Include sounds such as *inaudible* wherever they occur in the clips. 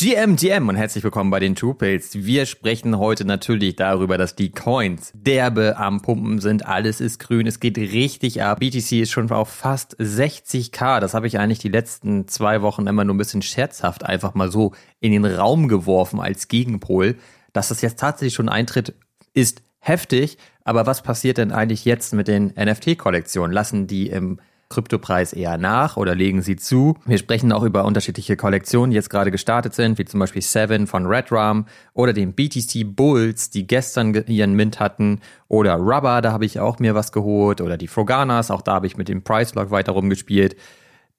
GM, GM und herzlich willkommen bei den Two Pills. Wir sprechen heute natürlich darüber, dass die Coins derbe am Pumpen sind. Alles ist grün, es geht richtig ab. BTC ist schon auf fast 60k. Das habe ich eigentlich die letzten zwei Wochen immer nur ein bisschen scherzhaft einfach mal so in den Raum geworfen als Gegenpol. Dass das jetzt tatsächlich schon eintritt, ist heftig. Aber was passiert denn eigentlich jetzt mit den NFT-Kollektionen? Lassen die im Kryptopreis eher nach oder legen sie zu. Wir sprechen auch über unterschiedliche Kollektionen, die jetzt gerade gestartet sind, wie zum Beispiel Seven von Redrum oder den BTC Bulls, die gestern ihren Mint hatten oder Rubber, da habe ich auch mir was geholt oder die Froganas, auch da habe ich mit dem Price Lock weiter rumgespielt.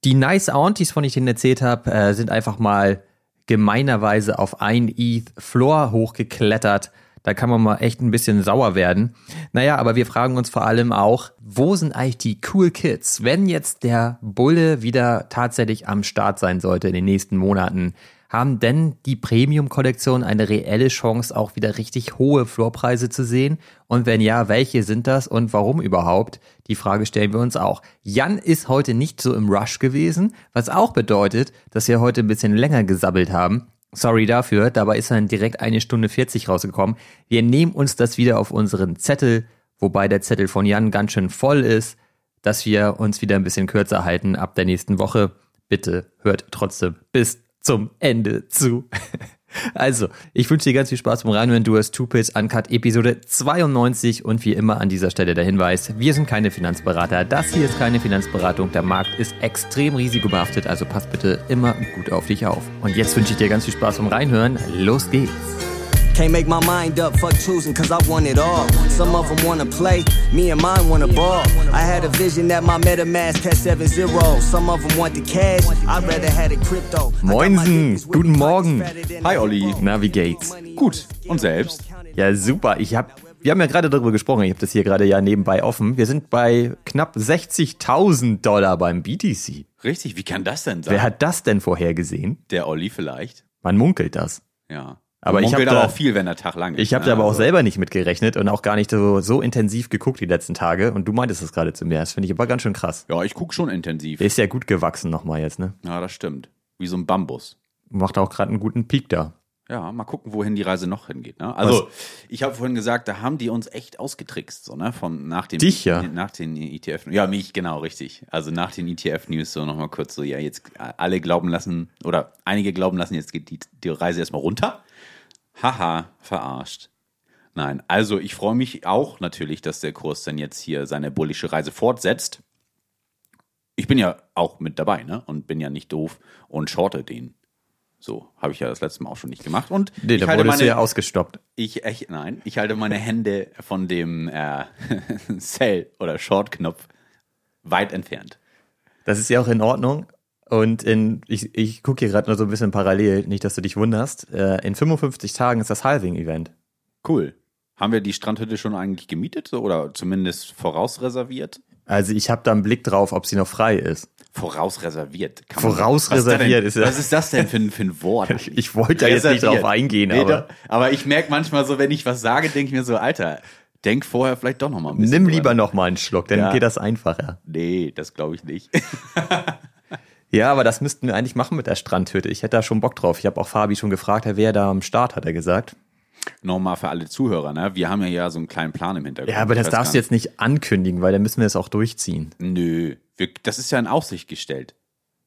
Die Nice Aunties, von ich Ihnen erzählt habe, äh, sind einfach mal gemeinerweise auf ein ETH Floor hochgeklettert da kann man mal echt ein bisschen sauer werden. Naja, aber wir fragen uns vor allem auch, wo sind eigentlich die cool Kids? Wenn jetzt der Bulle wieder tatsächlich am Start sein sollte in den nächsten Monaten, haben denn die Premium-Kollektionen eine reelle Chance, auch wieder richtig hohe Floorpreise zu sehen? Und wenn ja, welche sind das und warum überhaupt? Die Frage stellen wir uns auch. Jan ist heute nicht so im Rush gewesen, was auch bedeutet, dass wir heute ein bisschen länger gesabbelt haben. Sorry dafür, dabei ist dann direkt eine Stunde 40 rausgekommen. Wir nehmen uns das wieder auf unseren Zettel, wobei der Zettel von Jan ganz schön voll ist, dass wir uns wieder ein bisschen kürzer halten ab der nächsten Woche. Bitte hört trotzdem bis zum Ende zu. *laughs* Also, ich wünsche dir ganz viel Spaß beim Reinhören. Du hast Two Pills Uncut Episode 92 und wie immer an dieser Stelle der Hinweis, wir sind keine Finanzberater. Das hier ist keine Finanzberatung. Der Markt ist extrem risikobehaftet, also pass bitte immer gut auf dich auf. Und jetzt wünsche ich dir ganz viel Spaß beim Reinhören. Los geht's! Can't make my mind up, fuck choosing, cause I want it all. Some of them wanna play, me and mine wanna ball. I had a vision that my MetaMask had 7 0. Some of them want the cash, I'd rather had it crypto. Moinsen, guten Morgen. Hi Olli. Na, wie geht's? Gut, und selbst? Ja, super. Ich hab, wir haben ja gerade darüber gesprochen, ich habe das hier gerade ja nebenbei offen. Wir sind bei knapp 60.000 Dollar beim BTC. Richtig, wie kann das denn sein? Wer hat das denn vorhergesehen? Der Olli vielleicht. Man munkelt das. Ja. Aber ich habe aber auch viel, wenn der Tag lang ist. Ich habe da aber auch also selber nicht mitgerechnet und auch gar nicht so, so intensiv geguckt die letzten Tage. Und du meintest es gerade zu mir. Das finde ich aber ganz schön krass. Ja, ich guck schon intensiv. Der ist ja gut gewachsen nochmal jetzt, ne? Ja, das stimmt. Wie so ein Bambus. Macht auch gerade einen guten Peak da. Ja, mal gucken, wohin die Reise noch hingeht. Ne? Also, Was? ich habe vorhin gesagt, da haben die uns echt ausgetrickst, so, ne? Von nach dem Dich, ja. nach den ETF. Ja, mich, genau, richtig. Also nach den ETF-News so nochmal kurz so, ja, jetzt alle glauben lassen, oder einige glauben lassen, jetzt geht die, die Reise erstmal runter. Haha, verarscht. Nein, also ich freue mich auch natürlich, dass der Kurs dann jetzt hier seine bullische Reise fortsetzt. Ich bin ja auch mit dabei, ne? Und bin ja nicht doof und shorte den. So, habe ich ja das letzte Mal auch schon nicht gemacht. Und nee, da wurdest meine, du ja ausgestoppt. Ich, ich, nein, ich halte meine Hände von dem äh, *laughs* Sell- oder Short-Knopf weit entfernt. Das ist ja auch in Ordnung. Und in, ich, ich gucke hier gerade nur so ein bisschen parallel, nicht, dass du dich wunderst. Äh, in 55 Tagen ist das Halving-Event. Cool. Haben wir die Strandhütte schon eigentlich gemietet oder zumindest vorausreserviert? Also ich habe da einen Blick drauf, ob sie noch frei ist. Vorausreserviert. Vorausreserviert ist ja. Was ist das denn für ein, für ein Wort? ich, *laughs* ich wollte da jetzt nicht drauf eingehen, nee, aber. Aber ich merke manchmal so, wenn ich was sage, denke ich mir so, Alter, denk vorher vielleicht doch noch mal ein bisschen. Nimm lieber noch mal einen Schluck, dann ja. geht das einfacher. Nee, das glaube ich nicht. *laughs* Ja, aber das müssten wir eigentlich machen mit der Strandhütte. Ich hätte da schon Bock drauf. Ich habe auch Fabi schon gefragt, wer da am Start, hat er gesagt. Nochmal für alle Zuhörer, ne? Wir haben ja ja so einen kleinen Plan im Hintergrund. Ja, aber das darfst du jetzt nicht ankündigen, weil dann müssen wir es auch durchziehen. Nö, wir, das ist ja in Aussicht gestellt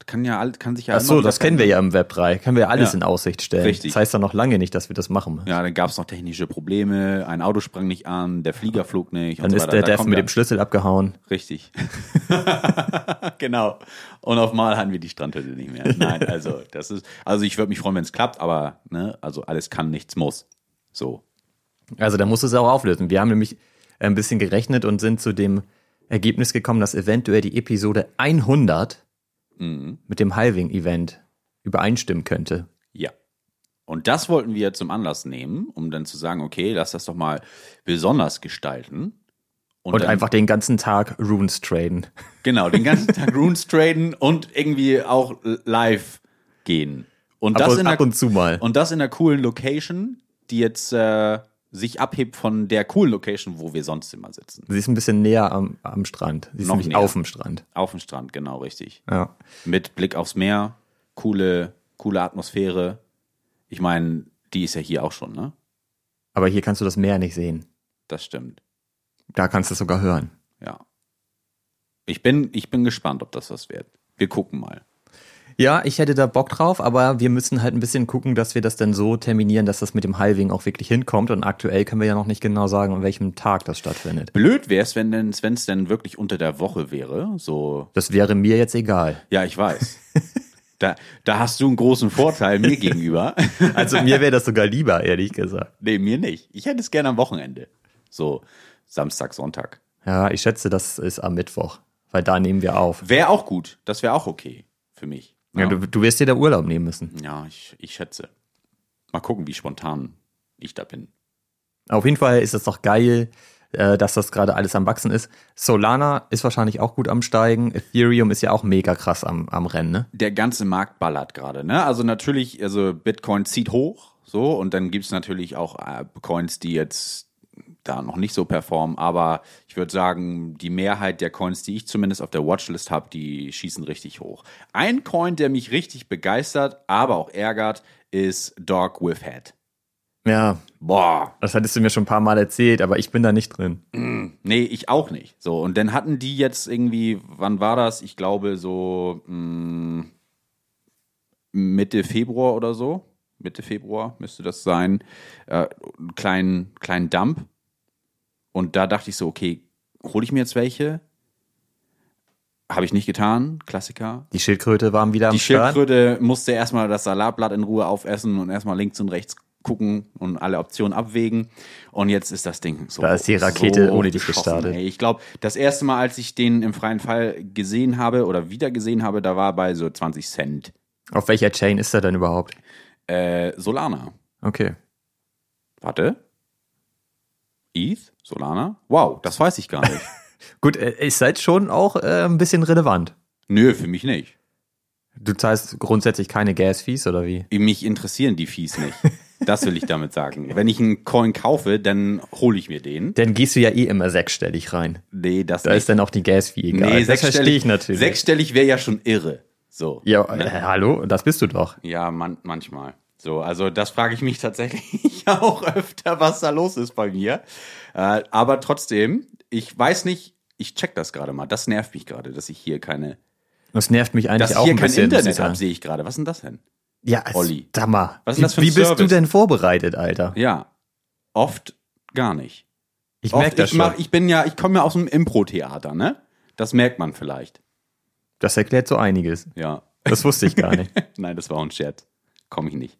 kann ja kann sich ja Ach so, das kennen wir ja im Web 3. Können wir alles ja. in Aussicht stellen. Richtig. Das heißt dann noch lange nicht, dass wir das machen. Ja, dann gab es noch technische Probleme, ein Auto sprang nicht an, der Flieger flog nicht. Dann so ist der da Dev mit dem Schlüssel abgehauen. Richtig. *laughs* genau. Und auf Mal hatten wir die Strandhütte nicht mehr. Nein, also das ist, also ich würde mich freuen, wenn es klappt, aber ne, also alles kann, nichts muss. So. Also da musst du es auch auflösen. Wir haben nämlich ein bisschen gerechnet und sind zu dem Ergebnis gekommen, dass eventuell die Episode 100 mhm. mit dem Halving-Event übereinstimmen könnte. Ja. Und das wollten wir zum Anlass nehmen, um dann zu sagen, okay, lass das doch mal besonders gestalten. Und, und dann, einfach den ganzen Tag Runes traden. Genau, den ganzen Tag *laughs* Runes traden und irgendwie auch live gehen. Und ab das und, in ab und zu mal. Und das in einer coolen Location, die jetzt äh, sich abhebt von der coolen Location, wo wir sonst immer sitzen. Sie ist ein bisschen näher am, am Strand. Sie ist Noch nicht auf dem Strand. Auf dem Strand, genau, richtig. Ja. Mit Blick aufs Meer, coole, coole Atmosphäre. Ich meine, die ist ja hier auch schon, ne? Aber hier kannst du das Meer nicht sehen. Das stimmt. Da kannst du es sogar hören. Ja. Ich bin, ich bin gespannt, ob das was wird. Wir gucken mal. Ja, ich hätte da Bock drauf, aber wir müssen halt ein bisschen gucken, dass wir das dann so terminieren, dass das mit dem Hiving auch wirklich hinkommt. Und aktuell können wir ja noch nicht genau sagen, an welchem Tag das stattfindet. Blöd wäre es, wenn denn, wenn es denn wirklich unter der Woche wäre. So, Das wäre mir jetzt egal. ja, ich weiß. *laughs* da, da hast du einen großen Vorteil mir gegenüber. *laughs* Also mir wäre das sogar lieber, ehrlich gesagt. nee, mir nicht. Ich hätte es gerne am Wochenende. So, Samstag, Sonntag. Ja, ich schätze, das ist am Mittwoch, weil da nehmen wir auf. Wäre auch gut. Das wäre auch okay für mich. Ja, du, du wirst dir da Urlaub nehmen müssen. Ja, ich, ich schätze. Mal gucken, wie spontan ich da bin. Auf jeden Fall ist es doch geil, äh, dass das gerade alles am Wachsen ist. Solana ist wahrscheinlich auch gut am Steigen. Ethereum ist ja auch mega krass am, am Rennen, ne? Der ganze Markt ballert gerade, ne? Also natürlich, also Bitcoin zieht hoch, so, und dann gibt's natürlich auch äh, Coins, die jetzt da noch nicht so performen, aber ich würde sagen, die Mehrheit der Coins, die ich zumindest auf der Watchlist habe, die schießen richtig hoch. Ein Coin, der mich richtig begeistert, aber auch ärgert, ist Dog with Head. Ja, Boah, das hattest du mir schon ein paar Mal erzählt, aber ich bin da nicht drin. Nee, ich auch nicht. So, und dann hatten die jetzt irgendwie, wann war das? Ich glaube so mh, Mitte Februar oder so. Mitte Februar müsste das sein. Äh, einen kleinen, kleinen Dump. Und da dachte ich so, okay, hole ich mir jetzt welche? Habe ich nicht getan. Klassiker. Die Schildkröte waren wieder am Die Start. Schildkröte musste erstmal das Salatblatt in Ruhe aufessen und erstmal links und rechts gucken und alle Optionen abwägen. Und jetzt ist das Ding so. Da ist die Rakete so ohne dich gestartet. Ey. Ich glaube, das erste Mal, als ich den im freien Fall gesehen habe oder wieder gesehen habe, da war bei so 20 Cent. Auf welcher Chain ist er denn überhaupt? Äh, Solana. Okay. Warte. ETH? Solana? Wow, das weiß ich gar nicht. *laughs* Gut, äh, ist halt schon auch äh, ein bisschen relevant. Nö, für mich nicht. Du zahlst grundsätzlich keine Gas-Fees oder wie? Mich interessieren die Fees nicht. *laughs* Das will ich damit sagen. Wenn ich einen Coin kaufe, dann hole ich mir den. Dann gehst du ja eh immer sechsstellig rein. Nee, das Da nicht. ist dann auch die Gas-Fee egal. das verstehe ich natürlich. Sechsstellig wäre ja schon irre. So. ja, äh, hallo, das bist du doch. Ja, man, manchmal. So, also das frage ich mich tatsächlich *laughs* auch öfter, was da los ist bei mir. Äh, aber trotzdem, ich weiß nicht, ich check das gerade mal. Das nervt mich gerade, dass ich hier keine, Das nervt mich eigentlich dass ich auch hier ein kein bisschen. Internet habe, sehe ich gerade. Was ist denn das denn? Ja, Olli. Dammer. Was ist wie, das für ein wie bist du Service? denn vorbereitet, Alter? Ja, oft gar nicht. Ich merke das ich, schon. mach, ich bin ja, ich komme ja aus dem Impro-Theater, ne? Das merkt man vielleicht. das erklärt so einiges. Ja. Das wusste ich gar *laughs* nicht. Nein, das war ein Scherz. Komme ich nicht.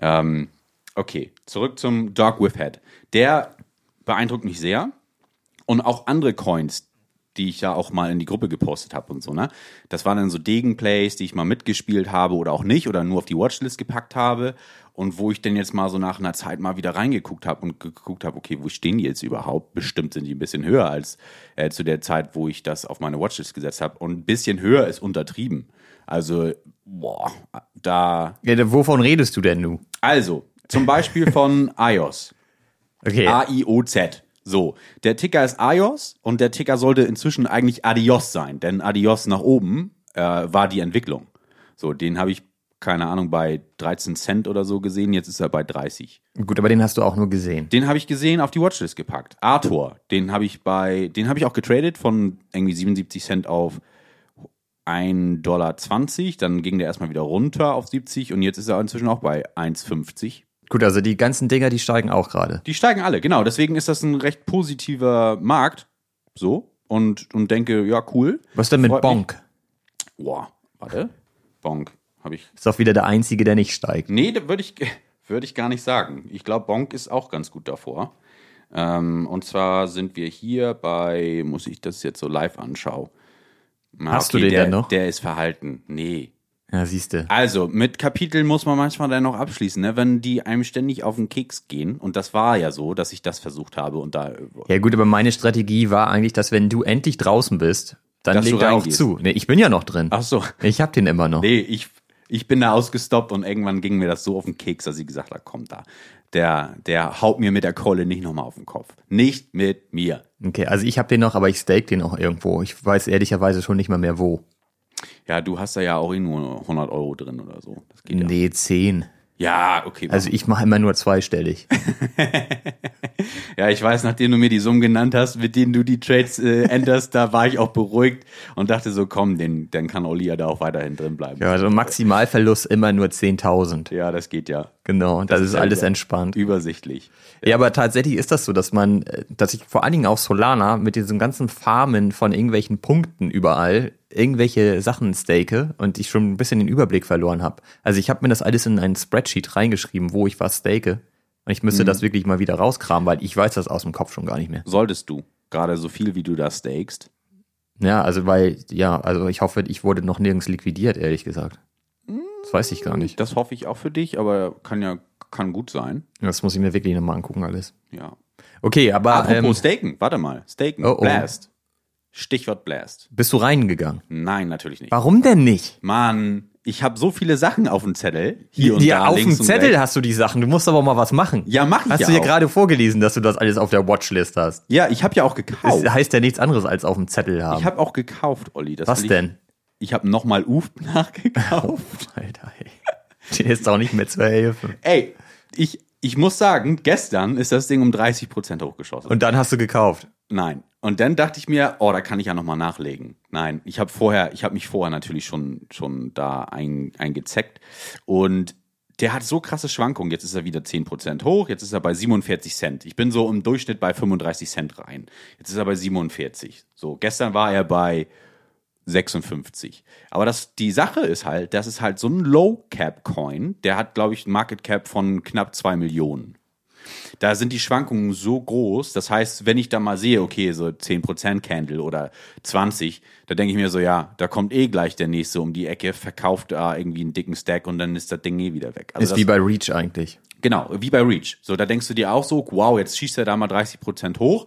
Ähm, okay, zurück zum Dog with Head. Der beeindruckt mich sehr. Und auch andere Coins, die ich ja auch mal in die Gruppe gepostet habe und so, ne? Das waren dann so Degenplays, die ich mal mitgespielt habe oder auch nicht oder nur auf die Watchlist gepackt habe. Und wo ich dann jetzt mal so nach einer Zeit mal wieder reingeguckt habe und geguckt habe, okay, wo stehen die jetzt überhaupt? Bestimmt sind die ein bisschen höher als äh, zu der Zeit, wo ich das auf meine Watchlist gesetzt habe. Und ein bisschen höher ist untertrieben. Also, boah, da. Ja, wovon redest du denn, du? Also, zum Beispiel von *laughs* iOS. Okay. A-I-O-Z. So, der Ticker ist iOS und der Ticker sollte inzwischen eigentlich Adios sein, denn Adios nach oben äh, war die Entwicklung. So, den habe ich, keine Ahnung, bei 13 Cent oder so gesehen, jetzt ist er bei 30. Gut, aber den hast du auch nur gesehen. Den habe ich gesehen, auf die Watchlist gepackt. Arthur, den habe ich bei, den habe ich auch getradet von irgendwie 77 Cent auf 1,20 Dollar. Dann ging der erstmal wieder runter auf 70 und jetzt ist er inzwischen auch bei 1,50. Gut, also die ganzen Dinger, die steigen auch gerade. Die steigen alle, genau. Deswegen ist das ein recht positiver Markt. So. Und, und denke, ja, cool. Was denn mit Freut mich. Bonk? Boah, warte. Bonk. Habe ich. Ist doch wieder der einzige, der nicht steigt. Nee, da würde ich, *laughs* würde ich gar nicht sagen. Ich glaube, Bonk ist auch ganz gut davor. Ähm, und zwar sind wir hier bei, muss ich das jetzt so live anschauen. Na, Hast du den der, denn noch? Der ist verhalten. Nee. Ja, siehste. Also, mit Kapiteln muss man manchmal dann noch abschließen, ne? wenn die einem ständig auf den Keks gehen. Und das war ja so, dass ich das versucht habe und da. Ja gut, aber meine Strategie war eigentlich, dass wenn du endlich draußen bist, dann Dass legt er auch zu. Nee, ich bin ja noch drin. Ach so. Ich hab den immer noch. Nee, ich, ich bin da ausgestoppt und irgendwann ging mir das so auf den Keks, dass ich gesagt habe, komm da. Der, der haut mir mit der Keule nicht nochmal auf den Kopf. Nicht mit mir. Okay, also ich hab den noch, aber ich stake den auch irgendwo. Ich weiß ehrlicherweise schon nicht mal mehr wo. Ja, du hast da ja auch nur 100 Euro drin oder so. Das geht ja. Nee, 10. Ja, okay. Also ich mache immer nur zweistellig. *laughs* Ja, ich weiß, nachdem du mir die Summen genannt hast, mit denen du die Trades äh, änderst, da war ich auch beruhigt und dachte so, komm, den, dann kann Oli ja da auch weiterhin drin bleiben. Ja, also Maximalverlust immer nur 10.000. Ja, das geht ja. Genau, das, ist ja alles entspannt. Übersichtlich. Ja, aber tatsächlich ist das so, dass man, äh, dass ich vor allen Dingen auf Solana mit diesem ganzen Farmen von irgendwelchen Punkten überall irgendwelche Sachen stake und ich schon ein bisschen den Überblick verloren habe. Also ich habe mir das alles in ein Spreadsheet reingeschrieben, wo ich was stake. Und ich müsste das wirklich mal wieder rauskramen, weil ich weiß das aus dem Kopf schon gar nicht mehr. Solltest du. Gerade so viel, wie du da stakest. Ja, also weil, ja, also ich hoffe, ich wurde noch nirgends liquidiert, ehrlich gesagt. Das weiß ich gar nicht. Das hoffe ich auch für dich, aber kann ja, kann gut sein. Das muss ich mir wirklich nochmal angucken, alles. Ja. Okay, aber Apropos ähm, Staken, warte mal. Staken, Oh, oh. Blast. Stichwort Blast. bist du reingegangen? Nein, natürlich nicht. Warum denn nicht? Mann, ich habe so viele Sachen auf dem Zettel. Hier und ja, da, auf dem Zettel rechts. hast du die Sachen. Du musst aber mal was machen. Ja, mach ich Hast ja du dir auch. gerade vorgelesen, dass du das alles auf der Watchlist hast? Ja, ich habe ja auch gekauft. Das heißt ja nichts anderes als auf dem Zettel haben. Ich habe auch gekauft, Olli. Das was ich, denn? Ich habe nochmal UF *laughs* nachgekauft. Alter, ey. Dir ist auch nicht mehr zu helfen. Ey, ich, ich muss sagen, gestern ist das Ding um 30% hochgeschossen. Und dann hast du gekauft. Nein. Und dann dachte ich mir, oh, da kann ich ja nochmal nachlegen. Nein, ich habe vorher, ich habe mich vorher natürlich schon, schon da ein, eingezeckt. Und der hat so krasse Schwankungen. Jetzt ist er wieder 10% hoch, jetzt ist er bei 47 Cent. Ich bin so im Durchschnitt bei 35 Cent rein. Jetzt ist er bei 47. So, gestern war er bei 56. Aber das, die Sache ist halt, das ist halt so ein Low-Cap-Coin. Der hat, glaube ich, ein Market Cap von knapp 2 Millionen da sind die Schwankungen so groß. Das heißt, wenn ich da mal sehe, okay, so 10% Candle oder 20, da denke ich mir so, ja, da kommt eh gleich der nächste um die Ecke, verkauft da irgendwie einen dicken Stack und dann ist das Ding eh wieder weg. Also Ist das, wie bei Reach eigentlich. genau, wie bei Reach. So, da denkst du dir auch so, wow, jetzt schießt er da mal 30% hoch.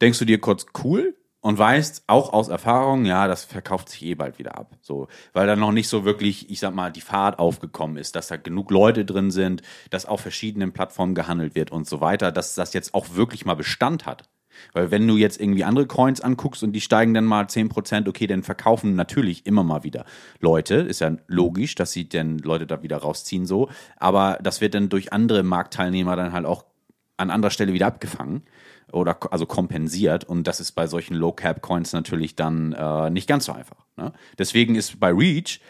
Denkst du dir kurz, cool, und weißt auch aus Erfahrung, ja, das verkauft sich eh bald wieder ab. So, weil da noch nicht so wirklich, ich sag mal, die Fahrt aufgekommen ist, dass da genug Leute drin sind, dass auf verschiedenen Plattformen gehandelt wird und so weiter, dass das jetzt auch wirklich mal Bestand hat. Weil wenn du jetzt irgendwie andere Coins anguckst und die steigen dann mal 10%, okay, dann verkaufen natürlich immer mal wieder Leute. Ist ja logisch, dass sie dann Leute da wieder rausziehen so. Aber das wird dann durch andere Marktteilnehmer dann halt auch an anderer Stelle wieder abgefangen oder also kompensiert und das ist bei solchen Low-Cap-Coins natürlich dann äh, nicht ganz so einfach. Ne? Deswegen ist bei Reach,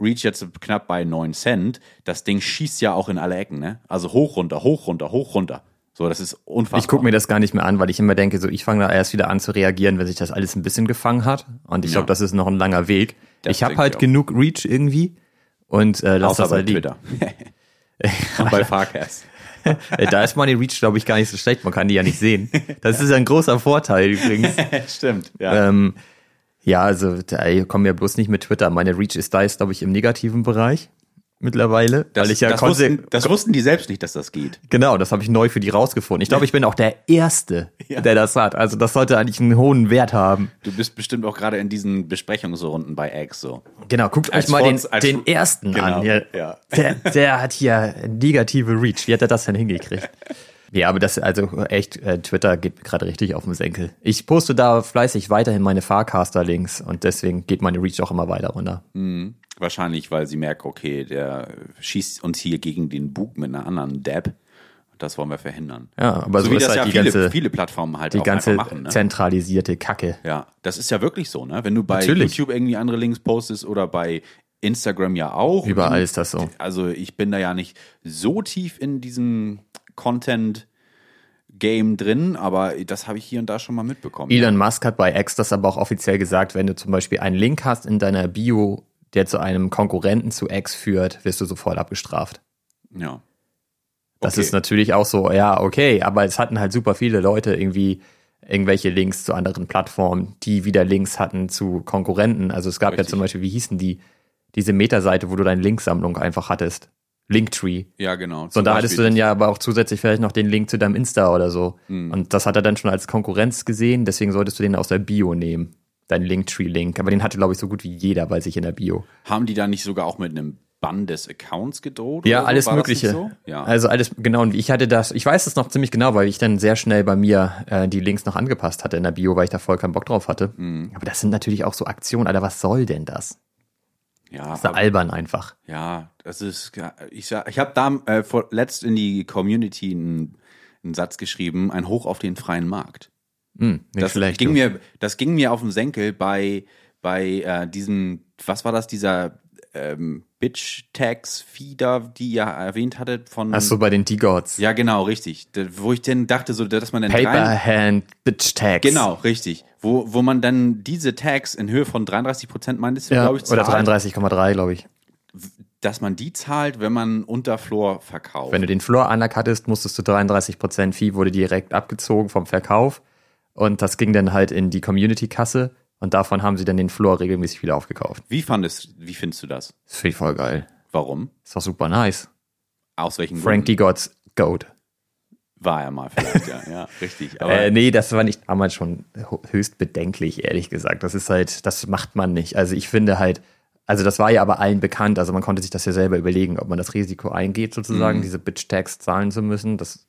Reach jetzt knapp bei 9 Cent, das Ding schießt ja auch in alle Ecken, ne? Also hoch, runter, hoch, runter, hoch, runter. So, das ist unfassbar. Ich gucke mir das gar nicht mehr an, weil ich immer denke, so ich fange da erst wieder an zu reagieren, wenn sich das alles ein bisschen gefangen hat. Und ich Ja. glaube, das ist noch ein langer Weg. Das ich habe halt genug Reach irgendwie und äh, lass Außer das halt. Twitter. *laughs* und bei *laughs* Farcast. Äh, Da ist Money Reach, glaube ich, gar nicht so schlecht. Man kann die ja nicht sehen. Das ist ein großer Vorteil übrigens. *laughs* Stimmt, ja. ähm, ja, also da ey, komm ja bloß nicht mit Twitter. Meine Reach ist da jetzt, glaube ich, im negativen Bereich mittlerweile, das, weil ich ja das, konse- wussten, das wussten die selbst nicht, dass das geht. Genau, das habe ich neu für die rausgefunden. Ich glaube, ich bin auch der Erste, Ja. der das hat. Also das sollte eigentlich einen hohen Wert haben. Du bist bestimmt auch gerade in diesen Besprechungsrunden bei X so. Genau, guckt Als euch mal den, Forts- als- den ersten Genau, an. Ja, ja. Der, der hat hier negative Reach. Wie hat er das denn hingekriegt? Ja, aber das, also echt, äh, Twitter geht gerade richtig auf den Senkel. Ich poste da fleißig weiterhin meine Farcaster-Links und deswegen geht meine Reach auch immer weiter runter. Wahrscheinlich, weil sie merken, okay, der schießt uns hier gegen den Bug mit einer anderen Dab. Das wollen wir verhindern. Ja, aber so, so wie ist das halt ja die viele, ganze, viele Plattformen halt die auch ganze machen. Ne? zentralisierte Kacke. Ja, das ist ja wirklich so, ne? Wenn du bei Natürlich. YouTube irgendwie andere Links postest oder bei Instagram ja auch. Überall ist das so. Also ich bin da ja nicht so tief in diesem Content Game drin, aber das habe ich hier und da schon mal mitbekommen. Elon Musk hat bei X das aber auch offiziell gesagt, wenn du zum Beispiel einen Link hast in deiner Bio, der zu einem Konkurrenten zu X führt, wirst du sofort abgestraft. Ja. Das Okay. ist natürlich auch so, ja, okay, aber es hatten halt super viele Leute irgendwie irgendwelche Links zu anderen Plattformen, die wieder Links hatten zu Konkurrenten. Also es gab Richtig. ja zum Beispiel, wie hießen die, diese Metaseite, wo du deine Linksammlung einfach hattest. Linktree. Ja, genau. So, und da hattest du dann ja aber auch zusätzlich vielleicht noch den Link zu deinem Insta oder so. Hm. Und das hat er dann schon als Konkurrenz gesehen, deswegen solltest du den aus der Bio nehmen. Dein Linktree-Link. Aber den hatte, glaube ich, so gut wie jeder bei sich in der Bio. Haben die da nicht sogar auch mit einem Bann des Accounts gedroht? Ja, so? alles nicht Mögliche. So? Ja. Also alles, genau. Und ich hatte das, ich weiß es noch ziemlich genau, weil ich dann sehr schnell bei mir äh, die Links noch angepasst hatte in der Bio, weil ich da voll keinen Bock drauf hatte. Mhm. Aber das sind natürlich auch so Aktionen, Alter, was soll denn das? Ja, Das ist aber- albern einfach. Ja, das ist, ich, sag- ich habe da äh, vor, letzt in die Community einen, einen Satz geschrieben, ein Hoch auf den freien Markt. Hm, nicht Das schlecht. ging du. mir, das ging mir auf den Senkel bei, bei äh, diesem, was war das, dieser ähm, Bitch-Tags-Feeder, die ihr erwähnt hattet von. Ach so, bei den D-Gods. Ja, genau, richtig. Da- Wo ich denn dachte, so, dass man dann Paperhand Bitch Tags. Genau, richtig. Wo, wo man dann diese Tags in Höhe von 33 Prozent meintest du, Ja, glaube ich, oder zahlt, 33,3, glaube ich. dass man die zahlt, wenn man unter Floor verkauft. Wenn du den Floor undercuttest, musstest du 33% Fee, wurde direkt abgezogen vom Verkauf. Und das ging dann halt in die Community-Kasse. Und davon haben sie dann den Floor regelmäßig wieder aufgekauft. Wie fandest, wie findest du das? Das finde ich voll geil. Warum? Ist doch super nice. Aus welchen Frank D. Gods Goat. War er mal vielleicht, ja, ja, *laughs* richtig. Aber Äh, nee, das war nicht damals schon höchst bedenklich, ehrlich gesagt. Das ist halt, das macht man nicht. Also ich finde halt, also das war ja aber allen bekannt. Also man konnte sich das ja selber überlegen, ob man das Risiko eingeht, sozusagen, diese Bitch-Tags zahlen zu müssen. Das,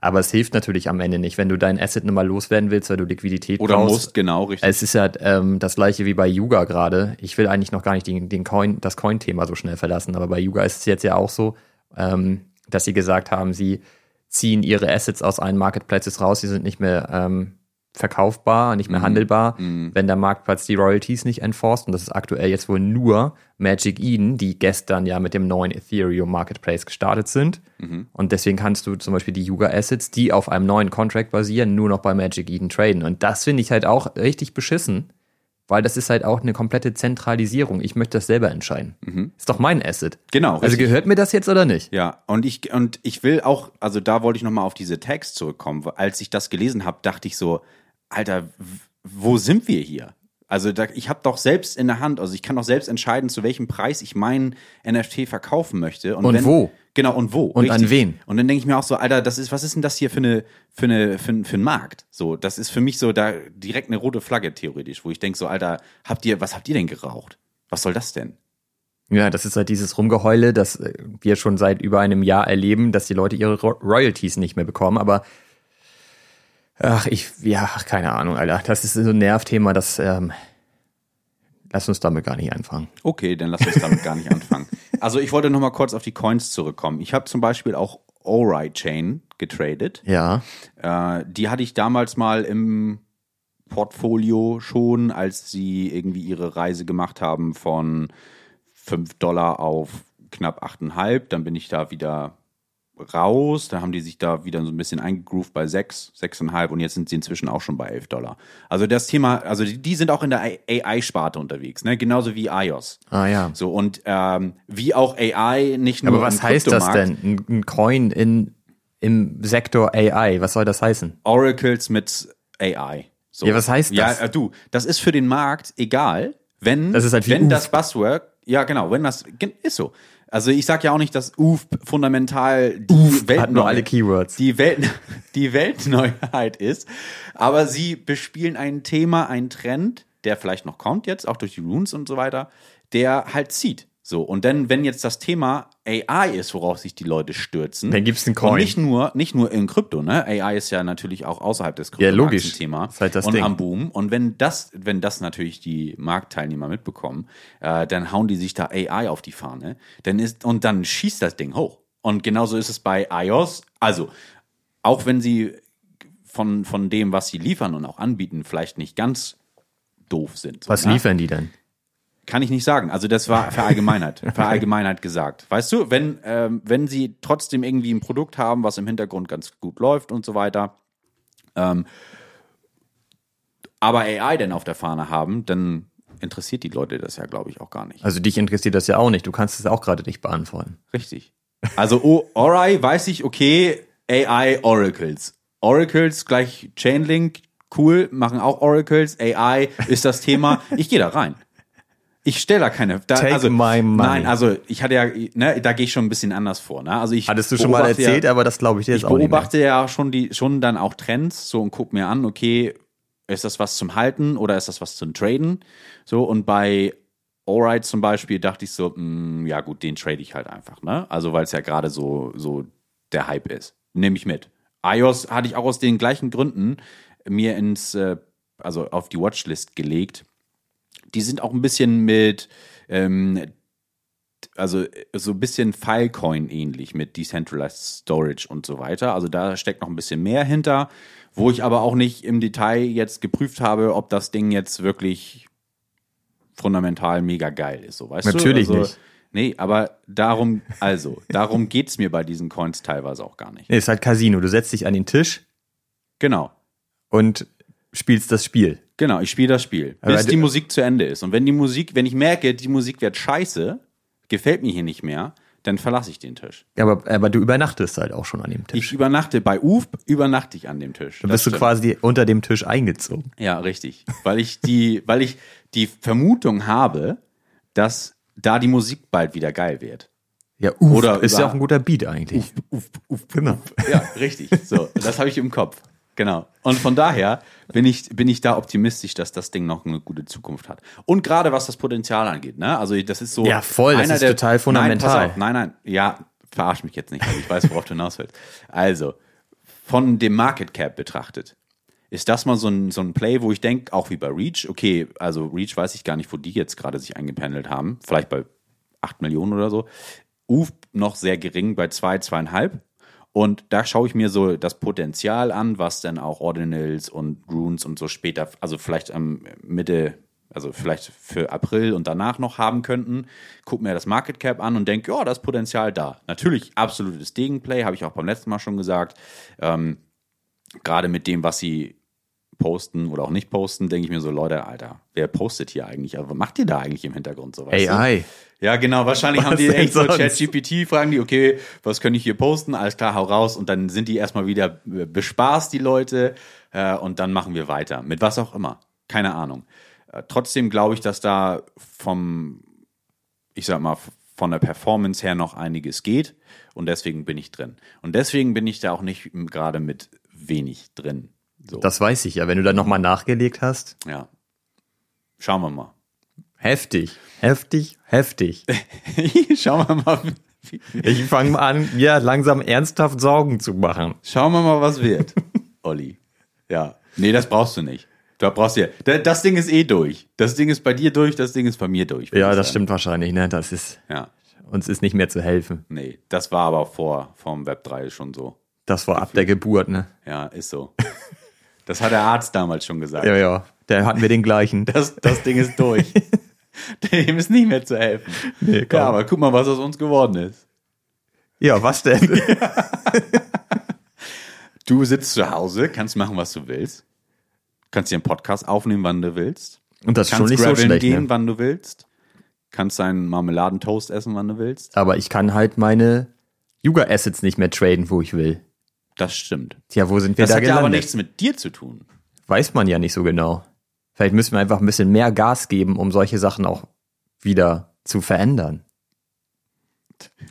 aber es hilft natürlich am Ende nicht, wenn du dein Asset nochmal loswerden willst, weil du Liquidität oder brauchst. musst, genau, richtig. Es ist ja ähm, das gleiche wie bei Yuga gerade. Ich will eigentlich noch gar nicht den, den Coin, das Coin-Thema so schnell verlassen, aber bei Yuga ist es jetzt ja auch so, ähm, dass sie gesagt haben, sie ziehen ihre Assets aus allen Marketplaces raus, sie sind nicht mehr ähm, verkaufbar, nicht mehr handelbar, wenn der Marktplatz die Royalties nicht enforced. Und das ist aktuell jetzt wohl nur Magic Eden, die gestern ja mit dem neuen Ethereum Marketplace gestartet sind. Und deswegen kannst du zum Beispiel die Yuga Assets, die auf einem neuen Contract basieren, nur noch bei Magic Eden traden. Und das finde ich halt auch richtig beschissen, weil das ist halt auch eine komplette Zentralisierung. Ich möchte das selber entscheiden. Ist doch mein Asset. Genau, Also richtig. gehört mir das jetzt oder nicht? Ja, und ich, und ich will auch, also da wollte ich nochmal auf diese Tags zurückkommen. Als ich das gelesen habe, dachte ich so, Alter, wo sind wir hier? Also da, ich habe doch selbst in der Hand, also ich kann doch selbst entscheiden, zu welchem Preis ich meinen NFT verkaufen möchte. Und wenn, wo? Genau, und wo. Und an wen? Und dann denke ich mir auch so, Alter, das ist, was ist denn das hier für eine, für eine, für, für ein Markt? So, das ist für mich so da direkt eine rote Flagge theoretisch, wo ich denke so, Alter, habt ihr, was habt ihr denn geraucht? Was soll das denn? Ja, das ist halt dieses Rumgeheule, das äh, wir schon seit über einem Jahr erleben, dass die Leute ihre Ro Royalties nicht mehr bekommen. Aber ach, ich, ja, keine Ahnung, Alter. Das ist so ein Nervthema, das ähm, lass uns damit gar nicht anfangen. Okay, dann lass uns damit gar nicht *laughs* anfangen. Also ich wollte noch mal kurz auf die Coins zurückkommen. Ich habe zum Beispiel auch Alright Chain getradet. Ja, Äh, die hatte ich damals mal im Portfolio schon, als sie irgendwie ihre Reise gemacht haben von 5 Dollar auf knapp 8,5. Dann bin ich da wieder raus. Da haben die sich da wieder so ein bisschen eingegroovt bei 6, 6,5 und jetzt sind sie inzwischen auch schon bei 11 Dollar. Also das Thema, also die, die sind auch in der AI-Sparte unterwegs, ne? genauso wie iOS. ah ja. So und ähm, wie auch AI nicht nur Aber was heißt das denn? Ein, Coin in, im Sektor AI, was soll das heißen? Oracles mit AI. So. Ja, was heißt das? Ja, äh, du, das ist für den Markt egal, wenn, Das ist halt wenn UF. das Buzzword, ja genau, wenn das, ist so. Also ich sag ja auch nicht, dass UF fundamental die Hat nur Weltneu- alle Keywords. die, Welt, *laughs* die Weltneuheit ist, aber sie bespielen ein Thema, einen Trend, der vielleicht noch kommt jetzt, auch durch die Runes und so weiter, der halt zieht. So, und dann, wenn jetzt das Thema AI ist, worauf sich die Leute stürzen. Dann gibt's einen Coin. Und nicht nur, nicht nur in Krypto, ne? AI ist ja natürlich auch außerhalb des Ja, logisch. Krypto Thema. Ist halt das und Ding. am Boom. Und wenn das, wenn das natürlich die Marktteilnehmer mitbekommen, äh, dann hauen die sich da AI auf die Fahne. Dann ist, und dann schießt das Ding hoch. Und genauso ist es bei iOS. Also, auch wenn sie von, von dem, was sie liefern und auch anbieten, vielleicht nicht ganz doof sind. Was ne? liefern die denn? Kann ich nicht sagen. Also das war Verallgemeinheit. *laughs* Verallgemeinheit gesagt. Weißt du, wenn, ähm, wenn sie trotzdem irgendwie ein Produkt haben, was im Hintergrund ganz gut läuft und so weiter, ähm, aber AI denn auf der Fahne haben, dann interessiert die Leute das ja, glaube ich, auch gar nicht. Also dich interessiert das ja auch nicht. Du kannst es auch gerade nicht beantworten. Richtig. Also oh, Ori weiß ich, okay, AI Oracles. Oracles gleich Chainlink, cool, machen auch Oracles. AI ist das Thema. Ich gehe da rein. Ich stelle da keine. Da, Take also, my money. Nein, also ich hatte ja, ne, da gehe ich schon ein bisschen anders vor. Ne? Also ich Hattest du schon mal erzählt, ja, aber das glaube ich dir jetzt ich auch nicht mehr. beobachte ja schon die schon dann auch Trends so und guck mir an, okay, ist das was zum Halten oder ist das was zum Traden? So und bei Alright zum Beispiel dachte ich so, mh, ja gut, den trade ich halt einfach, ne? Also weil es ja gerade so so der Hype ist, nehme ich mit. iOS hatte ich auch aus den gleichen Gründen mir ins äh, also auf die Watchlist gelegt. Die sind auch ein bisschen mit ähm, also so ein bisschen Filecoin ähnlich mit Decentralized Storage und so weiter. Also da steckt noch ein bisschen mehr hinter, wo ich aber auch nicht im Detail jetzt geprüft habe, ob das Ding jetzt wirklich fundamental mega geil ist. So, weißt Natürlich du? Also, nicht. Nee, aber darum, also, darum geht's mir bei diesen Coins teilweise auch gar nicht. Nee, ist halt Casino. Du setzt dich an den Tisch Genau. und spielst das Spiel. Genau, ich spiele das Spiel, Aber bis du- die Musik zu Ende ist. Und wenn die Musik, wenn ich merke, die Musik wird scheiße, gefällt mir hier nicht mehr, dann verlasse ich den Tisch. Aber, aber du übernachtest halt auch schon an dem Tisch. Ich übernachte bei UF, übernachte ich an dem Tisch. Dann bist du quasi unter dem Tisch eingezogen. Ja, richtig. Weil ich die, weil ich die Vermutung habe, dass da die Musik bald wieder geil wird. Ja, Oder ist ja auch ein guter Beat eigentlich. Uff, uff, Genau. Ja, richtig. So, das habe ich im Kopf. Genau. Und von daher bin ich, bin ich da optimistisch, dass das Ding noch eine gute Zukunft hat. Und gerade was das Potenzial angeht, ne? Also das ist so. Ja, voll, das ist total fundamental. Nein, auf, nein, nein. Ja, verarsch mich jetzt nicht, weil ich weiß, worauf du hinaus willst. Also, von dem Market Cap betrachtet, ist das mal so ein, so ein Play, wo ich denke, auch wie bei Reach, okay, also Reach weiß ich gar nicht, wo die jetzt gerade sich eingependelt haben. Vielleicht bei 8 Millionen oder so. UF noch sehr gering bei 2, zwei, 2,5. Und da schaue ich mir so das Potenzial an, was dann auch Ordinals und Runes und so später, also vielleicht am Mitte, also vielleicht für April und danach noch haben könnten. Guck mir das Market Cap an und denke, ja, da ist Potenzial da. Natürlich absolutes Gegenplay, habe ich auch beim letzten Mal schon gesagt. Ähm, Gerade mit dem, was sie posten oder auch nicht posten, denke ich mir so, Leute, Alter, wer postet hier eigentlich? Aber was macht ihr da eigentlich im Hintergrund so? weißt du? AI. Ja, genau. Wahrscheinlich *laughs* haben Was die denn echt so sonst? ChatGPT, fragen die, okay, was kann ich hier posten? Alles klar, hau raus. Und dann sind die erstmal wieder äh, bespaßt, die Leute. Äh, und dann machen wir weiter. Mit was auch immer. Keine Ahnung. Äh, trotzdem glaube ich, dass da vom, ich sag mal, von der Performance her noch einiges geht. Und deswegen bin ich drin. Und deswegen bin ich da auch nicht gerade mit wenig drin. So, Das weiß ich ja. Wenn du dann nochmal nachgelegt hast. ja. Schauen wir mal. Heftig. Heftig, heftig. *laughs* Schauen wir mal. Ich fange an, mir langsam ernsthaft Sorgen zu machen. Schauen wir mal, was wird, *laughs* Olli. Ja. Nee, das brauchst du nicht. Du brauchst ja. da- Das Ding ist eh durch. Das Ding ist bei dir durch, das Ding ist bei mir durch. Ja, das sagen. stimmt wahrscheinlich, ne? Das ist, Ja. uns ist nicht mehr zu helfen. Nee, das war aber vor vom Web 3 schon so. Das war ab der Geburt, ne? Ja, ist so. *laughs* Das hat der Arzt damals schon gesagt. Ja, ja. Da hatten wir den gleichen. Das, das Ding ist durch. *laughs* Dem ist nicht mehr zu helfen. Nee, ja, aber guck mal, was aus uns geworden ist. Ja, was denn? *laughs* Du sitzt zu Hause, kannst machen, was du willst. Kannst dir einen Podcast aufnehmen, wann du willst. Und das ist schon Kannst nicht so schlecht, gehen, ne? wann du willst. Kannst deinen Marmeladentoast essen, wann du willst. Aber ich kann halt meine Yuga Assets nicht mehr traden, wo ich will. Das stimmt. Tja, wo sind wir Das da hat ja gelandet? aber nichts mit dir zu tun. Weiß man ja nicht so genau. Vielleicht müssen wir einfach ein bisschen mehr Gas geben, um solche Sachen auch wieder zu verändern. *laughs*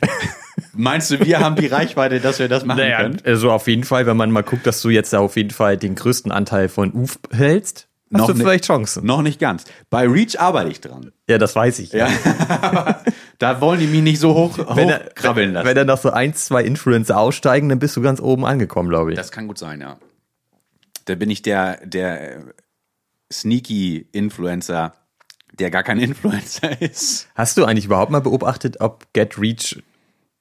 Meinst du, wir haben die Reichweite, dass wir das machen können? also auf jeden Fall, wenn man mal guckt, dass du jetzt da auf jeden Fall den größten Anteil von UF hältst, hast Noch du vielleicht Chancen. Noch nicht ganz. Bei Reach arbeite ich dran. Ja, das weiß ich. Ja. *laughs* *laughs* da wollen die mich nicht so hoch, Wenn, hoch er, krabbeln lassen. wenn dann noch so ein, zwei Influencer aussteigen, dann bist du ganz oben angekommen, glaube ich. Das kann gut sein, ja. Da bin ich der, der sneaky Influencer, der gar kein Influencer *laughs* ist. Hast du eigentlich überhaupt mal beobachtet, ob Get Reach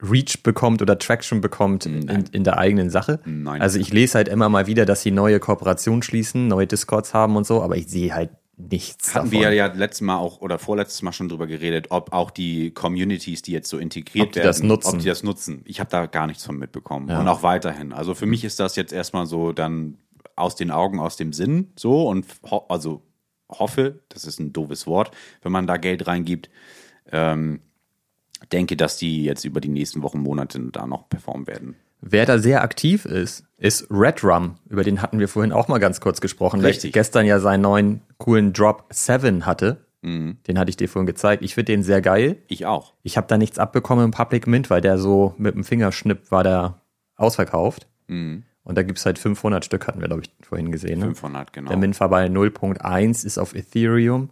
Reach bekommt oder Traction bekommt in, in der eigenen Sache? Nein. Also ich lese halt immer mal wieder, dass sie neue Kooperationen schließen, neue Discords haben und so, aber ich sehe halt nichts Hatten davon. wir ja letztes Mal auch oder vorletztes Mal schon drüber geredet, ob auch die Communities, die jetzt so integriert Ob die werden, das nutzen. ob die das nutzen. Ich habe da gar nichts von mitbekommen Ja. und auch weiterhin. Also für mich ist das jetzt erstmal so dann aus den Augen, aus dem Sinn so und ho also hoffe, das ist ein doofes Wort, wenn man da Geld reingibt. Ähm, denke, dass die jetzt über die nächsten Wochen, Monate da noch performen werden. Wer da sehr aktiv ist, ist Red Rum. Über den hatten wir vorhin auch mal ganz kurz gesprochen, Richtig. gestern ja seinen neuen coolen Drop 7 hatte. Mhm. Den hatte ich dir vorhin gezeigt. Ich finde den sehr geil. Ich auch. Ich habe da nichts abbekommen im Public Mint, weil der so mit dem Fingerschnipp war der ausverkauft. Mhm. Und da gibt's halt 500 Stück, hatten wir, glaube ich, vorhin gesehen. Ne? 500, genau. Der Mint war bei 0.1, ist auf Ethereum.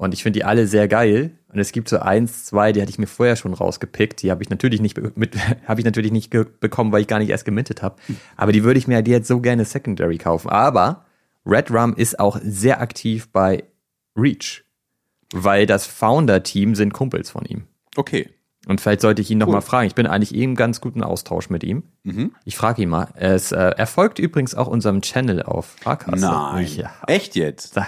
Und ich finde die alle sehr geil. Und es gibt so eins, zwei, die hatte ich mir vorher schon rausgepickt. Die habe ich natürlich nicht mit, *laughs* habe ich natürlich nicht bekommen, weil ich gar nicht erst gemintet habe. Aber die würde ich mir halt jetzt so gerne Secondary kaufen. Aber Red Rum ist auch sehr aktiv bei Reach. Weil das Founder-Team sind Kumpels von ihm. Okay. Und vielleicht sollte ich ihn noch mal fragen. Ich bin eigentlich eh im ganz guten Austausch mit ihm. Ich frage ihn mal. Es, äh, er folgt übrigens auch unserem Channel auf Fahrkasse. Nein. Ja. Echt jetzt?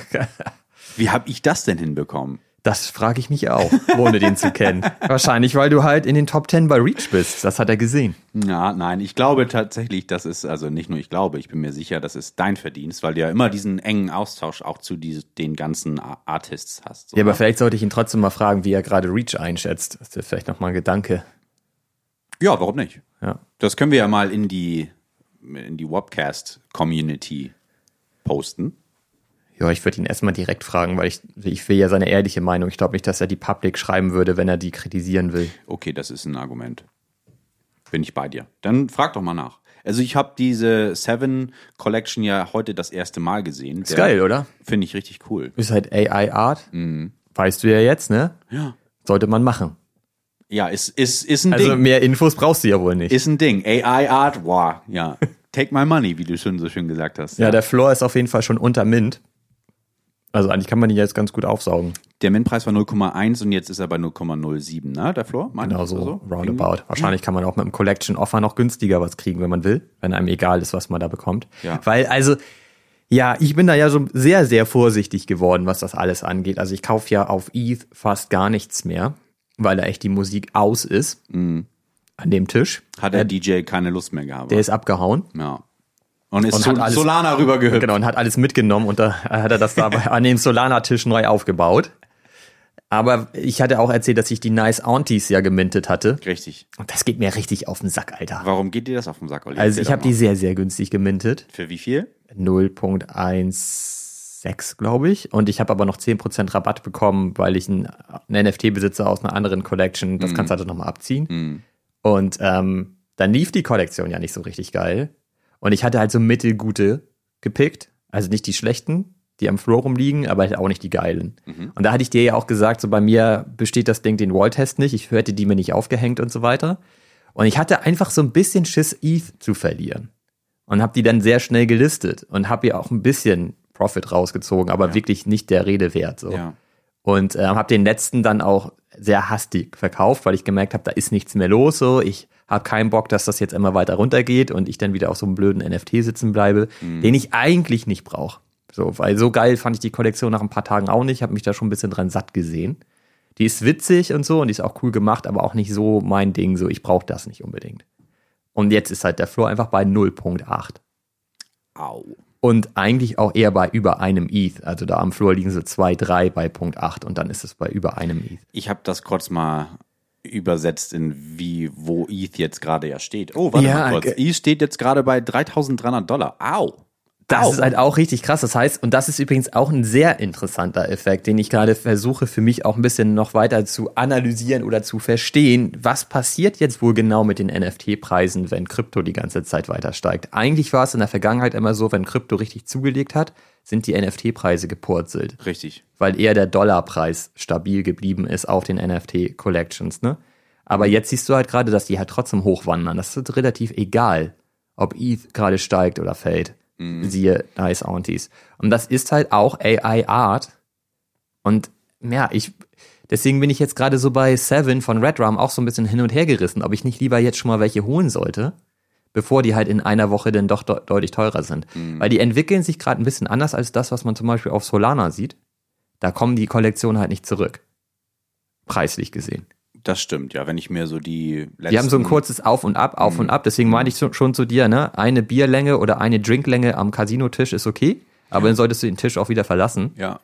Wie habe ich das denn hinbekommen? Das frage ich mich auch, ohne den zu kennen. *laughs* Wahrscheinlich, weil du halt in den Top 10 bei Reach bist. Das hat er gesehen. Ja, nein, ich glaube tatsächlich, das ist, also nicht nur ich glaube, ich bin mir sicher, das ist dein Verdienst, weil du ja immer diesen engen Austausch auch zu diese, den ganzen Artists hast. So. Ja, aber vielleicht sollte ich ihn trotzdem mal fragen, wie er gerade Reach einschätzt. Das ist vielleicht noch mal ein Gedanke. ja, warum nicht? Ja. Das können wir ja mal in die, in die Webcast-Community posten. Ja, ich würde ihn erstmal direkt fragen, weil ich, ich will ja seine ehrliche Meinung. Ich glaube nicht, dass er die Public schreiben würde, wenn er die kritisieren will. Okay, das ist ein Argument. Bin ich bei dir. Dann frag doch mal nach. Also ich habe diese Seven Collection ja heute das erste Mal gesehen. Ist geil, oder? Finde ich richtig cool. Ist halt AI Art. Weißt du ja jetzt, ne? Ja. Sollte man machen. Ja, ist, ist, ist ein Also Ding. mehr Infos brauchst du ja wohl nicht. Ist ein Ding. AI Art, wow, ja. *laughs* Take my money, wie du schon so schön gesagt hast. ja, der Floor ist auf jeden Fall schon unter Mint. Also eigentlich kann man ihn jetzt ganz gut aufsaugen. Der Min-Preis war 0,1 und jetzt ist er bei 0,07, ne? Der Floor? Meinst Genau so, roundabout. Wahrscheinlich kann man auch mit einem Collection Offer noch günstiger was kriegen, wenn man will, wenn einem egal ist, was man da bekommt. Ja. Weil, also, ja, ich bin da ja so sehr, sehr vorsichtig geworden, was das alles angeht. Also ich kaufe ja auf ETH fast gar nichts mehr, weil da echt die Musik aus ist. An dem Tisch. Hat der DJ keine Lust mehr gehabt. Der ist abgehauen. ja. Und ist Und Sol hat alles- Solana rübergehüpft. Genau, und hat alles mitgenommen und da hat er das da an dem Solana-Tisch neu aufgebaut. Aber ich hatte auch erzählt, dass ich die Nice Aunties ja gemintet hatte. Richtig. Und das geht mir richtig auf den Sack, Alter. Warum geht dir das auf den Sack, Olli? Also ich habe die sehr, sehr günstig gemintet. Für wie viel? 0.16, glaube ich. Und ich habe aber noch 10% Rabatt bekommen, weil ich ein, ein NFT-Besitzer aus einer anderen Collection, das kannst du halt nochmal abziehen. Und ähm, dann lief die Kollektion ja nicht so richtig geil. Und ich hatte halt so mittelgute gepickt. Also nicht die schlechten, die am Floor rumliegen, aber halt auch nicht die geilen. Und da hatte ich dir ja auch gesagt, so bei mir besteht das Ding den Wall-Test nicht. Ich hätte die mir nicht aufgehängt und so weiter. Und ich hatte einfach so ein bisschen Schiss, ETH zu verlieren. Und habe die dann sehr schnell gelistet und habe ihr auch ein bisschen Profit rausgezogen, aber wirklich nicht der Rede wert. So. Ja. Und äh, habe den letzten dann auch sehr hastig verkauft, weil ich gemerkt habe, da ist nichts mehr los. So, ich habe keinen Bock, dass das jetzt immer weiter runtergeht und ich dann wieder auf so einem blöden NFT sitzen bleibe, den ich eigentlich nicht brauche. So, weil so geil fand ich die Kollektion nach ein paar Tagen auch nicht. Habe mich da schon ein bisschen dran satt gesehen. Die ist witzig und so und die ist auch cool gemacht, aber auch nicht so mein Ding. So, ich brauche das nicht unbedingt. Und jetzt ist halt der Floor einfach bei 0.8 Au. und eigentlich auch eher bei über einem ETH. Also da am Floor liegen so zwei, drei bei Punkt 8 und dann ist es bei über einem ETH. Ich habe das kurz mal übersetzt in wie, wo ETH jetzt gerade ja steht. Oh, warte Ja, mal kurz. ETH steht jetzt gerade bei 3300 Dollar. Au. Das Au. ist halt auch richtig krass. Das heißt, und das ist übrigens auch ein sehr interessanter Effekt, den ich gerade versuche für mich auch ein bisschen noch weiter zu analysieren oder zu verstehen. Was passiert jetzt wohl genau mit den NFT-Preisen, wenn Krypto die ganze Zeit weiter steigt? Eigentlich war es in der Vergangenheit immer so, wenn Krypto richtig zugelegt hat, sind die NFT-Preise gepurzelt. Richtig. weil eher der Dollarpreis stabil geblieben ist auf den NFT-Collections, ne? Aber jetzt siehst du halt gerade, dass die halt trotzdem hochwandern. Das ist relativ egal, ob ETH gerade steigt oder fällt. Siehe Nice Aunties. Und das ist halt auch AI Art. Und ja, ich, deswegen bin ich jetzt gerade so bei Seven von Redrum auch so ein bisschen hin und her gerissen, ob ich nicht lieber jetzt schon mal welche holen sollte, bevor die halt in einer Woche dann doch de deutlich teurer sind. Weil die entwickeln sich gerade ein bisschen anders als das, was man zum Beispiel auf Solana sieht. Da kommen die Kollektionen halt nicht zurück. Preislich gesehen. Das stimmt, ja. Wenn ich mir so die letzten. Die haben so ein kurzes Auf und Ab, Auf und Ab. Deswegen meinte ich so- schon zu dir, ne? Eine Bierlänge oder eine Drinklänge am Casino-Tisch ist okay. Aber dann solltest du den Tisch auch wieder verlassen. Ja.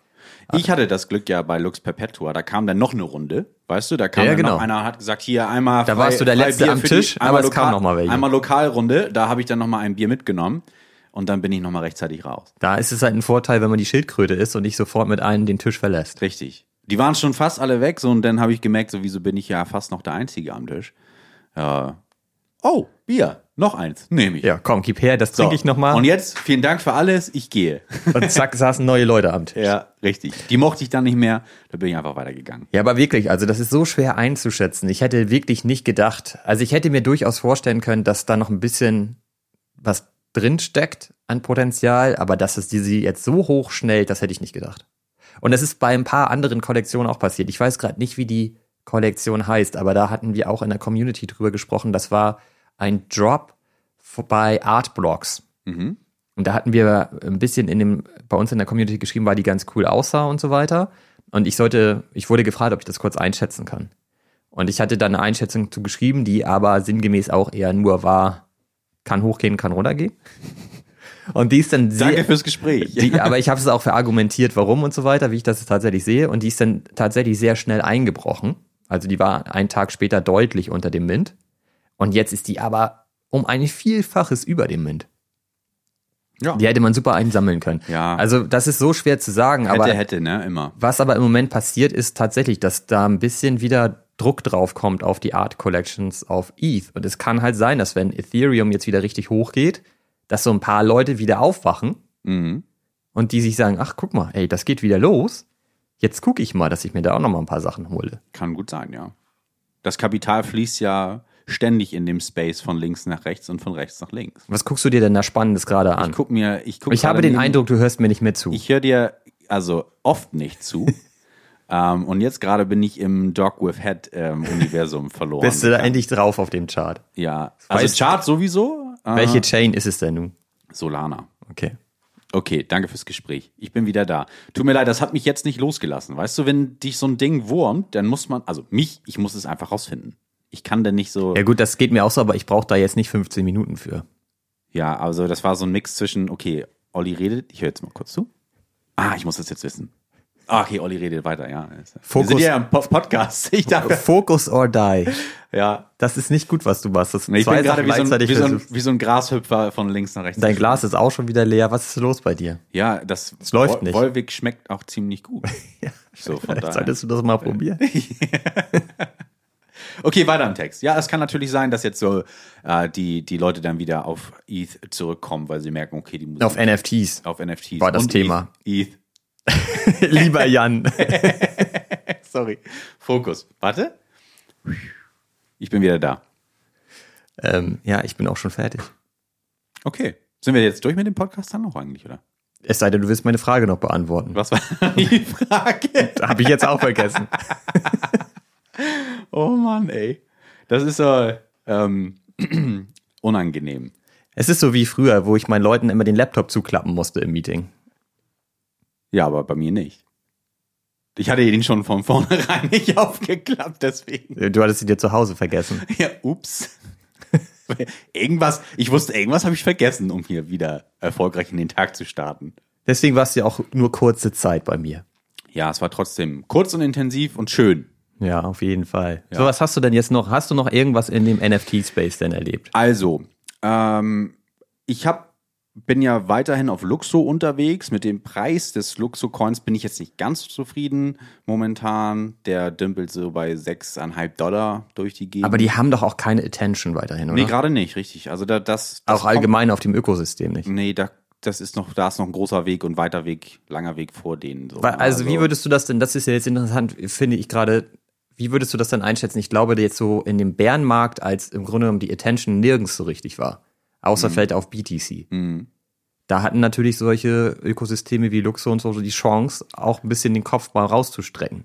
Ich hatte das Glück ja bei Lux Perpetua, da kam dann noch eine Runde, weißt du, da kam Ja, genau. noch einer, hat gesagt, hier einmal Da warst du der Letzte Bier am Tisch, einmal aber es kam noch mal welche. Einmal Lokalrunde, da habe ich dann noch mal ein Bier mitgenommen und dann bin ich noch mal rechtzeitig raus. Da ist es halt ein Vorteil, wenn man die Schildkröte ist und nicht sofort mit einem den Tisch verlässt. Richtig. Die waren schon fast alle weg, so und dann habe ich gemerkt, so wieso bin ich ja fast noch der Einzige am Tisch. Ja. Oh, Bier, noch eins, nehme ich. Ja, komm, gib her, das So. trinke ich nochmal. Und Und, jetzt, vielen Dank für alles, ich gehe. und zack, *laughs* saßen neue Leute am Tisch. ja, richtig. Die mochte ich dann nicht mehr, da bin ich einfach weitergegangen. Ja, aber wirklich, also das ist so schwer einzuschätzen. Ich hätte wirklich nicht gedacht, also ich hätte mir durchaus vorstellen können, dass da noch ein bisschen was drin steckt an Potenzial, aber dass es die sie jetzt so hoch schnellt, das hätte ich nicht gedacht. Und das ist bei ein paar anderen Kollektionen auch passiert. Ich weiß gerade nicht, wie die Kollektion heißt, aber da hatten wir auch in der Community drüber gesprochen. Das war ein Drop bei Artblocks. Und da hatten wir ein bisschen in dem, bei uns in der Community geschrieben, weil die ganz cool aussah und so weiter. Und ich sollte, ich wurde gefragt, ob ich das kurz einschätzen kann. Und ich hatte dann eine Einschätzung zu geschrieben, die aber sinngemäß auch eher nur war, kann hochgehen, kann runtergehen. Und die ist dann sehr, Danke fürs Gespräch. die, aber ich habe es auch verargumentiert, warum und so weiter, wie ich das tatsächlich sehe. Und die ist dann tatsächlich sehr schnell eingebrochen. Also die war einen Tag später deutlich unter dem Mint. Und jetzt ist die aber um ein Vielfaches über dem Mint. ja. Die hätte man super einsammeln können. Ja. Also das ist so schwer zu sagen, aber hätte, hätte, ne? Immer. was aber im Moment passiert, ist tatsächlich, dass da ein bisschen wieder Druck drauf kommt auf die Art Collections auf ETH. Und es kann halt sein, dass wenn Ethereum jetzt wieder richtig hochgeht, dass so ein paar Leute wieder aufwachen Mhm. und die sich sagen, ach guck mal, ey, das geht wieder los. Jetzt gucke ich mal, dass ich mir da auch noch mal ein paar Sachen hole. Kann gut sein, ja. Das Kapital fließt ja ständig in dem Space von links nach rechts und von rechts nach links. Was guckst du dir denn da Spannendes gerade an? Ich guck mir, ich guck Ich habe den neben- Eindruck, du hörst mir nicht mehr zu. Ich höre dir also oft nicht zu. *laughs* ähm, und jetzt gerade bin ich im Dog with Head ähm, Universum *laughs* verloren. Bist du da endlich drauf auf dem Chart? Ja. Also Weißt- Chart sowieso. Welche Chain ist es denn nun? Solana. Okay. Okay, danke fürs Gespräch. Ich bin wieder da. Tut mir leid, das hat mich jetzt nicht losgelassen. Weißt du, wenn dich so ein Ding wurmt, dann muss man, also mich, ich muss es einfach rausfinden. Ich kann denn nicht so. Ja gut, das geht mir auch so, aber ich brauche da jetzt nicht 15 Minuten für. Ja, also das war so ein Mix zwischen, okay, Olli redet, ich höre jetzt mal kurz zu. Ah, ich muss das jetzt wissen. Ah, okay, Olli redet weiter, ja. Wir Fokus- sind ja im Po- Podcast. *laughs* Ich dachte, Focus or die. ja. Das ist nicht gut, was du machst. Das Ich zwei bin gerade wie so, ein, wie, so ein, wie so ein Grashüpfer von links nach rechts. Dein Glas ist auch schon wieder leer. Was ist los bei dir? Ja, das, Es läuft nicht. Wolwig schmeckt auch ziemlich gut. *laughs* So, von daher. solltest du das mal probieren. *laughs* Okay, weiter im Text. Ja, es kann natürlich sein, dass jetzt so äh, die, die Leute dann wieder auf ETH zurückkommen, weil sie merken, okay, die Musik Auf NFTs. auf NFTs. War das Thema. ETH. ETH. *laughs* Lieber Jan. *laughs* Sorry. Fokus. Warte. Ich bin wieder da. ähm, ja, ich bin auch schon fertig. Okay. Sind wir jetzt durch mit dem Podcast dann noch eigentlich, oder? Es sei denn, du willst meine Frage noch beantworten. Was war *laughs* die Frage? Habe ich jetzt auch vergessen. Oh Mann, ey. Das ist so ähm, *clears throat* unangenehm. Es ist so wie früher, wo ich meinen Leuten immer den Laptop zuklappen musste im Meeting. Ja, aber bei mir nicht. Ich hatte ihn schon von vornherein *laughs* nicht aufgeklappt, deswegen. Du hattest sie dir zu Hause vergessen. *laughs* Ja, ups. *laughs* irgendwas, ich wusste, irgendwas habe ich vergessen, um hier wieder erfolgreich in den Tag zu starten. Deswegen warst du ja auch nur kurze Zeit bei mir. Ja, es war trotzdem kurz und intensiv und schön. Ja, auf jeden Fall. So, was hast du denn jetzt noch? Hast du noch irgendwas in dem NFT-Space denn erlebt? Also, ähm, ich hab, bin ja weiterhin auf Luxo unterwegs. Mit dem Preis des Luxo-Coins bin ich jetzt nicht ganz zufrieden momentan. Der dümpelt so bei 6,5 Dollar durch die Gegend. Aber die haben doch auch keine Attention weiterhin, oder? Nee, gerade nicht, richtig. Also da, das, das auch allgemein auf dem Ökosystem nicht. Nee, da, das ist noch, da ist noch ein großer Weg und weiter Weg, langer Weg vor denen. So. Weil, also, wie würdest du das denn, das ist ja jetzt interessant, finde ich gerade, wie würdest du das dann einschätzen? Ich glaube, jetzt so in dem Bärenmarkt, als im Grunde genommen die Attention nirgends so richtig war. Außer vielleicht auf BTC. Da hatten natürlich solche Ökosysteme wie Luxo und so die Chance, auch ein bisschen den Kopf mal rauszustrecken.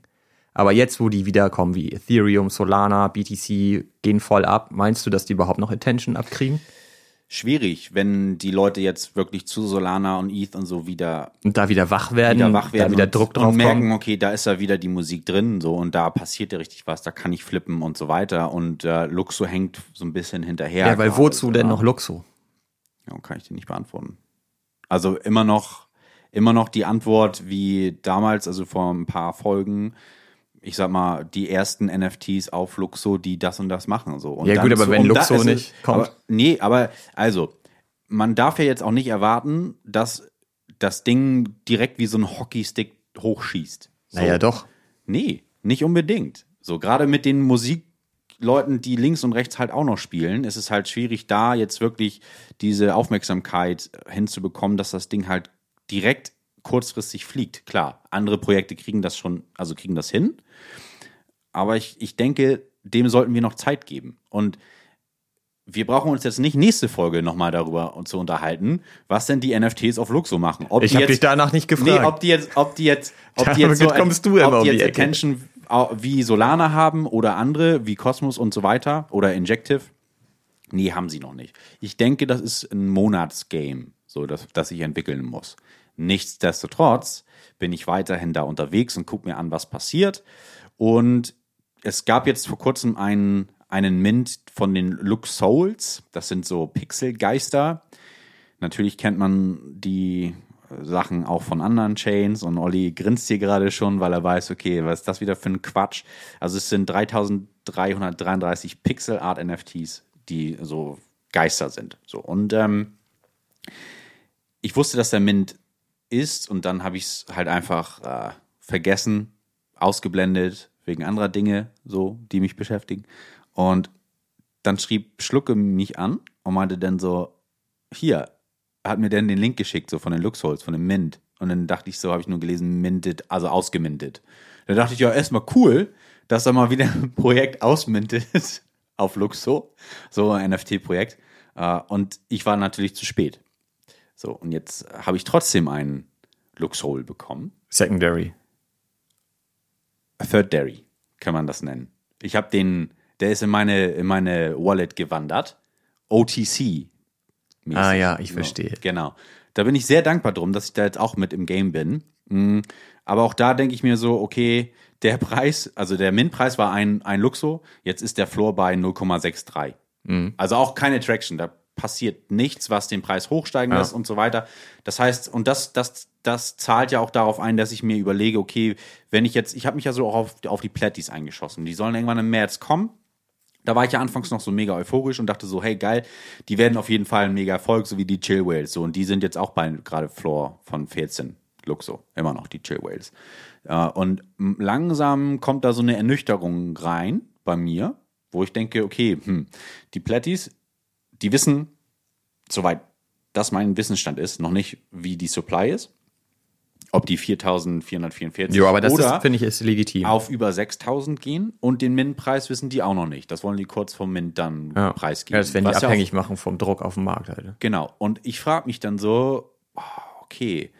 Aber jetzt, wo die wiederkommen, wie Ethereum, Solana, BTC, gehen voll ab, meinst du, dass die überhaupt noch Attention abkriegen? Schwierig, wenn die Leute jetzt wirklich zu Solana und ETH und so wieder, Und da wieder wach werden, wieder wach werden da wieder und, Druck drauf und merken, kommt? okay, da ist ja wieder die Musik drin, so und da passiert ja richtig was, da kann ich flippen und so weiter und äh, Luxo hängt so ein bisschen hinterher. Ja, weil gerade, wozu denn ja. noch Luxo? Ja, kann ich dir nicht beantworten. Also immer noch, immer noch die Antwort wie damals, also vor ein paar Folgen. Ich sag mal, die ersten NFTs auf Luxo, die das und das machen. So. Und Ja, gut, aber wenn da- Luxo es ist- nicht kommt. Aber, nee, aber also, man darf ja jetzt auch nicht erwarten, dass das Ding direkt wie so ein Hockeystick hochschießt. So. Naja, doch. Nee, nicht unbedingt. So, gerade mit den Musikleuten, die links und rechts halt auch noch spielen, ist es halt schwierig, da jetzt wirklich diese Aufmerksamkeit hinzubekommen, dass das Ding halt direkt kurzfristig fliegt. Klar, andere Projekte kriegen das schon, also kriegen das hin. Aber ich, ich denke, dem sollten wir noch Zeit geben. Und wir brauchen uns jetzt nicht nächste Folge nochmal darüber zu unterhalten, was denn die NFTs auf Luxo machen. Ob Ich die hab jetzt- dich danach nicht gefragt. Nee, ob die jetzt, ob die jetzt, ob die jetzt so, kommst du immer ob um die die jetzt Ecke. Attention wie Solana haben oder andere wie Cosmos und so weiter oder Injective. Nee, haben sie noch nicht. Ich denke, das ist ein Monatsgame, so das, das ich entwickeln muss. Nichtsdestotrotz bin ich weiterhin da unterwegs und gucke mir an, was passiert. Und es gab jetzt vor kurzem einen, einen Mint von den Look Souls. Das sind so Pixelgeister. Natürlich kennt man die Sachen auch von anderen Chains und Olli grinst hier gerade schon, weil er weiß, okay, was ist das wieder für ein Quatsch? Also es sind 3333 Pixel Art NFTs, die so Geister sind. So und ähm, ich wusste, dass der Mint ist und dann habe ich es halt einfach äh, vergessen, ausgeblendet wegen anderer Dinge, so die mich beschäftigen. Und dann schrieb Schlucke mich an und meinte dann so, hier, hat mir dann den Link geschickt, so von den Luxholz, von dem Mint. Und dann dachte ich so, habe ich nur gelesen, minted, also ausgemintet. Da dachte ich ja erstmal cool, dass da mal wieder ein Projekt ausmintet *laughs* auf Luxo, so ein NFT-Projekt. Äh, und ich war natürlich zu spät. So, und jetzt habe ich trotzdem einen Luxhole bekommen. Secondary. Third Dairy, kann man das nennen. Ich habe den, der ist in meine, in meine Wallet gewandert. OTC mäßig. Ah ja, ich verstehe. Genau. Da bin ich sehr dankbar drum, dass ich da jetzt auch mit im Game bin. Mhm. Aber auch da denke ich mir so, okay, der *laughs* Preis, also der Min-Preis war ein, ein Luxo, jetzt ist der Floor bei 0,63. Mhm. Also auch keine Traction, da passiert nichts, was den Preis hochsteigen lässt und so weiter. Das heißt, und das, das, das zahlt ja auch darauf ein, dass ich mir überlege, okay, wenn ich jetzt, ich habe mich ja so auch auf, auf die Platties eingeschossen. Die sollen irgendwann im März kommen. Da war ich ja anfangs noch so mega euphorisch und dachte so, hey geil, die werden auf jeden Fall ein mega Erfolg, so wie die Chill Whales. So, und die sind jetzt auch bei gerade Floor von 14 Luxo. Immer noch die Chill Whales. Äh, und langsam kommt da so eine Ernüchterung rein bei mir, wo ich denke, okay, hm, die Platties, die wissen, soweit das mein Wissensstand ist, noch nicht, wie die Supply ist ob die 4444 jo, aber das oder finde ich ist legitim. auf über 6000 gehen und den Mint-Preis wissen die auch noch nicht. Das wollen die kurz vom Mint dann ja. preisgeben. Ja, das werden die abhängig ja machen vom Druck auf dem Markt. Halt. Genau. Und ich frage mich dann so, oh, okay,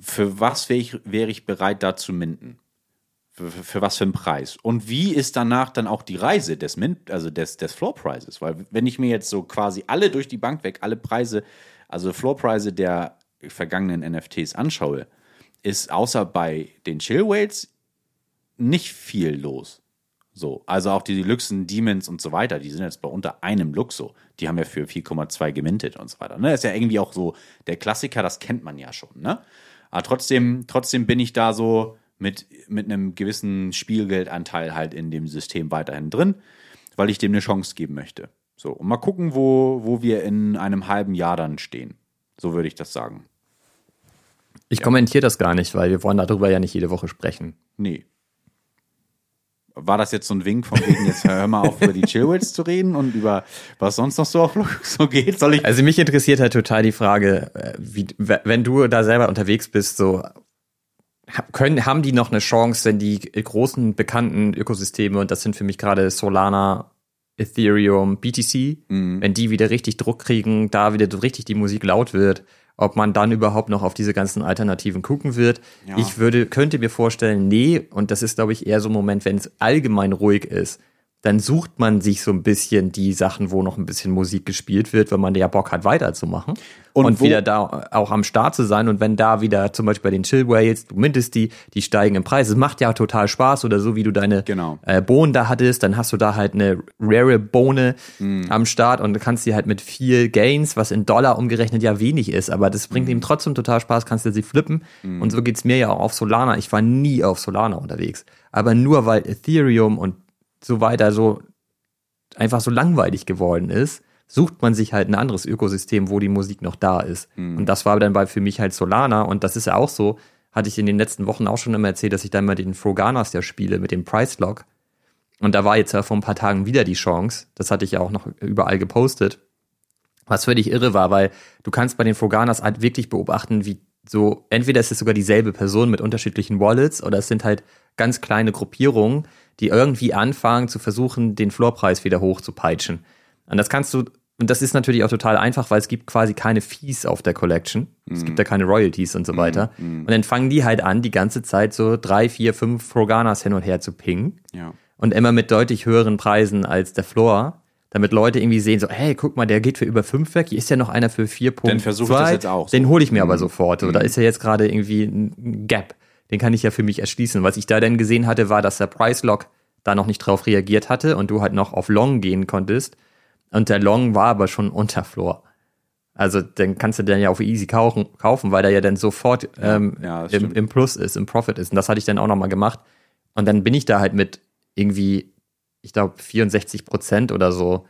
für was wäre ich, wär ich bereit, da zu minden? Für, was für einen Preis? Und wie ist danach dann auch die Reise des Mint, also des, des Floor-Preises? Weil wenn ich mir jetzt so quasi alle durch die Bank weg, alle Preise, also Floor-Preise der vergangenen NFTs anschaue, ist außer bei den Chill Whales nicht viel los. So, also auch die Deluxen, Demons und so weiter, die sind jetzt bei unter einem Luxo. Die haben ja für 4,2 gemintet und so weiter. Ne? Ist ja irgendwie auch so der Klassiker, das kennt man ja schon. Ne? Aber trotzdem, trotzdem bin ich da so mit, mit einem gewissen Spielgeldanteil halt in dem System weiterhin drin, weil ich dem eine Chance geben möchte. So, und mal gucken, wo, wo wir in einem halben Jahr dann stehen. So würde ich das sagen. Ich ja. kommentiere das gar nicht, weil wir wollen darüber ja nicht jede Woche sprechen. Nee. War das jetzt so ein Wink von wegen, jetzt hör mal auf, über die Chillwills zu reden und über was sonst noch so auf so geht? Soll ich also mich interessiert halt total die Frage, äh, wie, wenn du da selber unterwegs bist, so können, haben die noch eine Chance, wenn die großen bekannten Ökosysteme, und das sind für mich gerade Solana, Ethereum, BTC, mhm. wenn die wieder richtig Druck kriegen, da wieder so richtig die Musik laut wird, ob man dann überhaupt noch auf diese ganzen Alternativen gucken wird. Ja. Ich würde, könnte mir vorstellen, nee, und das ist, glaube ich, eher so ein Moment, wenn es allgemein ruhig ist, dann sucht man sich so ein bisschen die Sachen, wo noch ein bisschen Musik gespielt wird, wenn man ja Bock hat, weiterzumachen. Und, und wieder da auch am Start zu sein. Und wenn da wieder zum Beispiel bei den Chill Whales, du mindest die, die steigen im Preis. Es macht ja total Spaß. Oder so wie du deine genau. äh, Bohnen da hattest, dann hast du da halt eine rare Bohne mm. am Start und kannst die halt mit viel Gains, was in Dollar umgerechnet ja wenig ist, aber das bringt mm. ihm trotzdem total Spaß, kannst du sie flippen. Mm. Und so geht's mir ja auch auf Solana. Ich war nie auf Solana unterwegs. Aber nur weil Ethereum und so weiter so einfach so langweilig geworden ist, sucht man sich halt ein anderes Ökosystem, wo die Musik noch da ist. Mhm. Und das war dann bei für mich halt Solana und das ist ja auch so, hatte ich in den letzten Wochen auch schon immer erzählt, dass ich dann mal den Froganas ja spiele mit dem Price Lock. Und da war jetzt ja vor ein paar Tagen wieder die Chance. Das hatte ich ja auch noch überall gepostet. Was völlig irre war, weil du kannst bei den Froganas halt wirklich beobachten, wie so, entweder ist es sogar dieselbe Person mit unterschiedlichen Wallets oder es sind halt ganz kleine Gruppierungen, die irgendwie anfangen zu versuchen, den Floorpreis wieder hoch zu peitschen. Und das kannst du Und das ist natürlich auch total einfach, weil es gibt quasi keine Fees auf der Collection. Es gibt ja keine Royalties und so weiter. Und dann fangen die halt an, die ganze Zeit so drei, vier, fünf Froganas hin und her zu pingen. Ja. Und immer mit deutlich höheren Preisen als der Floor. Damit Leute irgendwie sehen, so, hey, guck mal, der geht für über fünf weg. Hier ist ja noch einer für 4.2. Dann versuche ich das jetzt auch so. Den hole ich mir aber sofort. So, da ist ja jetzt gerade irgendwie ein Gap. Den kann ich ja für mich erschließen. Was ich da dann gesehen hatte, war, dass der Price Lock da noch nicht drauf reagiert hatte und du halt noch auf Long gehen konntest. Und der Long war aber schon unter Floor. Also dann kannst du den ja auf Easy kaufen, kaufen weil der ja dann sofort ähm, ja, im, im Plus ist, im Profit ist. Und das hatte ich dann auch nochmal gemacht. Und dann bin ich da halt mit irgendwie, ich glaube, 64 Prozent oder so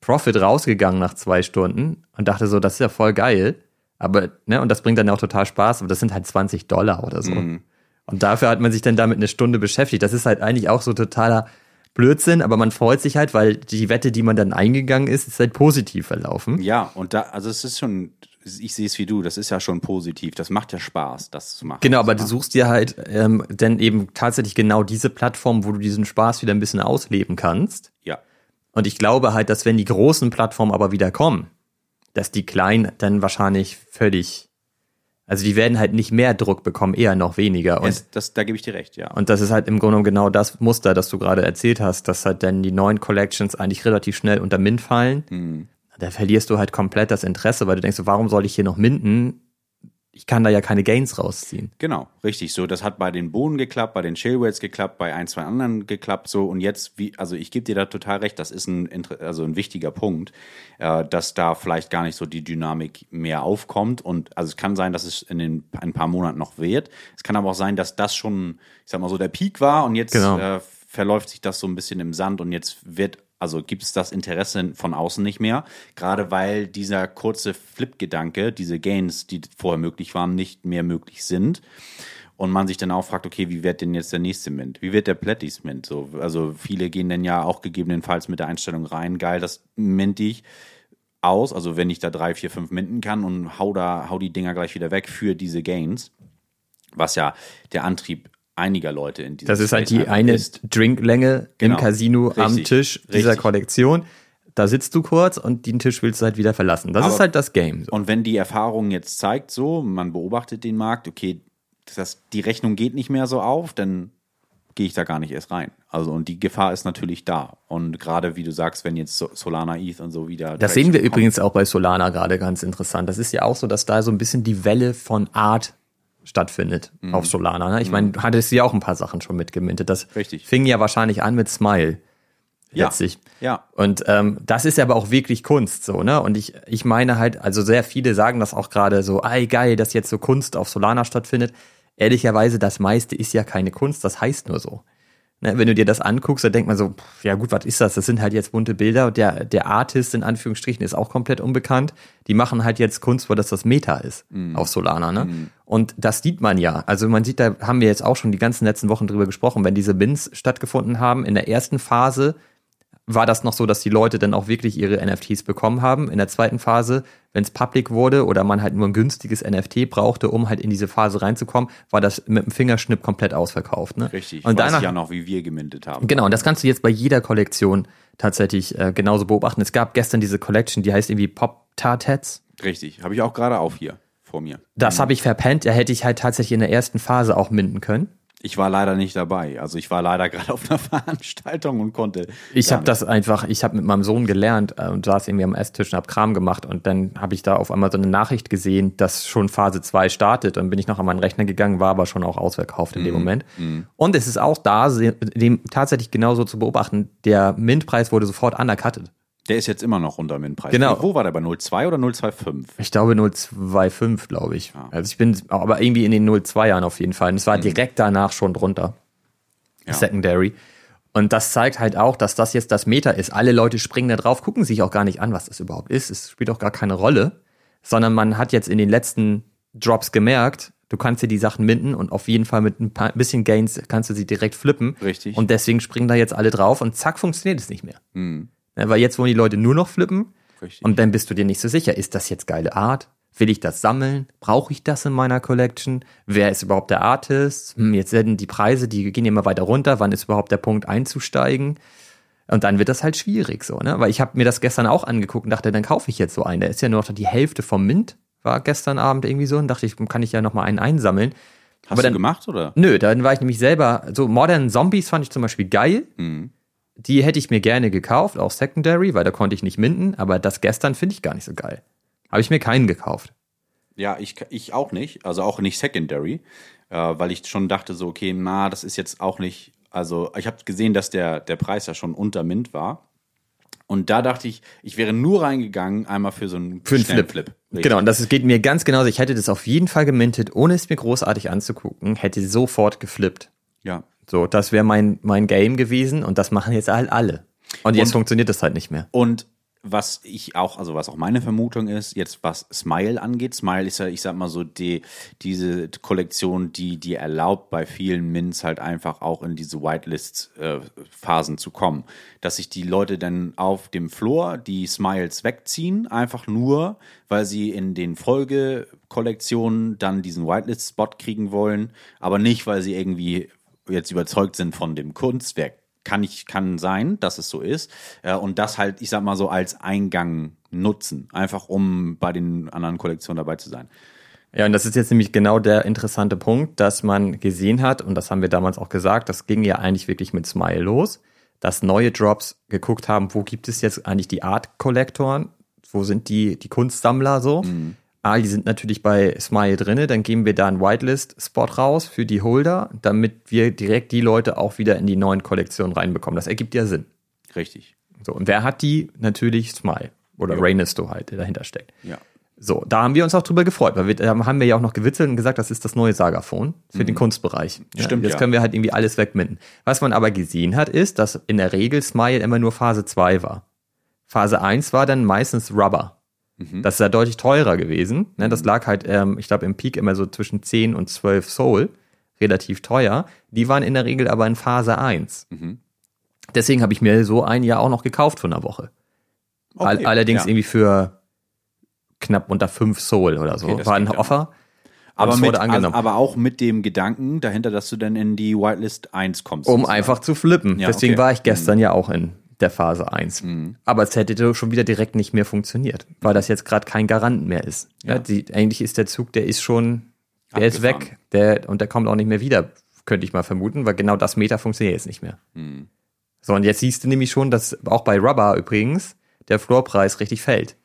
Profit rausgegangen nach zwei Stunden und dachte so, das ist ja voll geil. Aber, ne, und das bringt dann auch total Spaß, aber das sind halt 20 Dollar oder so. Mhm. Und dafür hat man sich dann damit eine Stunde beschäftigt. Das ist halt eigentlich auch so totaler Blödsinn, aber man freut sich halt, weil die Wette, die man dann eingegangen ist, ist halt positiv verlaufen. Ja, und da, also es ist schon, ich sehe es wie du, das ist ja schon positiv. Das macht ja Spaß, das zu machen. Genau, aber du suchst dir halt ähm, dann eben tatsächlich genau diese Plattform, wo du diesen Spaß wieder ein bisschen ausleben kannst. Ja. Und ich glaube halt, dass wenn die großen Plattformen aber wieder kommen, dass die kleinen dann wahrscheinlich völlig, also die werden halt nicht mehr Druck bekommen, eher noch weniger. Und, Es, das, da gebe ich dir recht, ja. und das ist halt im Grunde genommen genau das Muster, das du gerade erzählt hast, dass halt dann die neuen Collections eigentlich relativ schnell unter Mint fallen. Mhm. Da verlierst du halt komplett das Interesse, weil du denkst, warum soll ich hier noch minden? Ich kann da ja keine Gains rausziehen. Genau, richtig. So, das hat bei den Bohnen geklappt, bei den Shellwells geklappt, bei ein, zwei anderen geklappt. So und jetzt, wie, also ich gebe dir da total recht. Das ist ein, also ein wichtiger Punkt, äh, dass da vielleicht gar nicht so die Dynamik mehr aufkommt. Und also es kann sein, dass es in den, ein paar Monaten noch wird. Es kann aber auch sein, dass das schon, ich sag mal so, der Peak war und jetzt Genau. äh, verläuft sich das so ein bisschen im Sand und jetzt wird also gibt es das Interesse von außen nicht mehr, gerade weil dieser kurze Flip-Gedanke, diese Gains, die vorher möglich waren, nicht mehr möglich sind. Und man sich dann auch fragt, okay, wie wird denn jetzt der nächste Mint? Wie wird der Platties Mint? So, also viele gehen dann ja auch gegebenenfalls mit der Einstellung rein, geil, das mint ich aus, also wenn ich da drei, vier, fünf minten kann und hau da, hau die Dinger gleich wieder weg für diese Gains, was ja der Antrieb einiger Leute in diesem Das ist halt die eine ist. Drinklänge Genau. im Casino am Richtig. Tisch dieser Richtig. Kollektion. Da sitzt du kurz und den Tisch willst du halt wieder verlassen. Das Aber- ist halt das Game. So. Und wenn die Erfahrung jetzt zeigt, so, man beobachtet den Markt, okay, das, die Rechnung geht nicht mehr so auf, dann gehe ich da gar nicht erst rein. Also, und die Gefahr ist natürlich da. Und gerade wie du sagst, wenn jetzt So- Solana, ETH und so wieder. Das sehen wir übrigens auch bei Solana gerade ganz interessant. Das ist ja auch so, dass da so ein bisschen die Welle von Art stattfindet Mhm. auf Solana. Ne? Ich meine, du hattest ja auch ein paar Sachen schon mitgemintet. Das Richtig. fing ja wahrscheinlich an mit Smile. Ja. Letztlich. Ja. Und ähm, das ist ja aber auch wirklich Kunst, so, ne? Und ich, ich meine halt, also sehr viele sagen das auch gerade so, ey, geil, dass jetzt so Kunst auf Solana stattfindet. Ehrlicherweise, das meiste ist ja keine Kunst, das heißt nur so. Ne, wenn du dir das anguckst, dann denkt man so, pff, ja gut, was ist das? Das sind halt jetzt bunte Bilder und der, der Artist in Anführungsstrichen ist auch komplett unbekannt. Die machen halt jetzt Kunst, weil das das Meta ist auf Solana. Ne? Und das sieht man ja. Also man sieht, da haben wir jetzt auch schon die ganzen letzten Wochen drüber gesprochen, wenn diese Bins stattgefunden haben. In der ersten Phase war das noch so, dass die Leute dann auch wirklich ihre NFTs bekommen haben. In der zweiten Phase, wenn es public wurde oder man halt nur ein günstiges NFT brauchte, um halt in diese Phase reinzukommen, war das mit dem Fingerschnipp komplett ausverkauft. Ne? Richtig. Und danach, ja noch, wie wir gemintet haben. Genau, und das kannst du jetzt bei jeder Kollektion tatsächlich äh, genauso beobachten. Es gab gestern diese Collection, die heißt irgendwie Pop Tartats. Richtig. Habe ich auch gerade auf hier vor mir. Das habe ich verpennt. Da hätte ich halt tatsächlich in der ersten Phase auch minden können. Ich war leider nicht dabei. Also ich war leider *laughs* gerade auf einer Veranstaltung und konnte. Ich habe das einfach, ich habe mit meinem Sohn gelernt äh, und saß irgendwie am Esstisch und habe Kram gemacht und dann habe ich da auf einmal so eine Nachricht gesehen, dass schon Phase 2 startet. Dann bin ich noch an meinen Rechner gegangen, war aber schon auch ausverkauft in dem Moment. Und es ist auch da dem tatsächlich genauso zu beobachten, der Mintpreis wurde sofort undercutted. Der ist jetzt immer noch unter Min-Preis. Genau. Wo war der bei 0,2 oder 0,25? Ich glaube 025, glaube ich. Also ich bin aber irgendwie in den 02 Jahren auf jeden Fall. Und es war direkt danach schon drunter. Ja. Secondary. Und das zeigt halt auch, dass das jetzt das Meta ist. Alle Leute springen da drauf, gucken sich auch gar nicht an, was das überhaupt ist. Es spielt auch gar keine Rolle. Sondern man hat jetzt in den letzten Drops gemerkt, du kannst dir die Sachen minden und auf jeden Fall mit ein paar bisschen Gains kannst du sie direkt flippen. Richtig. Und deswegen springen da jetzt alle drauf und zack, funktioniert es nicht mehr. Ja, weil jetzt wollen die Leute nur noch flippen. Richtig. Und dann bist du dir nicht so sicher, ist das jetzt geile Art? Will ich das sammeln? Brauche ich das in meiner Collection? Wer ist überhaupt der Artist? Hm, jetzt werden die Preise, die gehen immer weiter runter. Wann ist überhaupt der Punkt einzusteigen? Und dann wird das halt schwierig so, ne? Weil ich habe mir das gestern auch angeguckt und dachte, dann kaufe ich jetzt so einen. Der ist ja nur noch die Hälfte vom Mint, war gestern Abend irgendwie so und dachte ich, kann ich ja noch mal einen einsammeln. Hast Aber du dann- gemacht oder? Nö, dann war ich nämlich selber, so Modern Zombies fand ich zum Beispiel geil. Mhm. Die hätte ich mir gerne gekauft, auch Secondary, weil da konnte ich nicht minden, aber das gestern finde ich gar nicht so geil. Habe ich mir keinen gekauft. Ja, ich, ich auch nicht. Also auch nicht Secondary, äh, weil ich schon dachte so, okay, na, das ist jetzt auch nicht. Also ich habe gesehen, dass der, der Preis ja schon unter Mint war. Und da dachte ich, ich wäre nur reingegangen, einmal für so einen Für einen Flip. Richtig. Genau, und das geht mir ganz genauso. Ich hätte das auf jeden Fall gemintet, ohne es mir großartig anzugucken, hätte sofort geflippt. Ja. So, das wäre mein, mein Game gewesen und das machen jetzt halt alle. Und jetzt Und- funktioniert das halt nicht mehr. Und was ich auch, also was auch meine Vermutung ist, jetzt was Smile angeht, Smile ist ja, ich sag mal so, die, diese Kollektion, die, die erlaubt bei vielen Mints halt einfach auch in diese Whitelist-Phasen zu kommen. Dass sich die Leute dann auf dem Floor die Smiles wegziehen, einfach nur, weil sie in den Folgekollektionen dann diesen Whitelist-Spot kriegen wollen, aber nicht, weil sie irgendwie jetzt überzeugt sind von dem Kunstwerk kann ich kann sein, dass es so ist äh, und das halt, ich sag mal so als Eingang nutzen, einfach um bei den anderen Kollektionen dabei zu sein. Ja, und das ist jetzt nämlich genau der interessante Punkt, dass man gesehen hat, und das haben wir damals auch gesagt, das ging ja eigentlich wirklich mit Smile los, dass neue Drops geguckt haben, wo gibt es jetzt eigentlich die Art-Kollektoren, wo sind die, die Kunstsammler so. Ah, die sind natürlich bei Smile drinne, dann geben wir da einen Whitelist-Spot raus für die Holder, damit wir direkt die Leute auch wieder in die neuen Kollektionen reinbekommen. Das ergibt ja Sinn. Richtig. So, und wer hat die? Natürlich Smile. Oder Ja. Raynisto halt, der dahinter steckt. Ja. So, da haben wir uns auch drüber gefreut, weil wir da haben wir ja auch noch gewitzelt und gesagt, das ist das neue Sagaphone für den Kunstbereich. Ja, Stimmt, Jetzt ja. können wir halt irgendwie alles wegminden. Was man aber gesehen hat, ist, dass in der Regel Smile immer nur Phase 2 war. Phase 1 war dann meistens Rubber. Das ist ja deutlich teurer gewesen. Ne, das lag halt, ähm, ich glaube, im Peak immer so zwischen 10 und 12 Soul. Relativ teuer. Die waren in der Regel aber in Phase 1. Deswegen habe ich mir so ein Jahr auch noch gekauft von einer Woche. All, Okay, allerdings ja. irgendwie für knapp unter 5 Soul oder so. Okay, War ein Offer. Aber, es mit, wurde angenommen. aber auch mit dem Gedanken dahinter, dass du dann in die Whitelist 1 kommst. um sozusagen. einfach zu flippen. Ja, Deswegen okay. Mhm. war ich gestern ja auch in der Phase 1. Aber es hätte schon wieder direkt nicht mehr funktioniert, weil das jetzt gerade kein Garant mehr ist. Ja. Ja. die, eigentlich ist der Zug, der ist schon, der ist Abgefahren. weg der, und der kommt auch nicht mehr wieder, könnte ich mal vermuten, weil genau das Meter funktioniert jetzt nicht mehr. Mhm. So, und jetzt siehst du nämlich schon, dass auch bei Rubber übrigens der Floorpreis richtig fällt.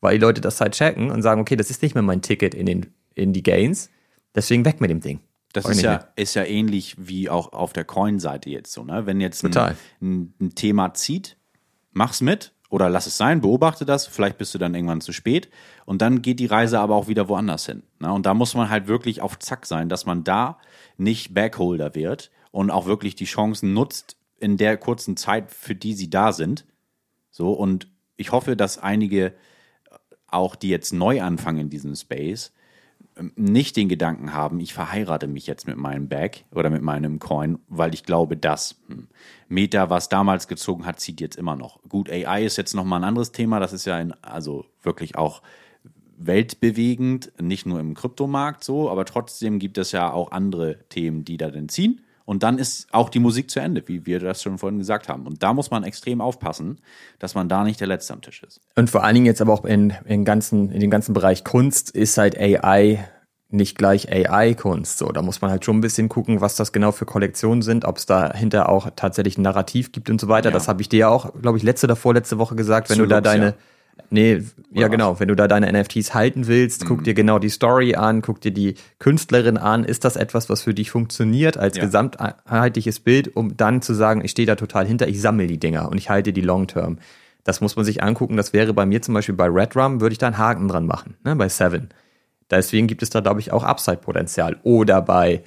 Weil die Leute das halt checken und sagen, okay, das ist nicht mehr mein Ticket in, den, in die Gains, deswegen weg mit dem Ding. Das ist ja, ist ja ähnlich wie auch auf der Coin-Seite jetzt so, ne? Wenn jetzt ein, ein, ein Thema zieht, mach's mit oder lass es sein, beobachte das, vielleicht bist du dann irgendwann zu spät und dann geht die Reise aber auch wieder woanders hin. Ne? Und da muss man halt wirklich auf Zack sein, dass man da nicht Backholder wird und auch wirklich die Chancen nutzt in der kurzen Zeit, für die sie da sind. So, und ich hoffe, dass einige auch, die jetzt neu anfangen in diesem Space, nicht den Gedanken haben, ich verheirate mich jetzt mit meinem Bag oder mit meinem Coin, weil ich glaube, dass hm, Meta, was damals gezogen hat, zieht jetzt immer noch. Gut, AI ist jetzt nochmal ein anderes Thema, das ist ja ein, also wirklich auch weltbewegend, nicht nur im Kryptomarkt so, aber trotzdem gibt es ja auch andere Themen, die da dann ziehen. Und dann ist auch die Musik zu Ende, wie wir das schon vorhin gesagt haben. Und da muss man extrem aufpassen, dass man da nicht der Letzte am Tisch ist. Und vor allen Dingen jetzt aber auch in, in, ganzen, in dem ganzen Bereich Kunst ist halt AI nicht gleich AI-Kunst. So, da muss man halt schon ein bisschen gucken, was das genau für Kollektionen sind, ob es dahinter auch tatsächlich ein Narrativ gibt und so weiter. Ja. Das habe ich dir ja auch, glaube ich, letzte oder vorletzte Woche gesagt, wenn du da deine, ja. Nee, ja was? genau, wenn du da deine NFTs halten willst, Mhm. guck dir genau die Story an, guck dir die Künstlerin an. Ist das etwas, was für dich funktioniert als Ja. gesamtheitliches Bild, um dann zu sagen, ich stehe da total hinter, ich sammle die Dinger und ich halte die long term. Das muss man sich angucken. Das wäre bei mir zum Beispiel bei Red Rum, würde ich da einen Haken dran machen, ne, bei Seven. Deswegen gibt es da, glaube ich, auch Upside-Potenzial. Oder bei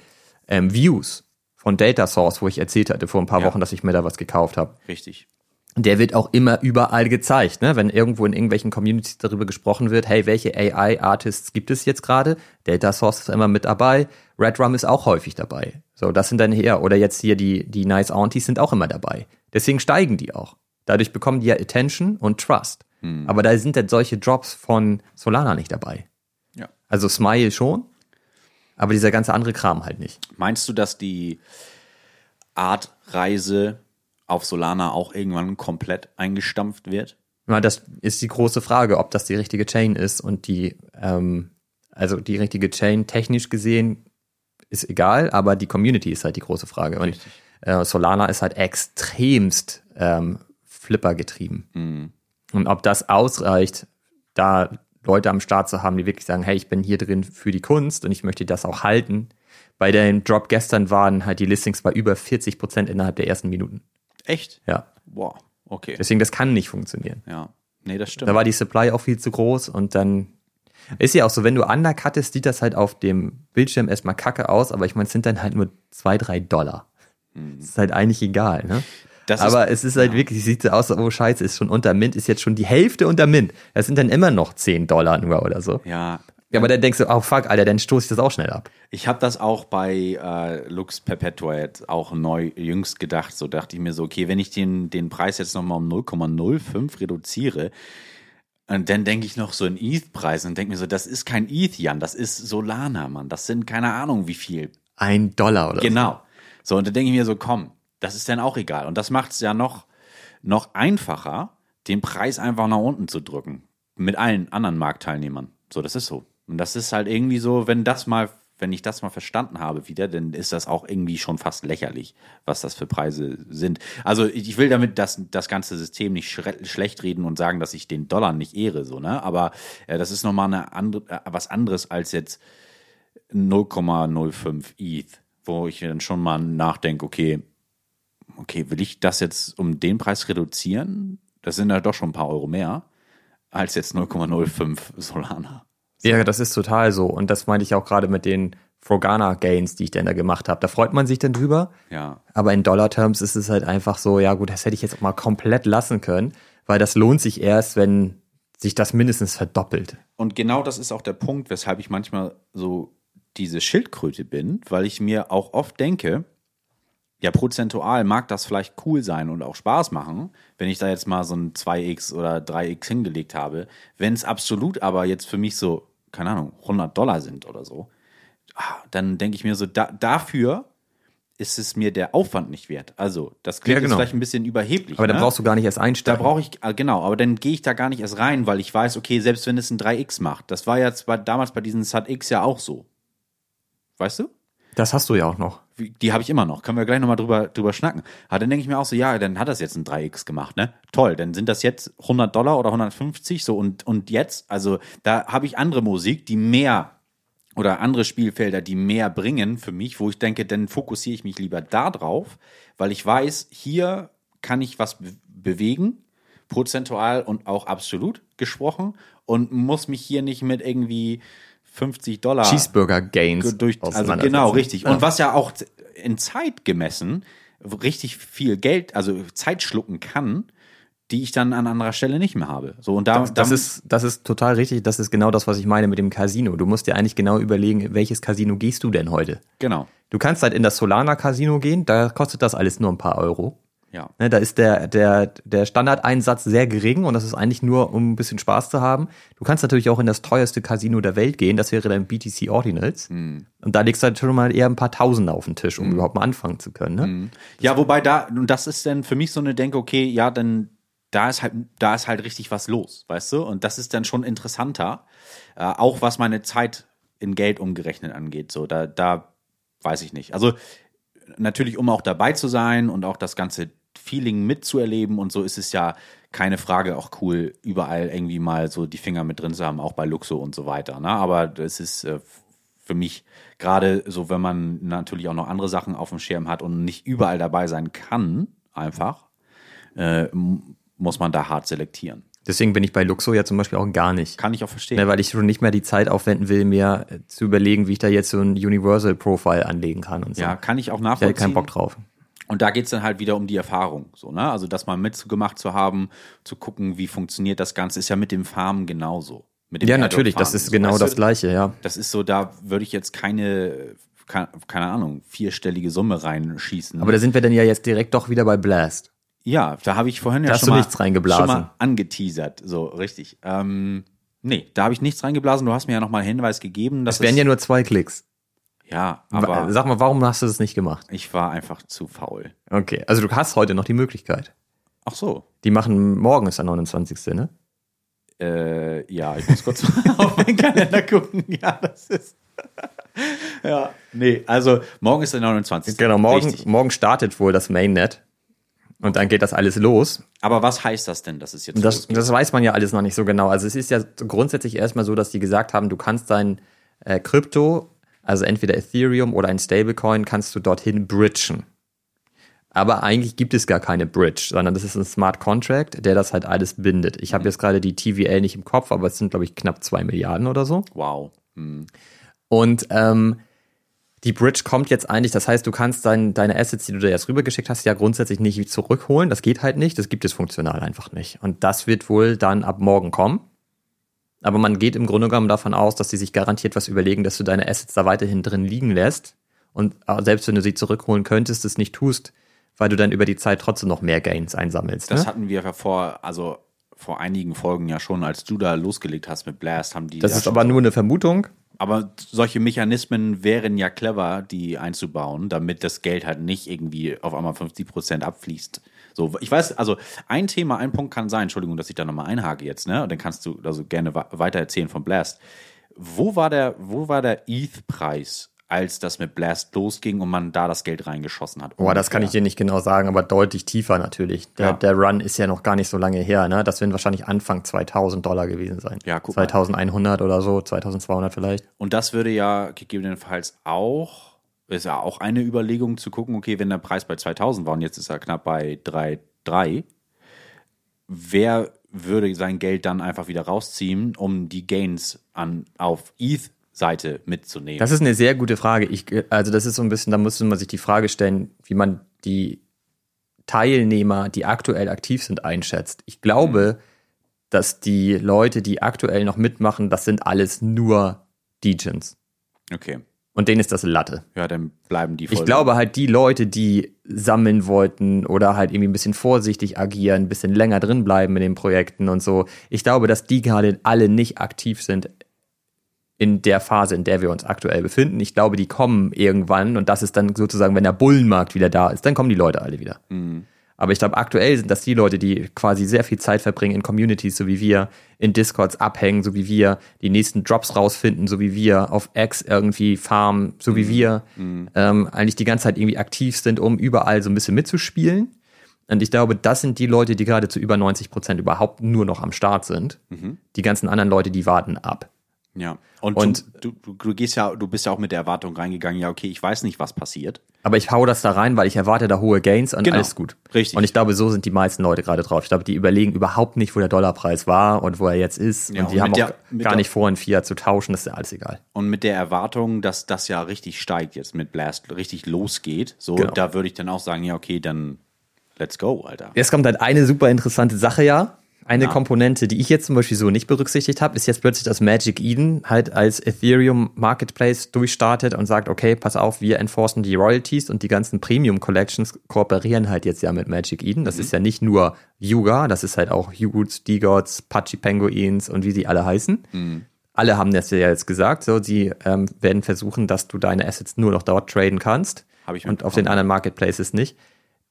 ähm, Views von Data Source, wo ich erzählt hatte vor ein paar Ja. Wochen, dass ich mir da was gekauft habe. Richtig. Der wird auch immer überall gezeigt, ne? Wenn irgendwo in irgendwelchen Communities darüber gesprochen wird, hey, welche AI-Artists gibt es jetzt gerade? Data Source ist immer mit dabei. Red Rum ist auch häufig dabei. So, das sind dann her. Oder jetzt hier die, die Nice Aunties sind auch immer dabei. Deswegen steigen die auch. Dadurch bekommen die ja Attention und Trust. Aber da sind dann solche Drops von Solana nicht dabei. Ja. Also Smile schon, aber dieser ganze andere Kram halt nicht. Meinst du, dass die Art Reise auf Solana auch irgendwann komplett eingestampft wird? Ja, das ist die große Frage, ob das die richtige Chain ist und die, ähm, also die richtige Chain technisch gesehen ist egal, aber die Community ist halt die große Frage. Und äh, Solana ist halt extremst ähm, Flipper getrieben. Mhm. Und ob das ausreicht, da Leute am Start zu haben, die wirklich sagen, hey, ich bin hier drin für die Kunst und ich möchte das auch halten. Bei dem Drop gestern waren halt die Listings bei über 40 Prozent innerhalb der ersten Minuten. Echt? Ja. Boah, okay. Deswegen, das kann nicht funktionieren. Ja. Nee, das stimmt. Da war die Supply auch viel zu groß und dann ist ja auch so, wenn du undercuttest, sieht das halt auf dem Bildschirm erstmal kacke aus, aber ich meine, es sind dann halt nur zwei, drei Dollar. Das ist halt eigentlich egal, ne? Das aber es ist halt wirklich, es sieht so aus, oh scheiße, ist schon unter Mint, ist jetzt schon die Hälfte unter Mint. Das sind dann immer noch 10 Dollar nur oder so. ja, Ja, aber dann denkst du, oh fuck, Alter, dann stoße ich das auch schnell ab. Ich habe das auch bei äh, Lux Perpetua jetzt auch neu jüngst gedacht. So dachte ich mir so, okay, wenn ich den, den Preis jetzt nochmal um 0,05 reduziere, und dann denke ich noch so in ETH-Preisen und denke mir so, das ist kein ETH, Jan, das ist Solana, Mann. Das sind keine Ahnung wie viel. Ein Dollar oder Genau. So, und dann denke ich mir so, komm, das ist dann auch egal. Und das macht es ja noch, noch einfacher, den Preis einfach nach unten zu drücken. Mit allen anderen Marktteilnehmern. So, das ist so. Und das ist halt irgendwie so, wenn das mal, wenn ich das mal verstanden habe wieder, dann ist das auch irgendwie schon fast lächerlich, was das für Preise sind. Also ich will damit das, das ganze System nicht schlecht reden und sagen, dass ich den Dollar nicht ehre, so, ne? Aber äh, das ist nochmal eine andere, äh, was anderes als jetzt 0,05 ETH, wo ich dann schon mal nachdenke, okay, okay, will ich das jetzt um den Preis reduzieren? Das sind ja doch schon ein paar Euro mehr als jetzt 0,05 Solana. Ja, das ist total so. Und das meinte ich auch gerade mit den Frogana-Gains, die ich denn da gemacht habe. Da freut man sich dann drüber. Ja. Aber in Dollar-Terms ist es halt einfach so, ja gut, das hätte ich jetzt auch mal komplett lassen können, weil das lohnt sich erst, wenn sich das mindestens verdoppelt. Und genau das ist auch der Punkt, weshalb ich manchmal so diese Schildkröte bin, weil ich mir auch oft denke, ja, prozentual mag das vielleicht cool sein und auch Spaß machen, wenn ich da jetzt mal so ein 2x oder 3x hingelegt habe. Wenn es absolut aber jetzt für mich so, keine Ahnung, 100 Dollar sind oder so, ah, dann denke ich mir so, da, dafür ist es mir der Aufwand nicht wert. Also, das klingt Ja, genau. jetzt vielleicht ein bisschen überheblich. Aber ne? da brauchst du gar nicht erst Da einsteigen. brauche ich, ah, genau, aber dann gehe ich da gar nicht erst rein, weil ich weiß, okay, selbst wenn es ein 3x macht, das war jetzt bei, damals bei diesen SAT-X ja auch so. Weißt du? das hast du ja auch noch. Die habe ich immer noch. Können wir gleich nochmal drüber, drüber schnacken. Aber dann denke ich mir auch so, ja, dann hat das jetzt ein 3x gemacht, ne? Toll, dann sind das jetzt 100 Dollar oder 150 so und, und jetzt, also da habe ich andere Musik, die mehr oder andere Spielfelder, die mehr bringen für mich, wo ich denke, dann fokussiere ich mich lieber da drauf, weil ich weiß, hier kann ich was be bewegen, prozentual und auch absolut gesprochen und muss mich hier nicht mit irgendwie 50 Dollar Cheeseburger-Gains. durch, also genau, richtig. Ja. Und was ja auch in Zeit gemessen richtig viel Geld, also Zeit schlucken kann, die ich dann an anderer Stelle nicht mehr habe. So und da, Das, das, ist, das ist total richtig. Das ist genau das, was ich meine mit dem Casino. Du musst dir eigentlich genau überlegen, welches Casino gehst du denn heute? genau, Du kannst halt in das Solana Casino gehen, da kostet das alles nur ein paar Euro. Ja. Ne, da ist der, der, der Standardeinsatz sehr gering und das ist eigentlich nur, um ein bisschen Spaß zu haben. Du kannst natürlich auch in das teuerste Casino der Welt gehen, das wäre dann BTC Ordinals. Hm. Und da legst du halt schon mal eher ein paar Tausende auf den Tisch, um überhaupt mal anfangen zu können. Ne? Hm. Ja, wobei da, und das ist dann für mich so eine Denke, okay, ja, dann da ist halt, da ist halt richtig was los, weißt du? Und das ist dann schon interessanter, äh, auch was meine Zeit in Geld umgerechnet angeht. So, da, da weiß ich nicht. Also natürlich, um auch dabei zu sein und auch das ganze Feeling mitzuerleben und so ist es ja keine Frage auch cool, überall irgendwie mal so die Finger mit drin zu haben, auch bei Luxo und so weiter. Ne? Aber das ist äh, für mich gerade so, wenn man natürlich auch noch andere Sachen auf dem Schirm hat und nicht überall dabei sein kann, einfach, äh, muss man da hart selektieren. Deswegen bin ich bei Luxo ja zum Beispiel auch gar nicht. Kann ich auch verstehen. Ne, weil ich schon nicht mehr die Zeit aufwenden will, mir äh, zu überlegen, wie ich da jetzt so ein Universal Profile anlegen kann und so. ja, kann ich auch ich hätte nachvollziehen. keinen Bock drauf. Und da geht's dann halt wieder um die Erfahrung. So, ne? Also das mal mitgemacht zu haben, zu gucken, wie funktioniert das Ganze, ist ja mit dem Farmen genauso. Mit dem Ja, natürlich, das ist So, genau weißt das du, Gleiche, ja. Das ist so, da würde ich jetzt keine, keine, Ahnung, vierstellige Summe reinschießen. Aber da sind wir dann ja jetzt direkt doch wieder bei Blast. Ja, da habe ich vorhin ja Da hast schon, du mal, nichts reingeblasen. schon mal angeteasert. So, richtig. Ähm, nee, da habe ich nichts reingeblasen. Du hast mir ja nochmal einen Hinweis gegeben. Dass Das wären es, ja nur zwei Klicks. Ja, aber Sag mal, warum hast du das nicht gemacht? ich war einfach zu faul. Okay, also du hast heute noch die Möglichkeit. Ach so. Die machen, morgen ist der 29. ne? Äh, ja, ich muss kurz *laughs* auf meinen Kalender gucken. *laughs* Ja, das ist. *laughs* ja, nee, also morgen ist der 29. Genau, morgen, Richtig. morgen startet wohl das Mainnet. Und dann geht das alles los. Aber was heißt das denn, dass es jetzt Das, losgeht? das weiß man ja alles noch nicht so genau. Also es ist ja grundsätzlich erstmal so, dass die gesagt haben, du kannst dein äh, Krypto, also entweder Ethereum oder ein Stablecoin, kannst du dorthin bridgen. Aber eigentlich gibt es gar keine Bridge, sondern das ist ein Smart Contract, der das halt alles bindet. Ich habe jetzt gerade die TVL nicht im Kopf, aber es sind, glaube ich, knapp zwei Milliarden oder so. Wow. Hm. Und ähm, die Bridge kommt jetzt eigentlich, das heißt, du kannst dein, deine Assets, die du da jetzt rübergeschickt hast, ja grundsätzlich nicht zurückholen. Das geht halt nicht, das gibt es funktional einfach nicht. Und das wird wohl dann ab morgen kommen. Aber man geht im Grunde genommen davon aus, dass sie sich garantiert was überlegen, dass du deine Assets da weiterhin drin liegen lässt. Und äh, selbst wenn du sie zurückholen könntest, es nicht tust, weil du dann über die Zeit trotzdem noch mehr Gains einsammelst. Das ne? hatten wir ja vor, also vor einigen Folgen ja schon, als du da losgelegt hast mit Blast, haben die. das da ist aber nur eine Vermutung. Aber solche Mechanismen wären ja clever, die einzubauen, damit das Geld halt nicht irgendwie auf einmal 50 Prozent abfließt. So, ich weiß, also ein Thema, ein Punkt kann sein, Entschuldigung, dass ich da nochmal einhake jetzt, ne? Und dann kannst du also gerne weiter erzählen von Blast. Wo war der, wo war der ETH-Preis, als das mit Blast losging und man da das Geld reingeschossen hat? Boah, das kann ich dir nicht genau sagen, aber deutlich tiefer natürlich. Der, Ja. der Run ist ja noch gar nicht so lange her, ne? Das werden wahrscheinlich Anfang 2000 Dollar gewesen sein. Ja, guck mal. 2100 oder so, 2200 vielleicht. Und das würde ja gegebenenfalls auch, ist ja auch eine Überlegung zu gucken, okay, wenn der Preis bei 2000 war und jetzt ist er knapp bei 3,3, wer würde sein Geld dann einfach wieder rausziehen, um die Gains an, auf ETH-Seite mitzunehmen? Das ist eine sehr gute Frage. Ich, also das ist so ein bisschen, da müsste man sich die Frage stellen, wie man die Teilnehmer, die aktuell aktiv sind, einschätzt. Ich glaube, dass die Leute, die aktuell noch mitmachen, das sind alles nur Degens. okay. Und denen ist das Latte. Ja, dann bleiben die Ich voll- glaube halt, die Leute, die sammeln wollten oder halt irgendwie ein bisschen vorsichtig agieren, ein bisschen länger drin bleiben in den Projekten und so, ich glaube, dass die gerade alle nicht aktiv sind in der Phase, in der wir uns aktuell befinden. Ich glaube, die kommen irgendwann und das ist dann sozusagen, wenn der Bullenmarkt wieder da ist, dann kommen die Leute alle wieder. Aber ich glaube, aktuell sind das die Leute, die quasi sehr viel Zeit verbringen in Communities, so wie wir, in Discords abhängen, so wie wir, die nächsten Drops rausfinden, so wie wir, auf X irgendwie farmen, so wie wir, ähm, eigentlich die ganze Zeit irgendwie aktiv sind, um überall so ein bisschen mitzuspielen. Und ich glaube, das sind die Leute, die gerade zu über 90 Prozent überhaupt nur noch am Start sind. Die ganzen anderen Leute, die warten ab. Ja. Und, Und- du, du, du gehst ja, du bist ja auch mit der Erwartung reingegangen, ja, okay, ich weiß nicht, was passiert. Aber ich hau das da rein, weil ich erwarte da hohe Gains und Genau. alles gut. Richtig. Und ich glaube, so sind die meisten Leute gerade drauf. Ich glaube, die überlegen überhaupt nicht, wo der Dollarpreis war und wo er jetzt ist. Ja, und die und haben auch der- gar nicht vor, in Fiat zu tauschen. Das ist ja alles egal. Und mit der Erwartung, dass das ja richtig steigt jetzt mit Blast, richtig losgeht, so, Genau. da würde ich dann auch sagen, ja, okay, dann let's go, Alter. Jetzt kommt halt eine super interessante Sache ja. Eine Ja. Komponente, die ich jetzt zum Beispiel so nicht berücksichtigt habe, ist jetzt plötzlich, dass Magic Eden halt als Ethereum Marketplace durchstartet und sagt, okay, pass auf, wir enforcen die Royalties und die ganzen Premium Collections kooperieren halt jetzt ja mit Magic Eden. Das ist ja nicht nur Yuga, das ist halt auch Hugots, D-Gods, Pachi Penguins und wie sie alle heißen. Alle haben das ja jetzt gesagt, so, sie ähm, werden versuchen, dass du deine Assets nur noch dort traden kannst Hab ich und auf den anderen Marketplaces nicht.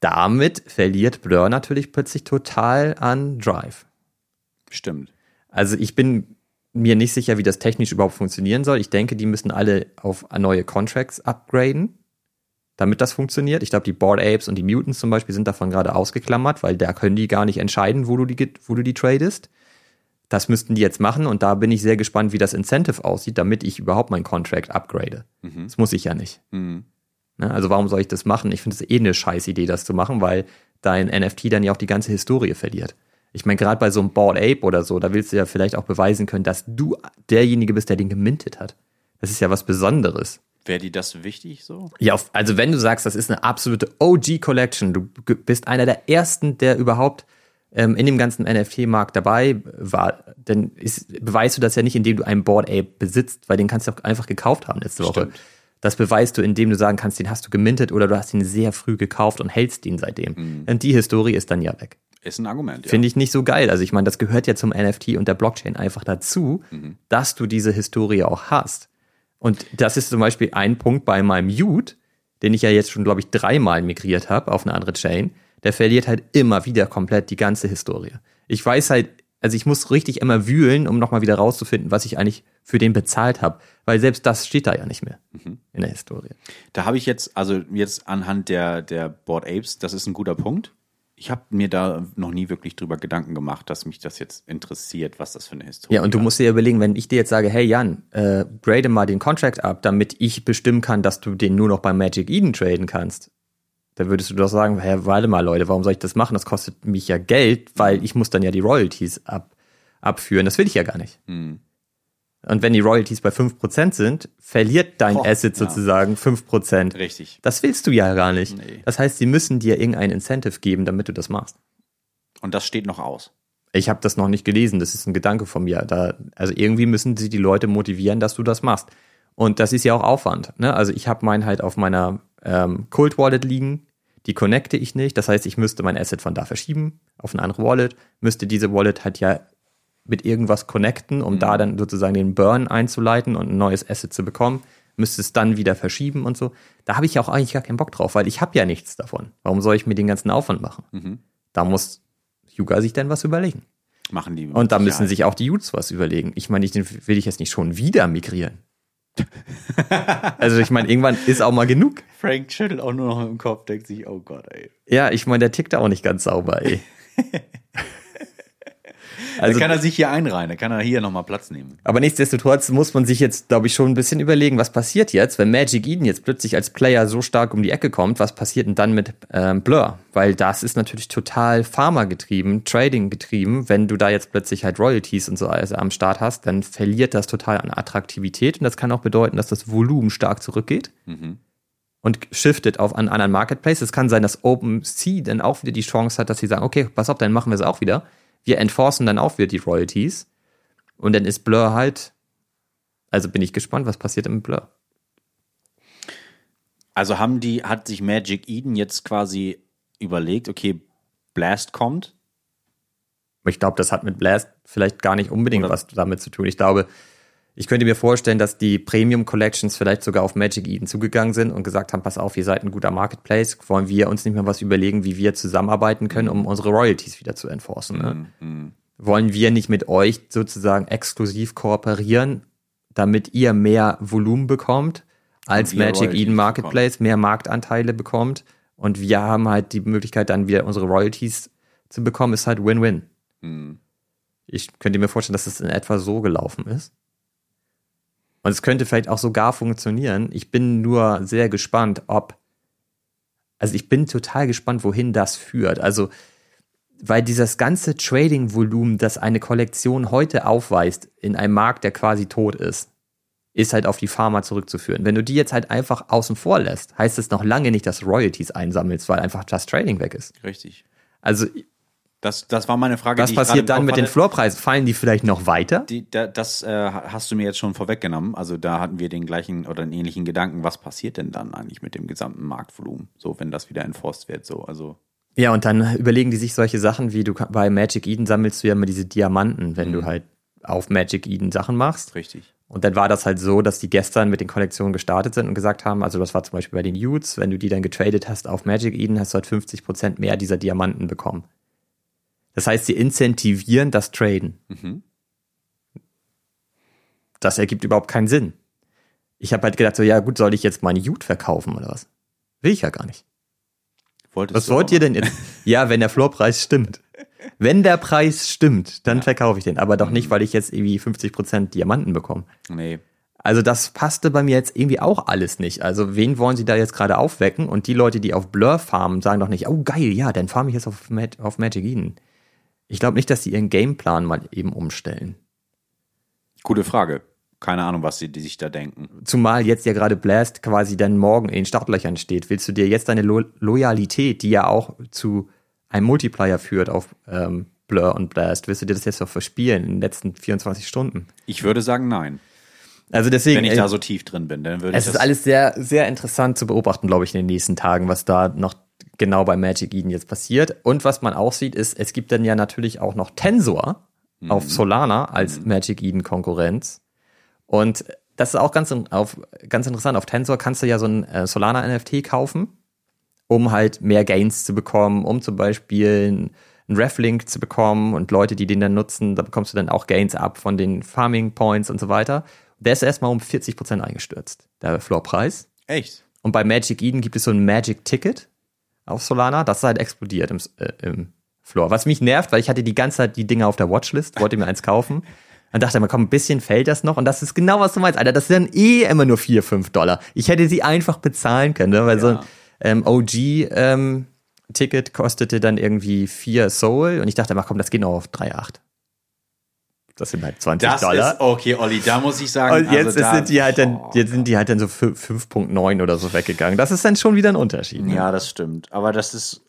Damit verliert Blur natürlich plötzlich total an Drive. Stimmt. Also ich bin mir nicht sicher, wie das technisch überhaupt funktionieren soll. Ich denke, die müssen alle auf neue Contracts upgraden, damit das funktioniert. Ich glaube, die Board Apes und die Mutants zum Beispiel sind davon gerade ausgeklammert, weil da können die gar nicht entscheiden, wo du die, wo du die tradest. Das müssten die jetzt machen und da bin ich sehr gespannt, wie das Incentive aussieht, damit ich überhaupt mein Contract upgrade. Das muss ich ja nicht. Mhm. Ne? Also warum soll ich das machen? Ich finde es eh eine scheiß Idee, das zu machen, weil dein NFT dann ja auch die ganze Historie verliert. Ich meine, gerade bei so einem Bored Ape oder so, da willst du ja vielleicht auch beweisen können, dass du derjenige bist, der den gemintet hat. Das ist ja was Besonderes. Wäre dir das wichtig so? Ja, also wenn du sagst, das ist eine absolute OG-Collection, du bist einer der ersten, der überhaupt ähm, in dem ganzen NFT-Markt dabei war, dann ist, beweist du das ja nicht, indem du einen Board Ape besitzt, weil den kannst du auch einfach gekauft haben letzte Woche. Das beweist du, indem du sagen kannst, den hast du gemintet oder du hast ihn sehr früh gekauft und hältst ihn seitdem. Mhm. Und die Historie ist dann ja weg. Ist ein Argument. Ja. Finde ich nicht so geil. Also ich meine, das gehört ja zum NFT und der Blockchain einfach dazu, Mhm. dass du diese Historie auch hast. Und das ist zum Beispiel ein Punkt bei meinem Ute, den ich ja jetzt schon, glaube ich, dreimal migriert habe auf eine andere Chain. Der verliert halt immer wieder komplett die ganze Historie. Ich weiß halt, also ich muss richtig immer wühlen, um nochmal wieder rauszufinden, was ich eigentlich für den bezahlt habe. Weil selbst das steht da ja nicht mehr mhm. in der Historie. Da habe ich jetzt, also jetzt anhand der, der Board Apes, das ist ein guter Punkt ich habe mir da noch nie wirklich drüber Gedanken gemacht, dass mich das jetzt interessiert, was das für eine Historie ist. Ja, und du musst dir überlegen, wenn ich dir jetzt sage, hey Jan, äh, grade mal den Contract ab, damit ich bestimmen kann, dass du den nur noch bei Magic Eden traden kannst, dann würdest du doch sagen, hey, warte mal Leute, warum soll ich das machen? Das kostet mich ja Geld, weil ich muss dann ja die Royalties ab, abführen. Das will ich ja gar nicht. Hm. Und wenn die Royalties bei 5% sind, verliert dein oh, Asset sozusagen ja. 5%. Richtig. Das willst du ja gar nicht. Nee. Das heißt, sie müssen dir irgendein Incentive geben, damit du das machst. Und das steht noch aus. Ich habe das noch nicht gelesen, das ist ein Gedanke von mir. Da, also irgendwie müssen sie die Leute motivieren, dass du das machst. Und das ist ja auch Aufwand. Ne? Also ich habe meinen halt auf meiner ähm, Cold Wallet liegen, die connecte ich nicht. Das heißt, ich müsste mein Asset von da verschieben auf eine andere Wallet, müsste diese Wallet halt ja mit irgendwas connecten, um mhm. da dann sozusagen den Burn einzuleiten und ein neues Asset zu bekommen, müsste es dann wieder verschieben und so. Da habe ich ja auch eigentlich gar keinen Bock drauf, weil ich habe ja nichts davon. Warum soll ich mir den ganzen Aufwand machen? Mhm. Da muss Yuga sich dann was überlegen. Machen die. Und da müssen sich auch die Utes was überlegen. Ich meine, ich will ich jetzt nicht schon wieder migrieren. *laughs* also ich meine, irgendwann ist auch mal genug. Frank schüttelt auch nur noch im Kopf, denkt sich, oh Gott, ey. Ja, ich meine, der tickt auch nicht ganz sauber, ey. *laughs* Also, dann kann er sich hier einreihen, dann kann er hier nochmal Platz nehmen. Aber nichtsdestotrotz muss man sich jetzt, glaube ich, schon ein bisschen überlegen, was passiert jetzt, wenn Magic Eden jetzt plötzlich als Player so stark um die Ecke kommt, was passiert denn dann mit ähm, Blur? Weil das ist natürlich total Pharma getrieben, Trading getrieben. Wenn du da jetzt plötzlich halt Royalties und so also am Start hast, dann verliert das total an Attraktivität und das kann auch bedeuten, dass das Volumen stark zurückgeht. Mhm und shiftet auf einen anderen Marketplace. Es kann sein, dass OpenSea dann auch wieder die Chance hat, dass sie sagen, okay, pass auf, dann machen wir es auch wieder wir enforcen dann auch wieder die Royalties. Und dann ist Blur halt. Also bin ich gespannt, was passiert im Blur. Also haben die, hat sich Magic Eden jetzt quasi überlegt, okay, Blast kommt? Ich glaube, das hat mit Blast vielleicht gar nicht unbedingt Oder was damit zu tun. Ich glaube, ich könnte mir vorstellen, dass die Premium Collections vielleicht sogar auf Magic Eden zugegangen sind und gesagt haben, pass auf, ihr seid ein guter Marketplace, wollen wir uns nicht mehr was überlegen, wie wir zusammenarbeiten können, um unsere Royalties wieder zu enforcen. Ne? Mhm. Wollen wir nicht mit euch sozusagen exklusiv kooperieren, damit ihr mehr Volumen bekommt als Magic Royalties Eden Marketplace, bekommen. mehr Marktanteile bekommt und wir haben halt die Möglichkeit, dann wieder unsere Royalties zu bekommen, ist halt Win-Win. Mhm. Ich könnte mir vorstellen, dass es in etwa so gelaufen ist. Und es könnte vielleicht auch sogar funktionieren. Ich bin nur sehr gespannt, ob. Also ich bin total gespannt, wohin das führt. Also, weil dieses ganze Trading-Volumen, das eine Kollektion heute aufweist, in einem Markt, der quasi tot ist, ist halt auf die Pharma zurückzuführen. Wenn du die jetzt halt einfach außen vor lässt, heißt es noch lange nicht, dass Royalties einsammelst, weil einfach Just Trading weg ist. Richtig. Also das, das war meine Frage. Was passiert dann mit den Floorpreisen? Fallen die vielleicht noch weiter? Die, da, das äh, hast du mir jetzt schon vorweggenommen. Also da hatten wir den gleichen oder einen ähnlichen Gedanken. Was passiert denn dann eigentlich mit dem gesamten Marktvolumen? So, wenn das wieder enforced wird, so, also. Ja, und dann überlegen die sich solche Sachen wie du bei Magic Eden sammelst du ja immer diese Diamanten, wenn mhm. du halt auf Magic Eden Sachen machst. Richtig. Und dann war das halt so, dass die gestern mit den Kollektionen gestartet sind und gesagt haben, also das war zum Beispiel bei den Utes, wenn du die dann getradet hast auf Magic Eden, hast du halt 50% mehr dieser Diamanten bekommen. Das heißt, sie incentivieren das Traden. Mhm. Das ergibt überhaupt keinen Sinn. Ich habe halt gedacht, so, ja gut, soll ich jetzt meine Jute verkaufen oder was? Will ich ja gar nicht. Wolltest was wollt ihr denn jetzt? *laughs* ja, wenn der Floorpreis stimmt. Wenn der Preis stimmt, dann ja. verkaufe ich den. Aber doch nicht, mhm. weil ich jetzt irgendwie 50% Diamanten bekomme. Nee. Also das passte bei mir jetzt irgendwie auch alles nicht. Also wen wollen sie da jetzt gerade aufwecken? Und die Leute, die auf Blur farmen, sagen doch nicht, oh geil, ja, dann farme ich jetzt auf, Mag auf Magic Eden. Ich glaube nicht, dass sie ihren Gameplan mal eben umstellen. Gute Frage. Keine Ahnung, was sie die sich da denken. Zumal jetzt ja gerade Blast quasi dann morgen in den Startlöchern steht. Willst du dir jetzt deine Lo Loyalität, die ja auch zu einem Multiplier führt auf ähm, Blur und Blast, willst du dir das jetzt noch verspielen in den letzten 24 Stunden? Ich würde sagen, nein. Also deswegen, Wenn ich da so tief drin bin, dann würde es ich. Es ist alles sehr, sehr interessant zu beobachten, glaube ich, in den nächsten Tagen, was da noch genau bei Magic Eden jetzt passiert. Und was man auch sieht, ist, es gibt dann ja natürlich auch noch Tensor mhm. auf Solana als mhm. Magic Eden Konkurrenz. Und das ist auch ganz, auf, ganz interessant. Auf Tensor kannst du ja so ein äh, Solana NFT kaufen, um halt mehr Gains zu bekommen, um zum Beispiel einen Reflink zu bekommen und Leute, die den dann nutzen, da bekommst du dann auch Gains ab von den Farming Points und so weiter. Der ist erstmal um 40 Prozent eingestürzt, der Floorpreis. Echt? Und bei Magic Eden gibt es so ein Magic Ticket auf Solana, das ist halt explodiert im, äh, im Floor. Was mich nervt, weil ich hatte die ganze Zeit die Dinge auf der Watchlist, wollte mir eins kaufen. Dann dachte ich mir, komm, ein bisschen fällt das noch. Und das ist genau, was du meinst, Alter. Das sind eh immer nur 4, 5 Dollar. Ich hätte sie einfach bezahlen können, ne? weil ja. so ein ähm, OG ähm, Ticket kostete dann irgendwie 4 Soul. Und ich dachte mal, komm, das geht noch auf 3,8. Das sind halt 20 das Dollar. Ist, okay, Olli, da muss ich sagen. Und jetzt, also da, sind die halt dann, jetzt sind die halt dann so 5.9 oder so weggegangen. Das ist dann schon wieder ein Unterschied. Ne? Ja, das stimmt. Aber das ist.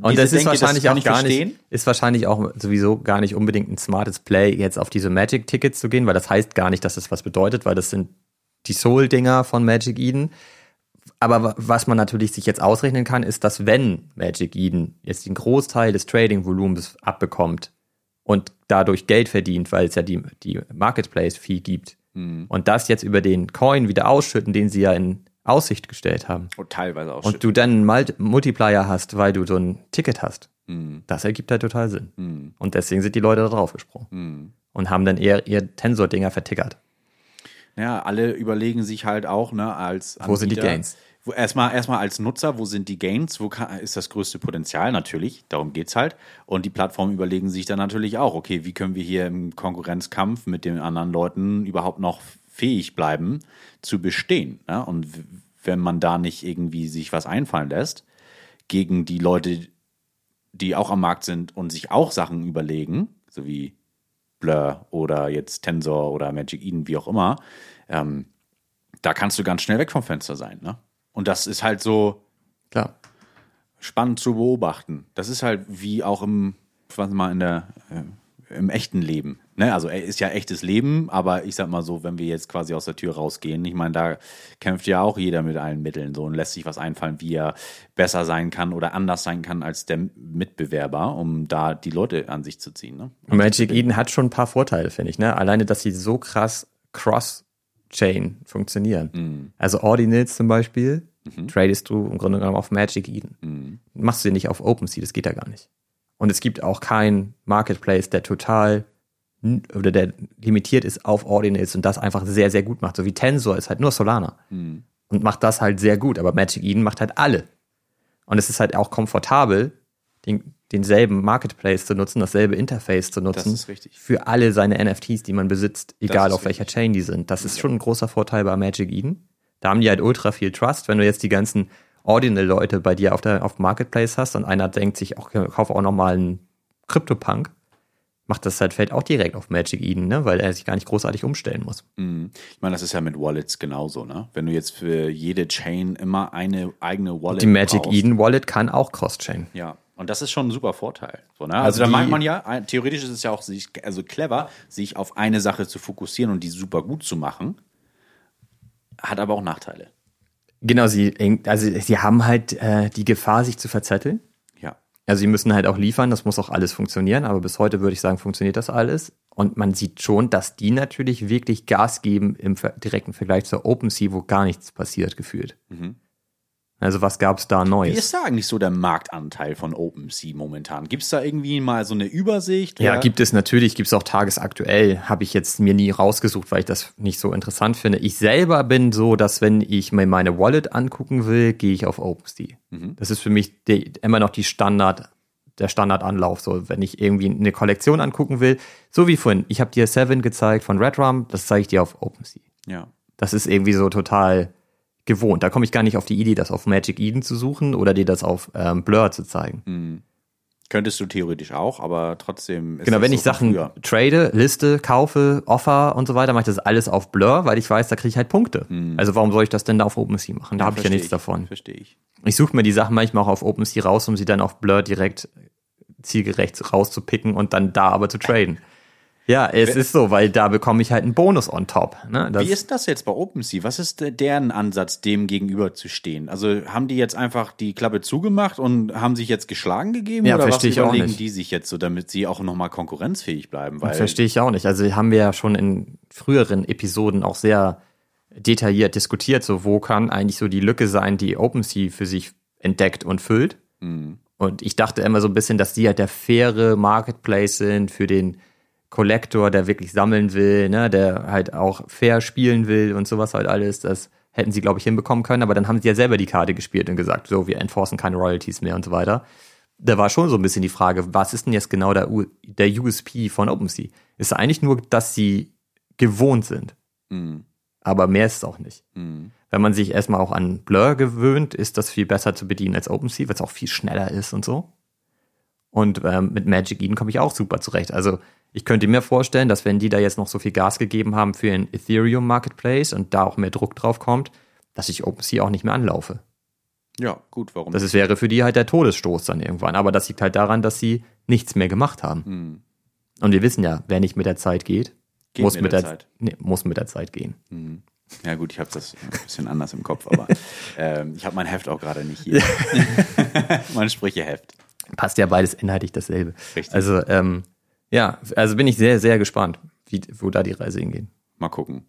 Und das ist wahrscheinlich auch gar verstehen. nicht, ist wahrscheinlich auch sowieso gar nicht unbedingt ein smartes Play, jetzt auf diese Magic-Tickets zu gehen, weil das heißt gar nicht, dass das was bedeutet, weil das sind die Soul-Dinger von Magic Eden. Aber was man natürlich sich jetzt ausrechnen kann, ist, dass wenn Magic Eden jetzt den Großteil des Trading-Volumens abbekommt und dadurch Geld verdient, weil es ja die, die Marketplace-Fee gibt, mhm. und das jetzt über den Coin wieder ausschütten, den sie ja in Aussicht gestellt haben. Und teilweise auch. Und du dann einen Multiplier hast, weil du so ein Ticket hast. Mhm. Das ergibt halt total Sinn. Mhm. Und deswegen sind die Leute da drauf gesprungen. Mhm. Und haben dann eher ihr Tensor-Dinger vertickert. Ja, alle überlegen sich halt auch, ne, als Anbieter, Wo sind die Gains? Erstmal, erstmal als Nutzer, wo sind die Gains? Wo kann, ist das größte Potenzial? Natürlich, darum geht's halt. Und die Plattformen überlegen sich dann natürlich auch, okay, wie können wir hier im Konkurrenzkampf mit den anderen Leuten überhaupt noch fähig bleiben, zu bestehen. Ne? Und wenn man da nicht irgendwie sich was einfallen lässt, gegen die Leute, die auch am Markt sind und sich auch Sachen überlegen, so wie Blur oder jetzt Tensor oder Magic Eden, wie auch immer, ähm, da kannst du ganz schnell weg vom Fenster sein. Ne? Und das ist halt so Klar. spannend zu beobachten. Das ist halt wie auch im, was mal in der äh, im echten Leben. Ne? Also er ist ja echtes Leben, aber ich sag mal so, wenn wir jetzt quasi aus der Tür rausgehen, ich meine, da kämpft ja auch jeder mit allen Mitteln so und lässt sich was einfallen, wie er besser sein kann oder anders sein kann als der Mitbewerber, um da die Leute an sich zu ziehen. Ne? Magic Eden hat schon ein paar Vorteile, finde ich. Ne? Alleine, dass sie so krass cross-chain funktionieren. Mhm. Also Ordinals zum Beispiel, mhm. tradest du im Grunde genommen auf Magic Eden. Mhm. Machst du nicht auf OpenSea, das geht ja gar nicht. Und es gibt auch keinen Marketplace, der total oder der limitiert ist auf Ordinals und das einfach sehr, sehr gut macht. So wie Tensor ist halt nur Solana mhm. und macht das halt sehr gut. Aber Magic Eden macht halt alle. Und es ist halt auch komfortabel, den, denselben Marketplace zu nutzen, dasselbe Interface zu nutzen für alle seine NFTs, die man besitzt, egal auf welcher richtig. Chain die sind. Das ist schon ein großer Vorteil bei Magic Eden. Da haben die halt ultra viel Trust. Wenn du jetzt die ganzen Ordinal-Leute bei dir auf der auf Marketplace hast und einer denkt sich, auch, ich kaufe auch nochmal einen Crypto-Punk, macht das halt fällt auch direkt auf Magic Eden, ne? weil er sich gar nicht großartig umstellen muss. Mhm. Ich meine, das ist ja mit Wallets genauso, ne? Wenn du jetzt für jede Chain immer eine eigene Wallet Die Magic brauchst. Eden Wallet kann auch Cross-Chain. Ja. Und das ist schon ein super Vorteil. So, ne? Also, also da meint man ja, theoretisch ist es ja auch sich, also clever, sich auf eine Sache zu fokussieren und die super gut zu machen. Hat aber auch Nachteile. Genau, sie, also sie haben halt äh, die Gefahr, sich zu verzetteln. Ja. Also sie müssen halt auch liefern, das muss auch alles funktionieren, aber bis heute würde ich sagen, funktioniert das alles. Und man sieht schon, dass die natürlich wirklich Gas geben im direkten Vergleich zur OpenSea, wo gar nichts passiert, gefühlt. Mhm. Also was gab es da Neues? Wie ist da eigentlich so der Marktanteil von OpenSea momentan? Gibt es da irgendwie mal so eine Übersicht? Ja, gibt es natürlich, gibt es auch tagesaktuell. Habe ich jetzt mir nie rausgesucht, weil ich das nicht so interessant finde. Ich selber bin so, dass wenn ich mir meine Wallet angucken will, gehe ich auf OpenSea. Mhm. Das ist für mich die, immer noch die Standard, der Standardanlauf. So, wenn ich irgendwie eine Kollektion angucken will, so wie vorhin. Ich habe dir Seven gezeigt von Redrum, das zeige ich dir auf OpenSea. Ja. Das ist irgendwie so total gewohnt. Da komme ich gar nicht auf die Idee, das auf Magic Eden zu suchen oder dir das auf ähm, Blur zu zeigen. Mhm. Könntest du theoretisch auch, aber trotzdem ist Genau, wenn so ich Sachen früher. trade, liste, kaufe, offer und so weiter, mache ich das alles auf Blur, weil ich weiß, da kriege ich halt Punkte. Mhm. Also warum soll ich das denn da auf OpenSea machen? Da ja, habe ich ja nichts ich, davon. Verstehe ich. Ich suche mir die Sachen manchmal auch auf OpenSea raus, um sie dann auf Blur direkt zielgerecht rauszupicken und dann da aber zu traden. Ja, es ist so, weil da bekomme ich halt einen Bonus on top. Ne? Wie ist das jetzt bei OpenSea? Was ist deren Ansatz, dem gegenüber zu stehen? Also haben die jetzt einfach die Klappe zugemacht und haben sich jetzt geschlagen gegeben? Ja, oder was verstehe ich auch nicht. die sich jetzt so, damit sie auch nochmal konkurrenzfähig bleiben? Weil Verstehe ich auch nicht. Also haben wir ja schon in früheren Episoden auch sehr detailliert diskutiert, so wo kann eigentlich so die Lücke sein, die OpenSea für sich entdeckt und füllt. Und ich dachte immer so ein bisschen, dass die halt der faire Marketplace sind für den Collector, der wirklich sammeln will, ne, der halt auch fair spielen will und sowas halt alles. Das hätten sie, glaube ich, hinbekommen können, aber dann haben sie ja selber die Karte gespielt und gesagt, so, wir enforcen keine Royalties mehr und so weiter. Da war schon so ein bisschen die Frage, was ist denn jetzt genau der, U der USP von OpenSea? Ist eigentlich nur, dass sie gewohnt sind. Aber mehr ist es auch nicht. Wenn man sich erstmal auch an Blur gewöhnt, ist das viel besser zu bedienen als OpenSea, weil es auch viel schneller ist und so. Und ähm, mit Magic Eden komme ich auch super zurecht. Also ich könnte mir vorstellen, dass wenn die da jetzt noch so viel Gas gegeben haben für ein Ethereum Marketplace und da auch mehr Druck drauf kommt, dass ich OpenSea auch nicht mehr anlaufe. ja, gut, warum? Das ist, wäre für die halt der Todesstoß dann irgendwann. Aber das liegt halt daran, dass sie nichts mehr gemacht haben. Und wir wissen ja, wer nicht mit der Zeit geht, Geht muss, mit mit der der, Zeit. Nee, muss mit der Zeit gehen. ja gut, ich habe das ein bisschen anders im Kopf, aber *laughs* ähm, ich habe mein Heft auch gerade nicht hier. *laughs* *laughs* mein Sprücheheft. Passt ja beides inhaltlich dasselbe. Richtig. Also, ähm, ja, also bin ich sehr, sehr gespannt, wie, wo da die Reise hingeht. Mal gucken.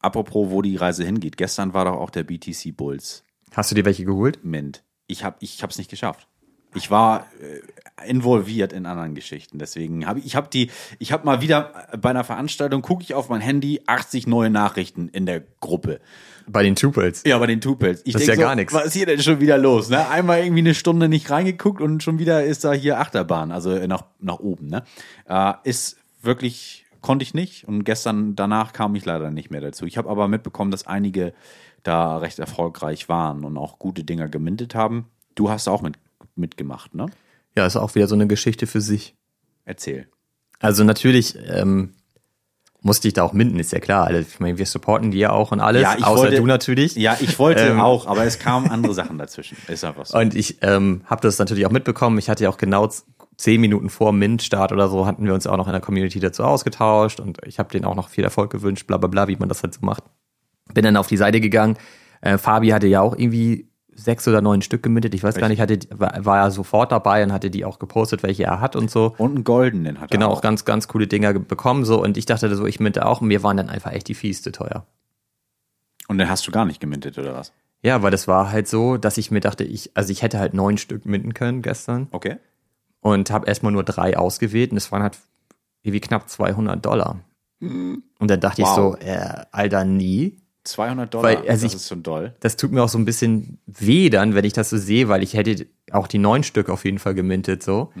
Apropos, wo die Reise hingeht. Gestern war doch auch der BTC Bulls Hast du dir welche geholt? Mint. Ich habe ich hab's nicht geschafft. Ich war äh, involviert in anderen Geschichten. Deswegen habe ich, ich habe die, ich habe mal wieder bei einer Veranstaltung, gucke ich auf mein Handy, 80 neue Nachrichten in der Gruppe. Bei den Tupels. Ja, bei den Tupels. Ich Das ist ja gar nix. Was ist hier denn schon wieder los? Ne? Einmal irgendwie eine Stunde nicht reingeguckt und schon wieder ist da hier Achterbahn, also äh, nach, nach oben. Ne? Äh, ist wirklich, konnte ich nicht. Und gestern danach kam ich leider nicht mehr dazu. Ich habe aber mitbekommen, dass einige da recht erfolgreich waren und auch gute Dinger gemintet haben. Du hast auch mit, mitgemacht, ne? Ja, ist auch wieder so eine Geschichte für sich. Erzähl. Also natürlich ähm, musste ich da auch minden, ist ja klar. Also, ich meine, wir supporten die ja auch und alles, außer wollte, du natürlich. Ja, ich wollte Ähm. auch, aber es kamen andere Sachen dazwischen. Ist einfach so. Und ich ähm, habe das natürlich auch mitbekommen. Ich hatte ja auch genau zehn Minuten vor Mint-Start oder so, hatten wir uns auch noch in der Community dazu ausgetauscht und ich habe denen auch noch viel Erfolg gewünscht, bla bla bla, wie man das halt so macht. Bin dann auf die Seite gegangen. Äh, Fabi hatte ja auch irgendwie sechs oder neun Stück gemintet. Ich weiß gar nicht, hatte, war, ja sofort dabei und hatte die auch gepostet, welche er hat und so. Und einen goldenen hat er Genau, auch. ganz, ganz coole Dinger ge- bekommen so und ich dachte so, ich minte auch und mir waren dann einfach echt die Fieste teuer. Und den hast du gar nicht gemintet, oder was? Ja, weil das war halt so, dass ich mir dachte, ich, also ich hätte halt neun Stück minden können gestern Okay. und habe erstmal nur drei ausgewählt und es waren halt irgendwie knapp 200 Dollar. Und dann dachte Wow. ich so, äh, Alter, nie. 200 Dollar, Weil, also das ich- ist schon doll. Das tut mir auch so ein bisschen weh dann, wenn ich das so sehe, weil ich hätte auch die neun Stück auf jeden Fall gemintet so.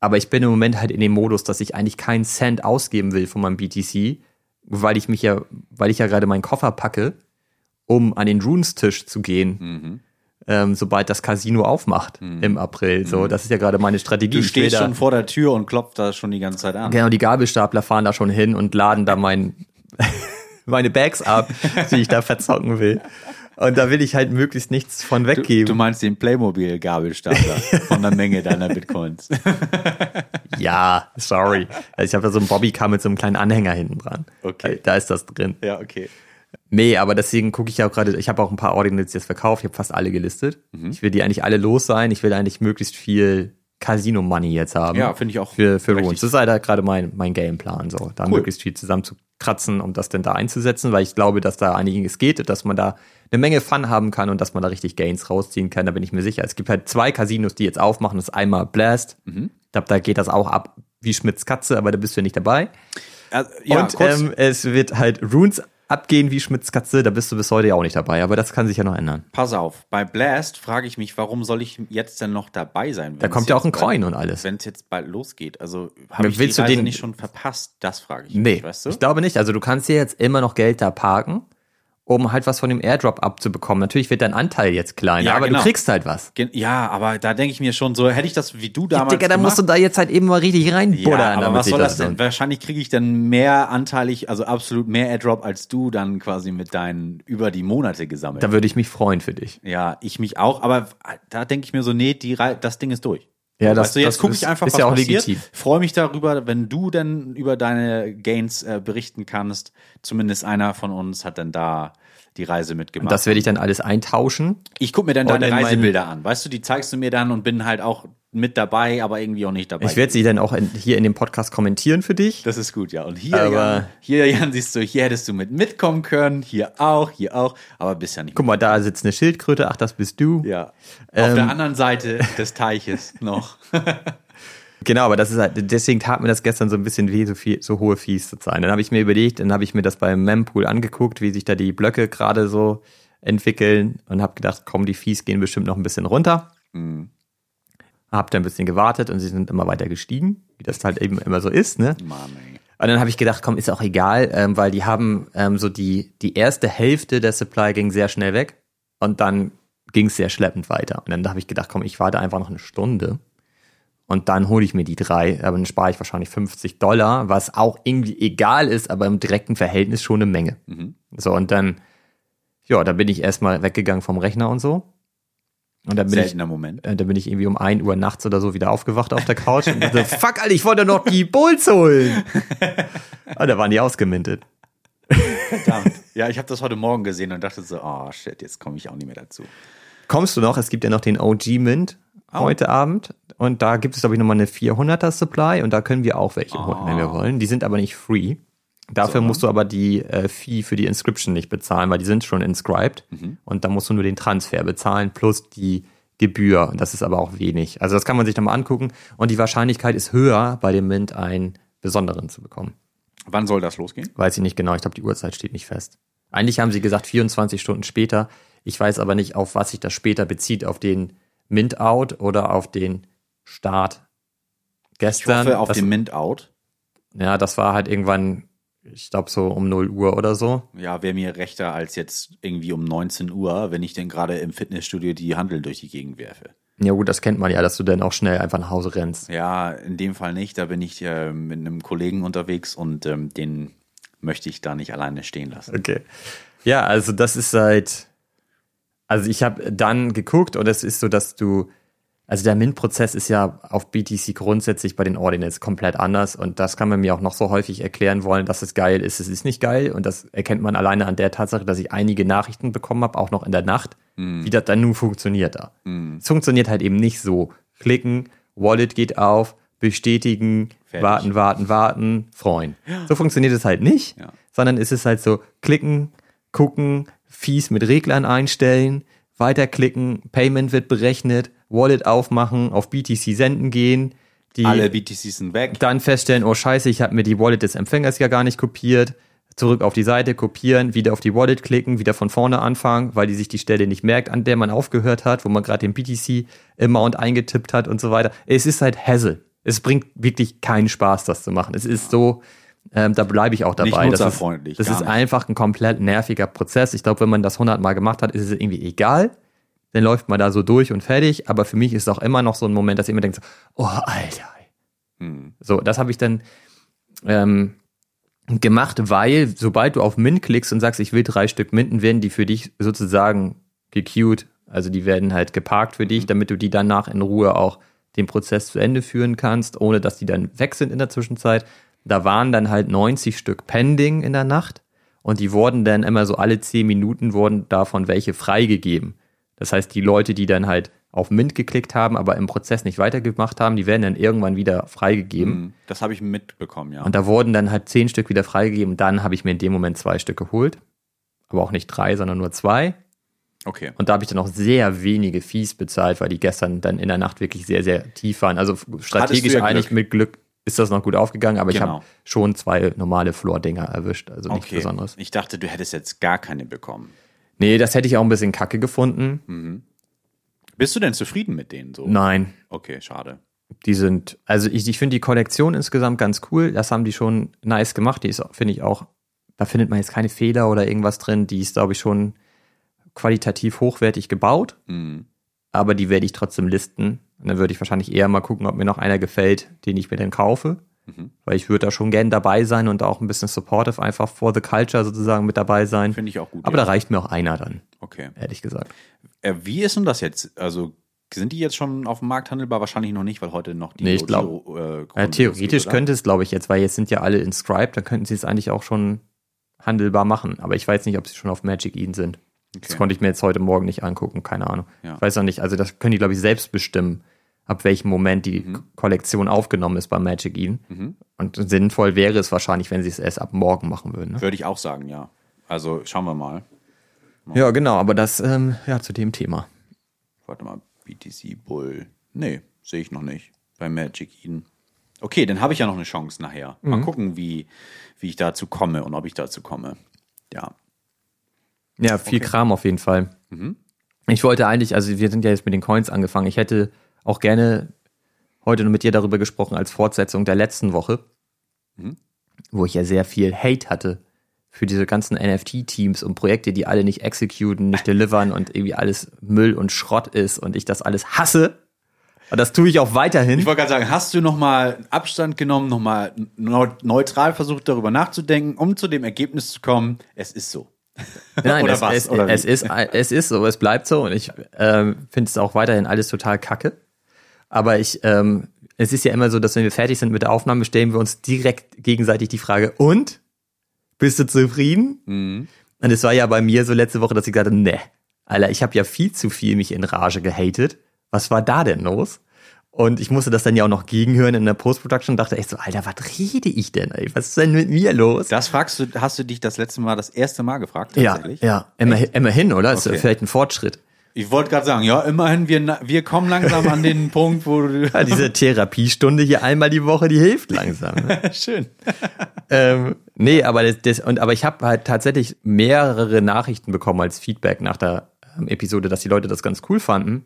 Aber ich bin im Moment halt in dem Modus, dass ich eigentlich keinen Cent ausgeben will von meinem BTC, weil ich mich ja, weil ich ja gerade meinen Koffer packe, um an den Runes-Tisch zu gehen, ähm, sobald das Casino aufmacht im April. So, das ist ja gerade meine Strategie. Du stehst da- schon vor der Tür und klopft da schon die ganze Zeit an. Genau, die Gabelstapler fahren da schon hin und laden da mein, *laughs* meine Bags ab, *laughs* die ich da verzocken will. Und da will ich halt möglichst nichts von Du, weggeben. du meinst den Playmobil-Gabelstapler von der Menge deiner Bitcoins. *laughs* ja, sorry. Also ich habe da so einen Bobbycar mit so einem kleinen Anhänger hinten dran. Okay. Da ist das drin. ja, okay. Nee, aber deswegen gucke ich ja auch gerade, ich habe auch ein paar Ordinals jetzt verkauft, ich habe fast alle gelistet. Mhm. Ich will die eigentlich alle los sein. Ich will eigentlich möglichst viel Casino-Money jetzt haben. Ja, finde ich auch Für, für. Runes. Das ist halt gerade mein, mein Gameplan, so. Da Cool. möglichst viel zusammen zu kratzen, um das dann da einzusetzen, weil ich glaube, dass da einiges geht, dass man da eine Menge Fun haben kann und dass man da richtig Gains rausziehen kann, da bin ich mir sicher. Es gibt halt zwei Casinos, die jetzt aufmachen. Das ist einmal Blast. Mhm. Ich glaube, da geht das auch ab wie Schmitz Katze, aber da bist du ja nicht dabei. Also, ja, und ähm, es wird halt Runes abgehen wie Schmitz Katze, da bist du bis heute ja auch nicht dabei, aber das kann sich ja noch ändern. pass auf. Bei Blast frage ich mich, warum soll ich jetzt denn noch dabei sein? Da kommt ja auch ein Coin und alles. Wenn es jetzt bald losgeht. Also habe ich Willst die du Reise den- nicht schon verpasst? Das frage ich Nee, mich, weißt du? ich glaube nicht. Also du kannst dir jetzt immer noch Geld da parken, um halt was von dem Airdrop abzubekommen. Natürlich wird dein Anteil jetzt kleiner, Ja, aber genau. du kriegst halt was. Ja, aber da denke ich mir schon so, hätte ich das wie du damals Digga, da musst du da jetzt halt eben mal richtig reinbuddern. ja, aber was soll das denn? Wahrscheinlich kriege ich dann mehr anteilig, also absolut mehr Airdrop als du dann quasi mit deinen über die Monate gesammelt. Da würde ich mich freuen für dich. Ja, ich mich auch, aber da denke ich mir so, nee, die, das Ding ist durch. Ja, das, du, jetzt gucke ich einfach, ist was ja auch passiert. legitim. Freue mich darüber, wenn du dann über deine Gains äh, berichten kannst. Zumindest einer von uns hat dann da die Reise mitgemacht. Das werde ich dann alles eintauschen. ich gucke mir dann Und deine in meinen- Reisebilder an. Weißt du, die zeigst du mir dann und bin halt auch mit dabei, aber irgendwie auch nicht dabei. Ich werde sie dann auch in, hier in dem Podcast kommentieren für dich. Das ist gut, ja. Und hier, Aber- Jan, hier, Jan, siehst du, hier hättest du mit mitkommen können, hier auch, hier auch, aber bist ja nicht. Guck mal, da sitzt eine Schildkröte. Ach, das bist du. Ja. Auf Ähm, der anderen Seite des Teiches noch. *laughs* Genau, aber das ist halt, deswegen tat mir das gestern so ein bisschen weh, so, viel, so hohe Fees zu zahlen. Dann habe ich mir überlegt, dann habe ich mir das beim Mempool angeguckt, wie sich da die Blöcke gerade so entwickeln und habe gedacht, komm, die Fees gehen bestimmt noch ein bisschen runter. Mhm. Hab dann ein bisschen gewartet und sie sind immer weiter gestiegen, wie das halt eben immer so ist, ne? Mann, ey. Und dann habe ich gedacht, komm, ist auch egal, ähm, weil die haben ähm, so die, die erste Hälfte der Supply ging sehr schnell weg und dann ging es sehr schleppend weiter. Und dann habe ich gedacht, komm, ich warte einfach noch eine Stunde und dann hole ich mir die drei, aber dann spare ich wahrscheinlich 50 Dollar, was auch irgendwie egal ist, aber im direkten Verhältnis schon eine Menge. So, und dann, ja, da bin ich erstmal weggegangen vom Rechner und so. Und dann bin ich, Seltener Moment. äh, da bin ich irgendwie um 1 Uhr nachts oder so wieder aufgewacht auf der Couch und dachte, *laughs* fuck, Alter, ich wollte noch die Bulls holen. Und *laughs* da waren die ausgemintet. Verdammt. Ja, ich habe das heute Morgen gesehen und dachte so, oh shit, jetzt komme ich auch nicht mehr dazu. Kommst du noch? Es gibt ja noch den OG Mint heute Abend. Und da gibt es, glaube ich, nochmal eine 400er Supply. Und da können wir auch welche holen, wenn wir wollen. Die sind aber nicht free. Dafür musst du aber die äh, Fee für die Inscription nicht bezahlen, weil die sind schon inscribed. Und da musst du nur den Transfer bezahlen plus die Gebühr. Und das ist aber auch wenig. Also das kann man sich nochmal angucken. Und die Wahrscheinlichkeit ist höher, bei dem Mint einen besonderen zu bekommen. Wann soll das losgehen? Weiß ich nicht genau. Ich glaube, die Uhrzeit steht nicht fest. Eigentlich haben sie gesagt 24 Stunden später. Ich weiß aber nicht, auf was sich das später bezieht. Auf den Mint-Out oder auf den Start Ich gestern. hoffe auf das, den Mint-Out. ja, das war halt irgendwann, ich glaube so um 0 Uhr oder so. Ja, wäre mir rechter als jetzt irgendwie um 19 Uhr, wenn ich denn gerade im Fitnessstudio die Handel durch die Gegend werfe. Ja gut, das kennt man ja, dass du dann auch schnell einfach nach Hause rennst. Ja, in dem Fall nicht. Da bin ich äh, mit einem Kollegen unterwegs und ähm, den möchte ich da nicht alleine stehen lassen. Okay. Ja, also das ist halt, also ich habe dann geguckt und es ist so, dass du, also der Mint-Prozess ist ja auf BTC grundsätzlich bei den Ordinals komplett anders und das kann man mir auch noch so häufig erklären wollen, dass es geil ist. Es ist nicht geil und das erkennt man alleine an der Tatsache, dass ich einige Nachrichten bekommen habe, auch noch in der Nacht, wie das dann nun funktioniert da. Es funktioniert halt eben nicht so. Klicken, Wallet geht auf, bestätigen, Fertig. warten, warten, warten, freuen. So funktioniert es halt nicht, Ja. sondern es ist halt so, klicken, gucken, Fees mit Reglern einstellen, weiterklicken, Payment wird berechnet, Wallet aufmachen, auf BTC senden gehen, die Alle BTCs sind weg. dann feststellen, oh scheiße, ich habe mir die Wallet des Empfängers ja gar nicht kopiert, zurück auf die Seite, kopieren, wieder auf die Wallet klicken, wieder von vorne anfangen, weil die sich die Stelle nicht merkt, an der man aufgehört hat, wo man gerade den BTC-Amount eingetippt hat und so weiter. Es ist halt Hassel. Es bringt wirklich keinen Spaß, das zu machen. Es ist so, ähm, da bleibe ich auch dabei. Nicht das ist, das ist einfach ein komplett nerviger Prozess. Ich glaube, wenn man das 100 Mal gemacht hat, ist es irgendwie egal. Dann läuft man da so durch und fertig. Aber für mich ist es auch immer noch so ein Moment, dass ich immer denke, so, oh, Alter, Hm. so, das habe ich dann ähm, gemacht, weil sobald du auf Mint klickst und sagst, ich will drei Stück Minten, werden die für dich sozusagen gequeued. Also die werden halt geparkt für dich, damit du die danach in Ruhe auch den Prozess zu Ende führen kannst, ohne dass die dann weg sind in der Zwischenzeit. Da waren dann halt 90 Stück pending in der Nacht und die wurden dann immer so alle 10 Minuten wurden davon welche freigegeben. Das heißt, die Leute, die dann halt auf Mint geklickt haben, aber im Prozess nicht weitergemacht haben, die werden dann irgendwann wieder freigegeben. Hm, Das habe ich mitbekommen, ja. Und da wurden dann halt zehn Stück wieder freigegeben. Dann habe ich mir in dem Moment zwei Stück geholt. Aber auch nicht drei, sondern nur zwei. Okay. Und da habe ich dann auch sehr wenige Fees bezahlt, weil die gestern dann in der Nacht wirklich sehr, sehr tief waren. Also strategisch ja eigentlich mit Glück ist das noch gut aufgegangen, aber ich Genau. habe schon zwei normale Floor-Dinger erwischt. Also nichts Okay. Besonderes. Ich dachte, du hättest jetzt gar keine bekommen. Nee, das hätte ich auch ein bisschen kacke gefunden. Bist du denn zufrieden mit denen so? Nein, Okay, schade. die sind, also ich, ich finde die Kollektion insgesamt ganz cool. Das haben die schon nice gemacht. Die ist, finde ich auch, da findet man jetzt keine Fehler oder irgendwas drin. Die ist, glaube ich, schon qualitativ hochwertig gebaut. Hm. Aber die werde ich trotzdem listen. Und dann würde ich wahrscheinlich eher mal gucken, ob mir noch einer gefällt, den ich mir dann kaufe. Weil ich würde da schon gern dabei sein und auch ein bisschen supportive einfach for the culture sozusagen mit dabei sein. Finde ich auch gut. Aber ja. da reicht mir auch einer dann, Okay. ehrlich gesagt. Äh, wie ist denn das jetzt? Also sind die jetzt schon auf dem Markt handelbar? Wahrscheinlich noch nicht, weil heute noch die Nee, ich glaub- Giro, äh, Ja, Grund theoretisch oder? könnte es, glaube ich, jetzt, weil jetzt sind ja alle inscribed, dann könnten sie es eigentlich auch schon handelbar machen. Aber ich weiß nicht, ob sie schon auf Magic Eden sind. Das Okay. konnte ich mir jetzt heute Morgen nicht angucken, keine Ahnung. Ja. Ich weiß auch nicht, also das können die, glaube ich, selbst bestimmen, ab welchem Moment die Mhm. Kollektion aufgenommen ist bei Magic Eden. Und sinnvoll wäre es wahrscheinlich, wenn sie es erst ab morgen machen würden. Ne? Würde ich auch sagen, ja. Also schauen wir mal. Ja, genau, aber das, ähm, ja, zu dem Thema. Warte mal, BTC Bull. Nee, sehe ich noch nicht. Bei Magic Eden. Okay, dann habe ich ja noch eine Chance nachher. Mal gucken, wie, wie ich dazu komme und ob ich dazu komme. Ja. Ja, viel Kram auf jeden Fall. Ich wollte eigentlich, also wir sind ja jetzt mit den Coins angefangen. Ich hätte auch gerne heute nur mit dir darüber gesprochen als Fortsetzung der letzten Woche, wo ich ja sehr viel Hate hatte für diese ganzen NFT-Teams und Projekte, die alle nicht executen, nicht delivern und irgendwie alles Müll und Schrott ist und ich das alles hasse. Und das tue ich auch weiterhin. Ich wollte gerade sagen, hast du nochmal Abstand genommen, nochmal neutral versucht, darüber nachzudenken, um zu dem Ergebnis zu kommen, es ist so. *laughs* Nein, Oder es, was? Es, Oder es, ist, es ist so, es bleibt so und ich ähm, finde es auch weiterhin alles total kacke. Aber ich, ähm, es ist ja immer so, dass wenn wir fertig sind mit der Aufnahme, stellen wir uns direkt gegenseitig die Frage, und? Bist du zufrieden? Mhm. Und es war ja bei mir so letzte Woche, dass ich gesagt habe, ne, Alter, ich habe ja viel zu viel mich in Rage gehatet. Was war da denn los? Und ich musste das dann ja auch noch gegenhören in der Post-Production und dachte echt so, Alter, was rede ich denn? Ey? Was ist denn mit mir los? Das fragst du, hast du dich das letzte Mal das erste Mal gefragt? Ja, Tatsächlich? ja, immerhin, immerhin oder? Ist Okay. vielleicht ein Fortschritt. Ich wollte gerade sagen, ja, immerhin, wir, wir kommen langsam an den *laughs* Punkt, wo du. Ja, diese Therapiestunde hier einmal die Woche, die hilft langsam. Ne? *laughs* Schön. ähm, nee, aber das, das und aber ich habe halt tatsächlich mehrere Nachrichten bekommen als Feedback nach der ähm, Episode, dass die Leute das ganz cool fanden,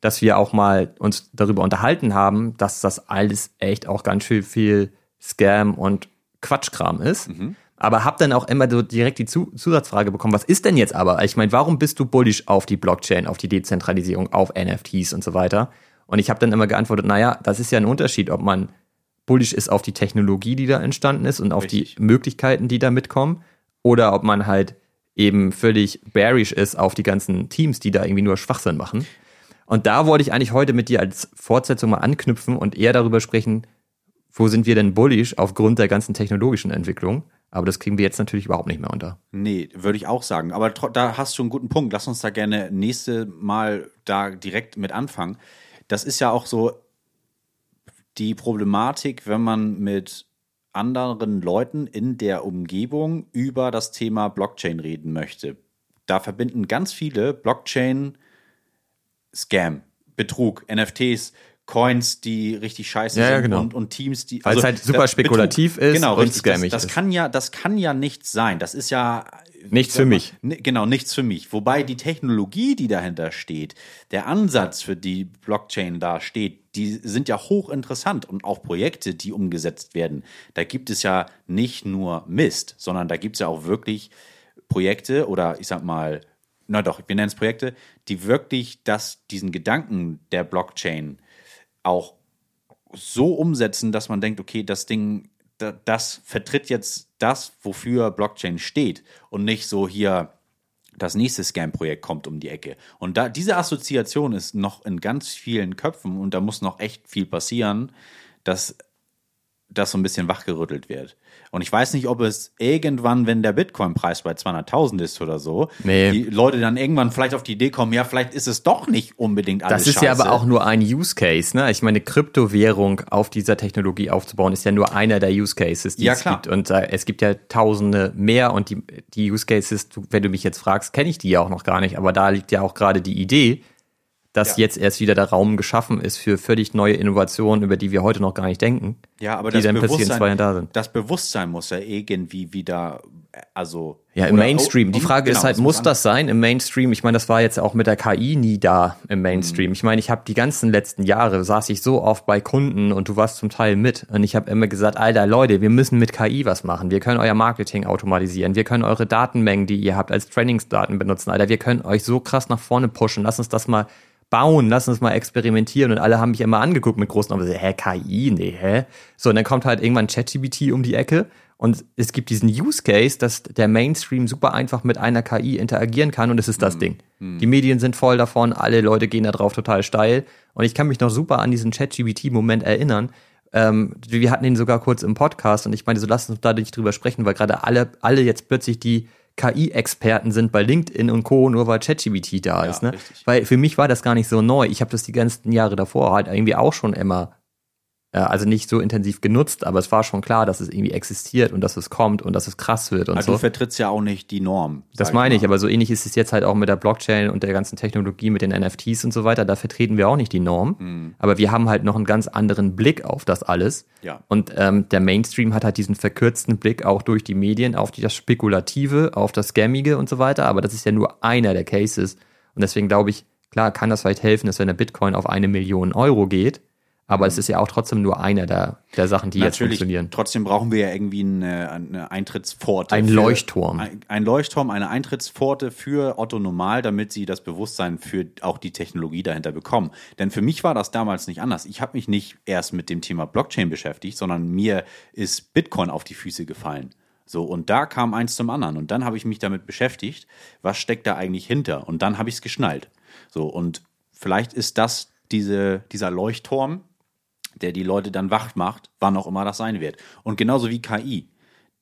dass wir auch mal uns darüber unterhalten haben, dass das alles echt auch ganz schön viel Scam und Quatschkram ist. Aber hab dann auch immer so direkt die Zu Zusatzfrage bekommen, was ist denn jetzt aber? Ich meine, warum bist du bullish auf die Blockchain, auf die Dezentralisierung, auf NFTs und so weiter? Und ich habe dann immer geantwortet, naja, das ist ja ein Unterschied, ob man bullish ist auf die Technologie, die da entstanden ist und auf Richtig. die Möglichkeiten, die da mitkommen, oder ob man halt eben völlig bearish ist auf die ganzen Teams, die da irgendwie nur Schwachsinn machen. Und da wollte ich eigentlich heute mit dir als Fortsetzung mal anknüpfen und eher darüber sprechen, wo sind wir denn bullish aufgrund der ganzen technologischen Entwicklung? Aber das kriegen wir jetzt natürlich überhaupt nicht mehr unter. Nee, würde ich auch sagen. Aber da hast du einen guten Punkt. Lass uns da gerne nächste Mal da direkt mit anfangen. Das ist ja auch so die Problematik, wenn man mit anderen Leuten in der Umgebung über das Thema Blockchain reden möchte. Da verbinden ganz viele Blockchain Scam, Betrug, NFTs, Coins, die richtig scheiße Ja, ja, sind genau. und, und Teams, die Weil es halt super das- spekulativ ist genau, und richtig. Das, scammig das ist. kann ja, das kann ja nichts sein. Das ist ja Nichts für mich. Genau, nichts für mich. Wobei die Technologie, die dahinter steht, der Ansatz, für die Blockchain da steht, die sind ja hochinteressant und auch Projekte, die umgesetzt werden. Da gibt es ja nicht nur Mist, sondern da gibt es ja auch wirklich Projekte oder ich sag mal, na doch, wir nennen es Projekte, die wirklich das, diesen Gedanken der Blockchain auch so umsetzen, dass man denkt, okay, das Ding, da- das vertritt jetzt das, wofür Blockchain steht und nicht so hier das nächste Scam-Projekt kommt um die Ecke. Und da diese Assoziation ist noch in ganz vielen Köpfen und da muss noch echt viel passieren, dass das so ein bisschen wachgerüttelt wird. Und ich weiß nicht, ob es irgendwann, wenn der Bitcoin-Preis bei 200.000 ist oder so, Nee. die Leute dann irgendwann vielleicht auf die Idee kommen, ja, vielleicht ist es doch nicht unbedingt alles Das ist ja scheiße. aber auch nur ein Use Case, ne? Ich meine, Kryptowährung auf dieser Technologie aufzubauen, ist ja nur einer der Use Cases, die Ja, es klar. gibt. Und äh, es gibt ja tausende mehr und die, die Use Cases, wenn du mich jetzt fragst, kenne ich die ja auch noch gar nicht, aber da liegt ja auch gerade die Idee, dass Ja. jetzt erst wieder der Raum geschaffen ist für völlig neue Innovationen, über die wir heute noch gar nicht denken. Ja, aber die das dann Bewusstsein, da sind. das Bewusstsein muss ja irgendwie wieder, äh, also Ja, im oder- Mainstream. Die Frage ist genau, halt, es muss das sein im Mainstream? Ich meine, das war jetzt auch mit der KI nie da im Mainstream. Ich meine, ich habe die ganzen letzten Jahre saß ich so oft bei Kunden und du warst zum Teil mit und ich habe immer gesagt, Alter Leute, wir müssen mit KI was machen. Wir können euer Marketing automatisieren. Wir können eure Datenmengen, die ihr habt, als Trainingsdaten benutzen. Alter, wir können euch so krass nach vorne pushen. Lass uns das mal bauen, lass uns mal experimentieren. Und alle haben mich immer angeguckt mit großen Augen, hä, KI, nee, hä? So, und dann kommt halt irgendwann ChatGPT um die Ecke und es gibt diesen Use Case, dass der Mainstream super einfach mit einer KI interagieren kann und es ist das Ding. Die Medien sind voll davon, alle Leute gehen da drauf total steil. Und ich kann mich noch super an diesen ChatGPT-Moment erinnern. Ähm, wir hatten ihn sogar kurz im Podcast und ich meinte, so lass uns da nicht drüber sprechen, weil gerade alle, alle jetzt plötzlich die KI-Experten sind bei LinkedIn und Co., nur weil ChatGPT da Ja, ist. Ne? richtig. Weil für mich war das gar nicht so neu. Ich habe das die ganzen Jahre davor halt irgendwie auch schon immer, also nicht so intensiv genutzt, aber es war schon klar, dass es irgendwie existiert und dass es kommt und dass es krass wird und Also so. du vertrittst ja auch nicht die Norm. Das meine ich, mal. aber so ähnlich ist es jetzt halt auch mit der Blockchain und der ganzen Technologie, mit den NFTs und so weiter. Da vertreten wir auch nicht die Norm. Aber wir haben halt noch einen ganz anderen Blick auf das alles. Ja. Und ähm, der Mainstream hat halt diesen verkürzten Blick auch durch die Medien auf die, das Spekulative, auf das Scammige und so weiter. Aber das ist ja nur einer der Cases. Und deswegen glaube ich, klar kann das vielleicht helfen, dass wenn der Bitcoin auf eine Million Euro geht. Aber es ist ja auch trotzdem nur einer der, der Sachen, die jetzt Natürlich, funktionieren. trotzdem brauchen wir ja irgendwie eine, eine Eintrittspforte. Ein für- Leuchtturm. Ein, ein Leuchtturm, eine Eintrittspforte für Otto Normal, damit sie das Bewusstsein für auch die Technologie dahinter bekommen. Denn für mich war das damals nicht anders. Ich habe mich nicht erst mit dem Thema Blockchain beschäftigt, sondern mir ist Bitcoin auf die Füße gefallen. So, und da kam eins zum anderen. Und dann habe ich mich damit beschäftigt, was steckt da eigentlich hinter? Und dann habe ich es geschnallt. So, und vielleicht ist das diese, dieser Leuchtturm, der die Leute dann wach macht, wann auch immer das sein wird. Und genauso wie KI.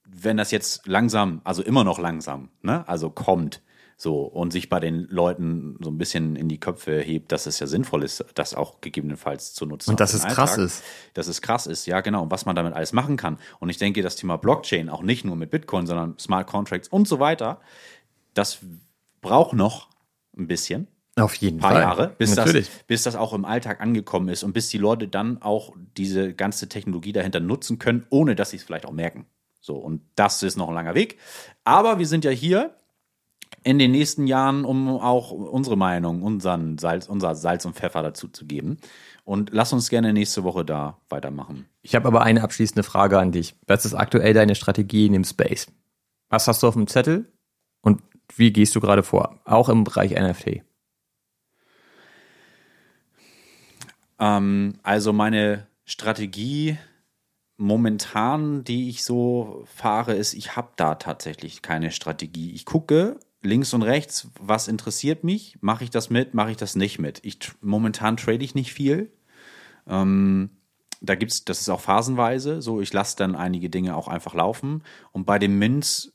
Wenn das jetzt langsam, also immer noch langsam, ne, also kommt, so und sich bei den Leuten so ein bisschen in die Köpfe hebt, dass es ja sinnvoll ist, das auch gegebenenfalls zu nutzen. Und dass es krass ist. Dass es krass ist, ja, genau. Und was man damit alles machen kann. Und ich denke, das Thema Blockchain, auch nicht nur mit Bitcoin, sondern Smart Contracts und so weiter, das braucht noch ein bisschen Auf jeden paar Fall. Jahre, bis das, Natürlich. bis das auch im Alltag angekommen ist und bis die Leute dann auch diese ganze Technologie dahinter nutzen können, ohne dass sie es vielleicht auch merken. So, und das ist noch ein langer Weg. Aber wir sind ja hier in den nächsten Jahren, um auch unsere Meinung, unseren Salz, unser Salz und Pfeffer dazu zu geben. Und lass uns gerne nächste Woche da weitermachen. Ich habe aber eine abschließende Frage an dich. Was ist aktuell deine Strategie in dem Space? Was hast du auf dem Zettel und wie gehst du gerade vor? Auch im Bereich NFT. Ähm, also meine Strategie momentan, die ich so fahre, ist, ich habe da tatsächlich keine Strategie. Ich gucke links und rechts, was interessiert mich, mache ich das mit, mache ich das nicht mit. Ich momentan trade ich nicht viel. Ähm, da gibt's, das ist auch phasenweise, so ich lasse dann einige Dinge auch einfach laufen. Und bei den Mints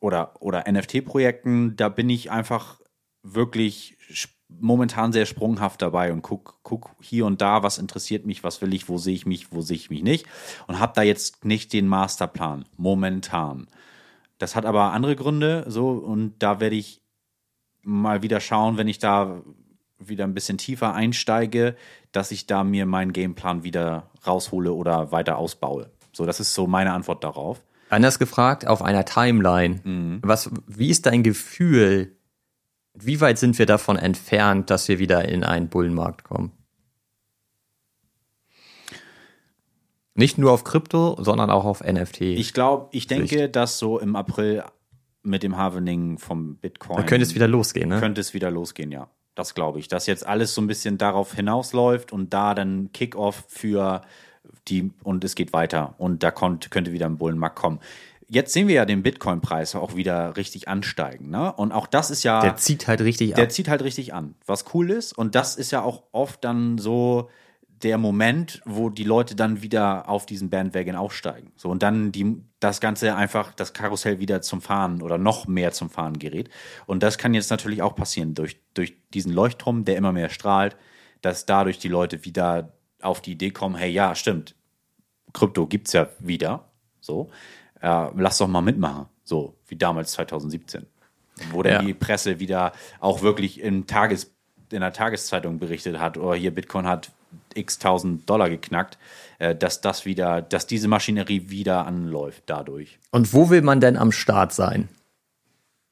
oder, oder NFT-Projekten, da bin ich einfach wirklich momentan sehr sprunghaft dabei und guck, guck hier und da, was interessiert mich, was will ich, wo sehe ich mich, wo sehe ich mich nicht und habe da jetzt nicht den Masterplan momentan. Das hat aber andere Gründe, so und da werde ich mal wieder schauen, wenn ich da wieder ein bisschen tiefer einsteige, dass ich da mir meinen Gameplan wieder raushole oder weiter ausbaue. So, das ist so meine Antwort darauf. Anders gefragt, auf einer Timeline. Mhm. Was, wie ist dein Gefühl? Wie weit sind wir davon entfernt, dass wir wieder in einen Bullenmarkt kommen? Nicht nur auf Krypto, sondern auch auf NFT. Ich glaube, ich denke, dass so im April mit dem Halvening vom Bitcoin da könnte es wieder losgehen, ne? könnte es wieder losgehen, ja. Das glaube ich. Dass jetzt alles so ein bisschen darauf hinausläuft und da dann Kickoff für die und es geht weiter und da kommt, könnte wieder ein Bullenmarkt kommen. Jetzt sehen wir ja den Bitcoin-Preis auch wieder richtig ansteigen, ne? Und auch das ist ja Der zieht halt richtig der ab. zieht halt richtig an, was cool ist. Und das ist ja auch oft dann so der Moment, wo die Leute dann wieder auf diesen Bandwagon aufsteigen. So und dann die, das Ganze einfach, das Karussell wieder zum Fahren oder noch mehr zum Fahren gerät. Und das kann jetzt natürlich auch passieren durch, durch diesen Leuchtturm, der immer mehr strahlt, dass dadurch die Leute wieder auf die Idee kommen, hey, ja, stimmt, Krypto gibt's ja wieder. So, äh, lass doch mal mitmachen. So, wie damals 2017. Wo dann Ja. die Presse wieder auch wirklich im Tages, in der Tageszeitung berichtet hat, oder hier Bitcoin hat x tausend Dollar geknackt, äh, dass das wieder, dass diese Maschinerie wieder anläuft dadurch. Und wo will man denn am Start sein?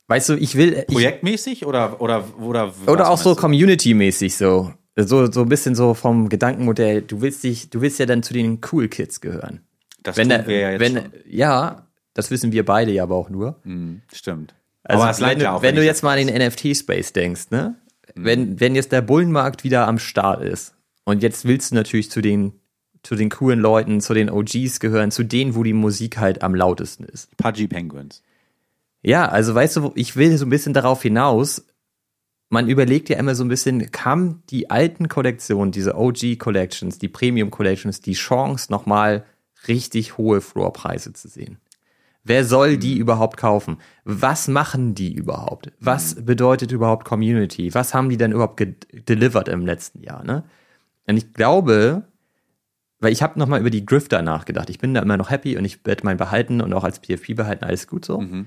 Weißt du, ich will. Ich, Projektmäßig oder oder oder oder auch so community-mäßig so. So, so ein bisschen so vom Gedankenmodell, du willst dich, du willst ja dann zu den Cool Kids gehören. Das Wenn, tun wir ja jetzt wenn, schon. ja, das wissen wir beide ja aber auch nur. Stimmt. Also Aber wenn, ja auch, wenn du jetzt mal an den NFT-Space denkst, ne? wenn, wenn jetzt der Bullenmarkt wieder am Start ist und jetzt willst du natürlich zu den, zu den coolen Leuten, zu den OGs gehören, zu denen, wo die Musik halt am lautesten ist. Pudgy Penguins. Ja, also weißt du, ich will so ein bisschen darauf hinaus, man überlegt ja immer so ein bisschen, kam die alten Kollektionen, diese OG Collections, die Premium Collections, die Chance nochmal richtig hohe Floorpreise zu sehen? Wer soll die überhaupt kaufen? Was machen die überhaupt? Was bedeutet überhaupt Community? Was haben die denn überhaupt delivered im letzten Jahr? Ne? Und ich glaube, weil ich habe nochmal über die Grifter nachgedacht. Ich bin da immer noch happy und ich werde mein behalten und auch als PFP behalten, alles gut so. Mhm.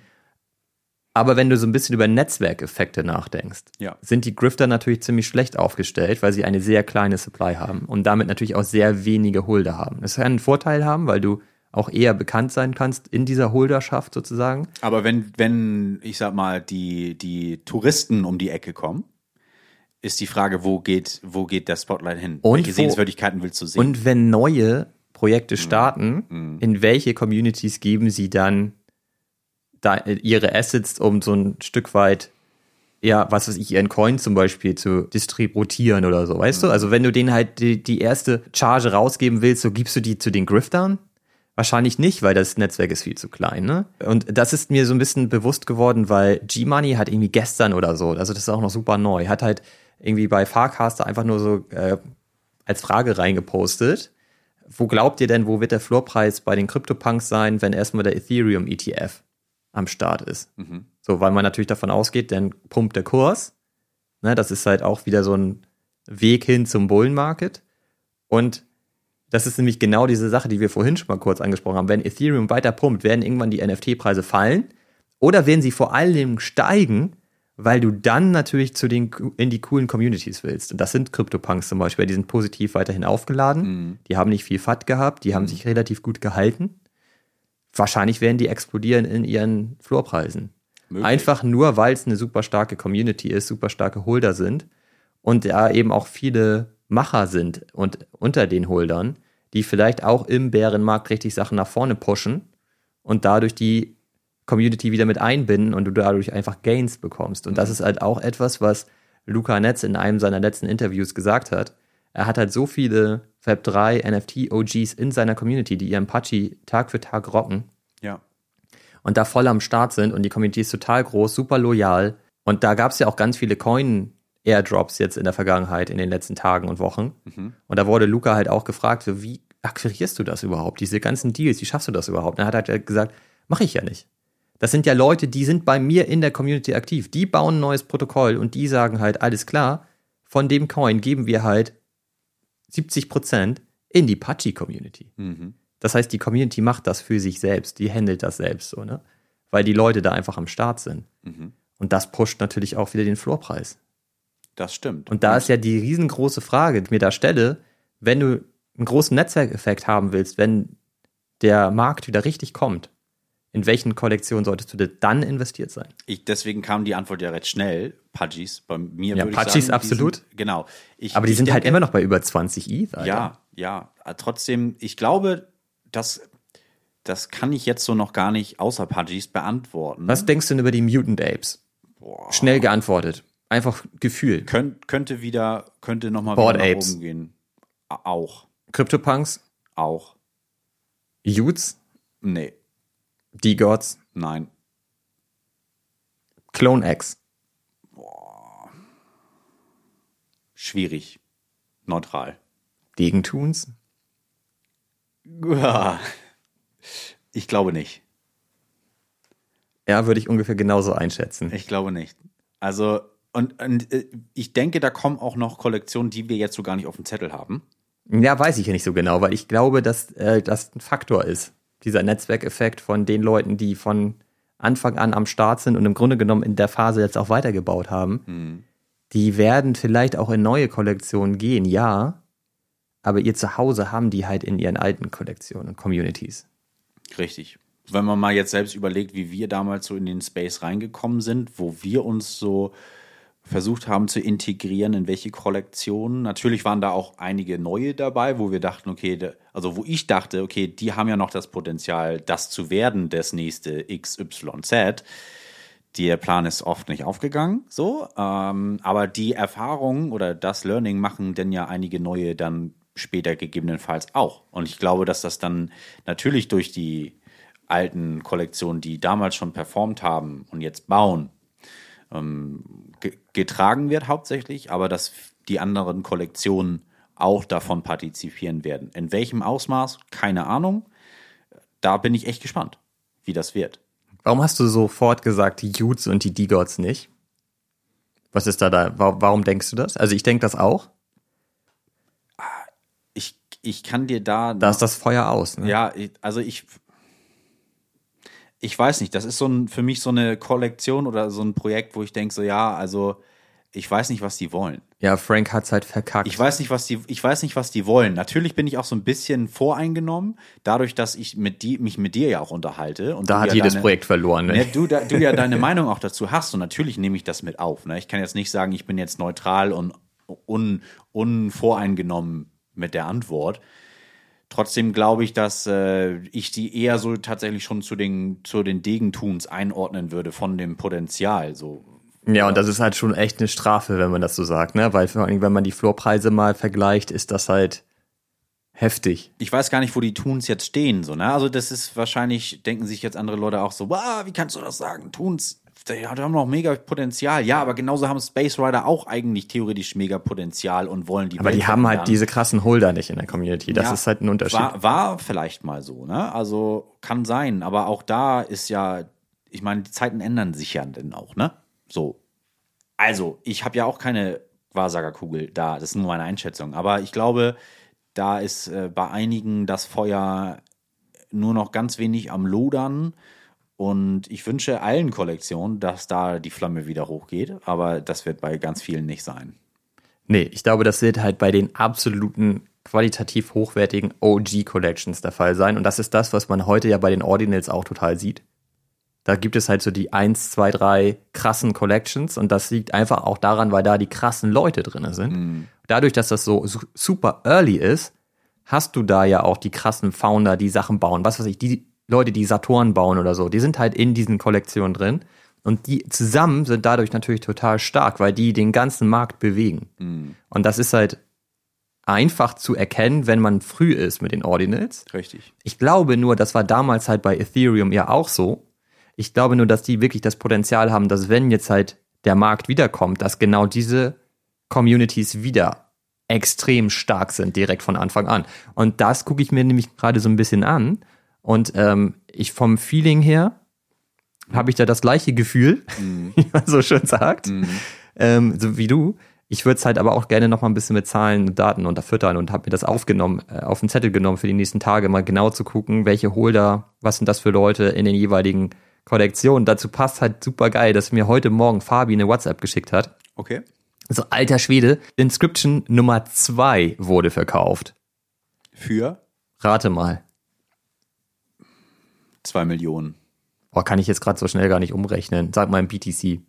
Aber wenn du so ein bisschen über Netzwerkeffekte nachdenkst, Ja. sind die Grifter natürlich ziemlich schlecht aufgestellt, weil sie eine sehr kleine Supply haben und damit natürlich auch sehr wenige Holder haben. Das kann einen Vorteil haben, weil du auch eher bekannt sein kannst in dieser Holderschaft sozusagen. Aber wenn, wenn, ich sag mal, die, die Touristen um die Ecke kommen, ist die Frage, wo geht, wo geht der Spotlight hin? Und Welche wo- Sehenswürdigkeiten willst du sehen? Und wenn neue Projekte starten, in welche Communities geben sie dann da ihre Assets, um so ein Stück weit, ja, was weiß ich, ihren Coin zum Beispiel zu distributieren oder so, weißt du? Also wenn du denen halt die, die erste Charge rausgeben willst, so gibst du die zu den Griftern? Wahrscheinlich nicht, weil das Netzwerk ist viel zu klein, ne? Und das ist mir so ein bisschen bewusst geworden, weil G-Money hat irgendwie gestern oder so, also das ist auch noch super neu, hat halt irgendwie bei Farcaster einfach nur so äh, als Frage reingepostet. Wo glaubt ihr denn, wo wird der Floorpreis bei den CryptoPunks sein, wenn erstmal der Ethereum ETF am Start ist? So, weil man natürlich davon ausgeht, dann pumpt der Kurs. Ne, das ist halt auch wieder so ein Weg hin zum Bullenmarket. Und das ist nämlich genau diese Sache, die wir vorhin schon mal kurz angesprochen haben. Wenn Ethereum weiter pumpt, werden irgendwann die NFT-Preise fallen oder werden sie vor allem steigen, weil du dann natürlich zu den in die coolen Communities willst. Und das sind CryptoPunks zum Beispiel, die sind positiv weiterhin aufgeladen. Die haben nicht viel FAT gehabt, die haben sich relativ gut gehalten. Wahrscheinlich werden die explodieren in ihren Floorpreisen. Möglich. Einfach nur, weil es eine super starke Community ist, super starke Holder sind und da eben auch viele Macher sind und unter den Holdern, die vielleicht auch im Bärenmarkt richtig Sachen nach vorne pushen und dadurch die Community wieder mit einbinden und du dadurch einfach Gains bekommst. Und das ist halt auch etwas, was Luca Netz in einem seiner letzten Interviews gesagt hat. Er hat halt so viele Web3 NFT OGs in seiner Community, die ihren Pachi Tag für Tag rocken ja. und da voll am Start sind und die Community ist total groß, super loyal. Und da gab es ja auch ganz viele Coin-Airdrops jetzt in der Vergangenheit, in den letzten Tagen und Wochen. Und da wurde Luca halt auch gefragt, so, wie akquirierst du das überhaupt? Diese ganzen Deals, wie schaffst du das überhaupt? Und er hat halt gesagt, mache ich ja nicht. Das sind ja Leute, die sind bei mir in der Community aktiv. Die bauen ein neues Protokoll und die sagen halt, alles klar, von dem Coin geben wir halt 70% in die Pachi-Community. Das heißt, die Community macht das für sich selbst, die handelt das selbst so, ne? Weil die Leute da einfach am Start sind. Und das pusht natürlich auch wieder den Floorpreis. Das stimmt. Und da ist ja die riesengroße Frage, die ich mir da stelle, wenn du einen großen Netzwerkeffekt haben willst, wenn der Markt wieder richtig kommt, in welchen Kollektionen solltest du denn dann investiert sein? Ich, deswegen kam die Antwort ja recht schnell. Pudgies. Bei mir Ja, würde ich Pudgies sagen, die absolut. Sind, genau. Ich, Aber die ich sind halt denke- immer noch bei über 20 ETH, Alter. Ja, ja. Trotzdem, ich glaube, das, das kann ich jetzt so noch gar nicht außer Pudgies beantworten. Was denkst du denn über die Mutant Apes? Schnell geantwortet. Einfach Gefühl. Könnt, könnte wieder, könnte nochmal wieder nach Apes. oben gehen. Auch. CryptoPunks, Auch. Utes, Nee. D-Gods, Nein. Clone X. Schwierig. Neutral. Gegentuns? Ja. Ich glaube nicht. Ja, würde ich ungefähr genauso einschätzen. Ich glaube nicht. Also, und, und äh, ich denke, da kommen auch noch Kollektionen, die wir jetzt so gar nicht auf dem Zettel haben. Ja, weiß ich ja nicht so genau, weil ich glaube, dass äh, das ein Faktor ist. Dieser Netzwerkeffekt von den Leuten, die von Anfang an am Start sind und im Grunde genommen in der Phase jetzt auch weitergebaut haben. Die werden vielleicht auch in neue Kollektionen gehen, ja. Aber ihr Zuhause haben die halt in ihren alten Kollektionen und Communities. Richtig. Wenn man mal jetzt selbst überlegt, wie wir damals so in den Space reingekommen sind, wo wir uns so versucht haben zu integrieren, in welche Kollektionen. Natürlich waren da auch einige neue dabei, wo wir dachten, okay, also wo ich dachte, okay, die haben ja noch das Potenzial, das zu werden, das nächste XYZ. der Plan ist oft nicht aufgegangen, so. Ähm, aber die Erfahrung oder das Learning machen denn ja einige neue dann später gegebenenfalls auch. Und ich glaube, dass das dann natürlich durch die alten Kollektionen, die damals schon performt haben und jetzt bauen, ähm, getragen wird hauptsächlich, aber dass die anderen Kollektionen auch davon partizipieren werden. In welchem Ausmaß? Keine Ahnung. Da bin ich echt gespannt, wie das wird. Warum hast du sofort gesagt, die Utes und die D-Gods nicht? Was ist da da? Warum denkst du das? Also ich denke das auch. Ich, ich kann dir da. Da ist das Feuer aus. Ne? Ja, also ich. Ich weiß nicht, das ist so ein, für mich so eine Kollektion oder so ein Projekt, wo ich denke, so ja, also ich weiß nicht, was die wollen. Ja, Frank hat's halt verkackt. Ich weiß nicht, was die, ich weiß nicht, was die wollen. Natürlich bin ich auch so ein bisschen voreingenommen, dadurch, dass ich mit die, mich mit dir ja auch unterhalte. Und da hat ja jedes deine, Projekt verloren. Ne? Ne, du, da, du ja *laughs* deine Meinung auch dazu hast und natürlich nehme ich das mit auf. Ne? Ich kann jetzt nicht sagen, ich bin jetzt neutral und un, unvoreingenommen mit der Antwort. Trotzdem glaube ich, dass äh, ich die eher so tatsächlich schon zu den, zu den Degentuns einordnen würde von dem Potenzial. So, ja, und das ist halt schon echt eine Strafe, wenn man das so sagt, ne? Weil vor allem, wenn man die Floorpreise mal vergleicht, ist das halt heftig. Ich weiß gar nicht, wo die Toons jetzt stehen, so, ne? Also das ist wahrscheinlich, denken sich jetzt andere Leute auch so, wow, wie kannst du das sagen? Toons, die haben noch mega Potenzial. Ja, aber genauso haben Space Rider auch eigentlich theoretisch mega Potenzial und wollen die Aber Welt die haben halt diese krassen Holder nicht in der Community. Das Ja, ist halt ein Unterschied. War, war vielleicht mal so, ne? Also kann sein, aber auch da ist ja, ich meine, die Zeiten ändern sich ja dann auch, ne? So. Also, ich habe ja auch keine Wahrsagerkugel da, das ist nur meine Einschätzung, aber ich glaube, da ist äh, bei einigen das Feuer nur noch ganz wenig am Lodern und ich wünsche allen Kollektionen, dass da die Flamme wieder hochgeht, aber das wird bei ganz vielen nicht sein. Nee, ich glaube, das wird halt bei den absoluten qualitativ hochwertigen OG-Collections der Fall sein. Und das ist das, was man heute ja bei den Ordinals auch total sieht. Da gibt es halt so die eins, zwei, drei krassen Collections und das liegt einfach auch daran, weil da die krassen Leute drin sind. Dadurch, dass das so su- super early ist, hast du da ja auch die krassen Founder, die Sachen bauen. Was weiß ich, die Leute, die Saturn bauen oder so, die sind halt in diesen Kollektionen drin. Und die zusammen sind dadurch natürlich total stark, weil die den ganzen Markt bewegen. Und das ist halt einfach zu erkennen, wenn man früh ist mit den Ordinals. Richtig. Ich glaube nur, das war damals halt bei Ethereum ja auch so. Ich glaube nur, dass die wirklich das Potenzial haben, dass wenn jetzt halt der Markt wiederkommt, dass genau diese Communities wieder extrem stark sind, direkt von Anfang an. Und das gucke ich mir nämlich gerade so ein bisschen an. Und ähm, ich vom Feeling her habe ich da das gleiche Gefühl, *laughs* wie man so schön sagt, ähm, so wie du. Ich würde es halt aber auch gerne noch mal ein bisschen mit Zahlen und Daten unterfüttern und habe mir das aufgenommen, äh, auf den Zettel genommen für die nächsten Tage, mal genau zu gucken, welche Holder, was sind das für Leute in den jeweiligen Kollektionen. Dazu passt halt super geil, dass mir heute Morgen Fabi eine WhatsApp geschickt hat. Okay. So, alter Schwede, Inscription Nummer zwei wurde verkauft. Für Rate mal. Zwei Millionen. Boah, kann ich jetzt gerade so schnell gar nicht umrechnen. Sag mal im BTC.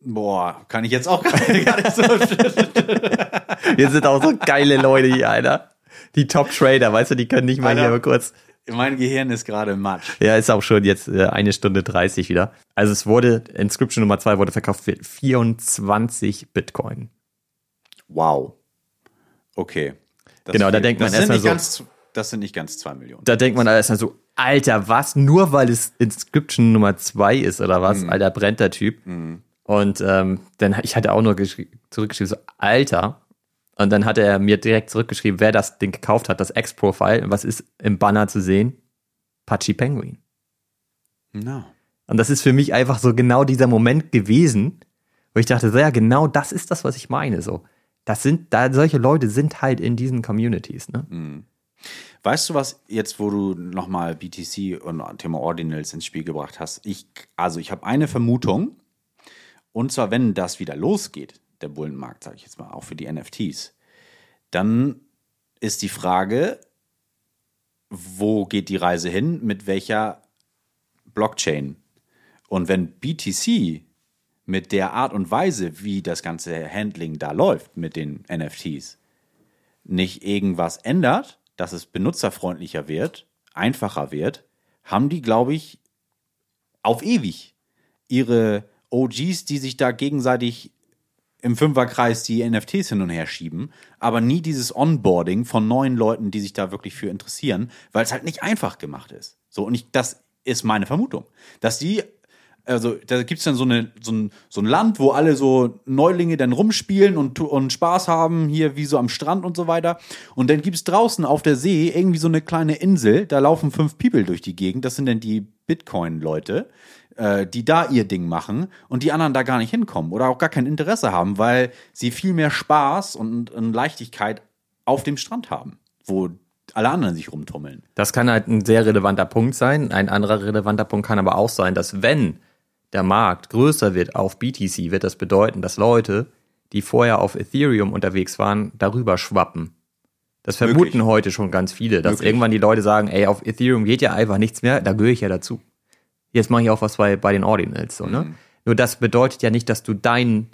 Boah, kann ich jetzt auch *laughs* gar nicht so. Wir sind auch so geile Leute hier, Alter. Die Top-Trader, weißt du, die können nicht mal Alter. hier kurz. mein Gehirn ist gerade matsch. Ja, ist auch schon jetzt äh, eine Stunde 30 wieder. Also es wurde, Inscription Nummer zwei wurde verkauft für 24 Bitcoin. Wow. Okay. Das Genau, da denkt man erstmal so- ganz, Das sind nicht ganz zwei Millionen. Da denkt man erstmal so, Alter, was? Nur weil es Inscription Nummer zwei ist oder was? Alter, brennt der Typ. Und ähm, dann, ich hatte auch nur geschri- zurückgeschrieben, so, Alter. Und dann hat er mir direkt zurückgeschrieben, wer das Ding gekauft hat, das X-Profile. Und was ist im Banner zu sehen? Pachi Penguin. No. Und das ist für mich einfach so genau dieser Moment gewesen, wo ich dachte, so, ja, genau das ist das, was ich meine. So, das sind, da solche Leute sind halt in diesen Communities. Ne? Weißt du was, jetzt wo du nochmal BTC und Thema Ordinals ins Spiel gebracht hast? Ich, also ich habe eine Vermutung. Und zwar, wenn das wieder losgeht, der Bullenmarkt, sage ich jetzt mal, auch für die NFTs, dann ist die Frage, wo geht die Reise hin, mit welcher Blockchain? Und wenn BTC mit der Art und Weise, wie das ganze Handling da läuft mit den NFTs, nicht irgendwas ändert, dass es benutzerfreundlicher wird, einfacher wird, haben die, glaube ich, auf ewig ihre OGs, die sich da gegenseitig im Fünferkreis die NFTs hin und her schieben, aber nie dieses Onboarding von neuen Leuten, die sich da wirklich für interessieren, weil es halt nicht einfach gemacht ist. So, und ich, das ist meine Vermutung, dass die also da gibt's dann so, eine, so, ein, so ein Land, wo alle so Neulinge dann rumspielen und, und Spaß haben, hier wie so am Strand und so weiter. Und dann gibt's draußen auf der See irgendwie so eine kleine Insel, da laufen fünf People durch die Gegend, das sind dann die Bitcoin-Leute, äh, die da ihr Ding machen und die anderen da gar nicht hinkommen oder auch gar kein Interesse haben, weil sie viel mehr Spaß und, und Leichtigkeit auf dem Strand haben, wo alle anderen sich rumtummeln. Das kann halt ein sehr relevanter Punkt sein. Ein anderer relevanter Punkt kann aber auch sein, dass wenn der Markt größer wird auf BTC, wird das bedeuten, dass Leute, die vorher auf Ethereum unterwegs waren, darüber schwappen. Das vermuten Möglich. heute schon ganz viele, dass Möglich. irgendwann die Leute sagen, ey, auf Ethereum geht ja einfach nichts mehr, da gehöre ich ja dazu. Jetzt mache ich auch was bei, bei den Ordinals, so, ne? Mhm. Nur das bedeutet ja nicht, dass du dein,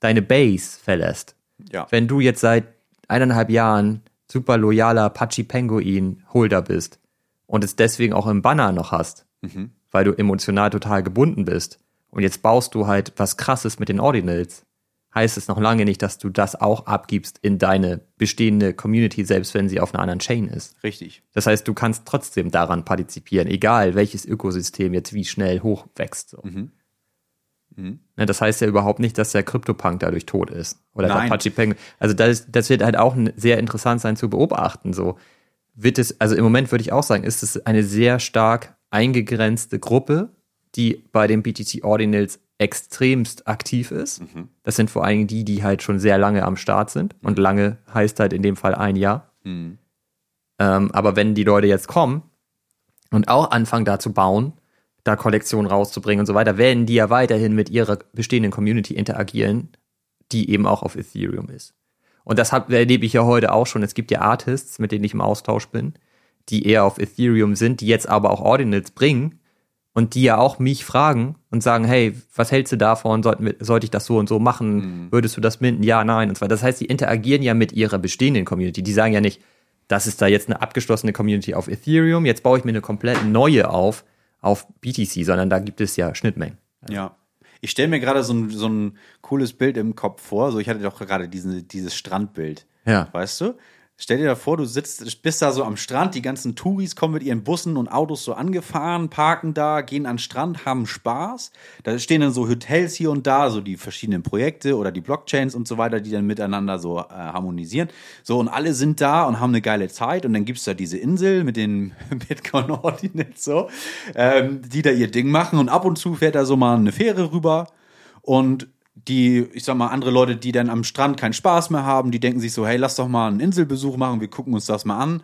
deine Base verlässt. Ja. Wenn du jetzt seit eineinhalb Jahren super loyaler Pachi Penguin Holder bist und es deswegen auch im Banner noch hast, mhm weil du emotional total gebunden bist. Und jetzt baust du halt was Krasses mit den Ordinals. Heißt es noch lange nicht, dass du das auch abgibst in deine bestehende Community, selbst wenn sie auf einer anderen Chain ist. Richtig. Das heißt, du kannst trotzdem daran partizipieren, egal welches Ökosystem jetzt wie schnell hochwächst. So. Mhm. Mhm. Ne, das heißt ja überhaupt nicht, dass der CryptoPunk dadurch tot ist. Oder Nein. der Apache Penguin. Also das, das wird halt auch sehr interessant sein zu beobachten. So wird es, also im Moment würde ich auch sagen, ist es eine sehr stark eingegrenzte Gruppe, die bei den BTC Ordinals extremst aktiv ist. Mhm. Das sind vor allem die, die halt schon sehr lange am Start sind. Und mhm. lange heißt halt in dem Fall ein Jahr. Mhm. Ähm, aber wenn die Leute jetzt kommen und auch anfangen da zu bauen, da Kollektionen rauszubringen und so weiter, werden die ja weiterhin mit ihrer bestehenden Community interagieren, die eben auch auf Ethereum ist. Und das hab, erlebe ich ja heute auch schon. Es gibt ja Artists, mit denen ich im Austausch bin, die eher auf Ethereum sind, die jetzt aber auch Ordinals bringen und die ja auch mich fragen und sagen, hey, was hältst du davon? Sollte, sollte ich das so und so machen? Mhm. Würdest du das minden? Ja, nein und zwar. Das heißt, die interagieren ja mit ihrer bestehenden Community. Die sagen ja nicht, das ist da jetzt eine abgeschlossene Community auf Ethereum, jetzt baue ich mir eine komplett neue auf, auf BTC, sondern da gibt es ja Schnittmengen. Ja. Ich stelle mir gerade so ein, so ein cooles Bild im Kopf vor. So, ich hatte doch gerade diesen, dieses Strandbild. Ja. Weißt du? Stell dir da vor, du sitzt, bist da so am Strand, die ganzen Touris kommen mit ihren Bussen und Autos so angefahren, parken da, gehen an den Strand, haben Spaß. Da stehen dann so Hotels hier und da, so die verschiedenen Projekte oder die Blockchains und so weiter, die dann miteinander so äh, harmonisieren. So, und alle sind da und haben eine geile Zeit. Und dann gibt's da diese Insel mit den *laughs* Bitcoin Ordinals so, ähm, die da ihr Ding machen. Und ab und zu fährt da so mal eine Fähre rüber. Und die, ich sag mal, andere Leute, die dann am Strand keinen Spaß mehr haben, die denken sich so, hey, lass doch mal einen Inselbesuch machen, wir gucken uns das mal an.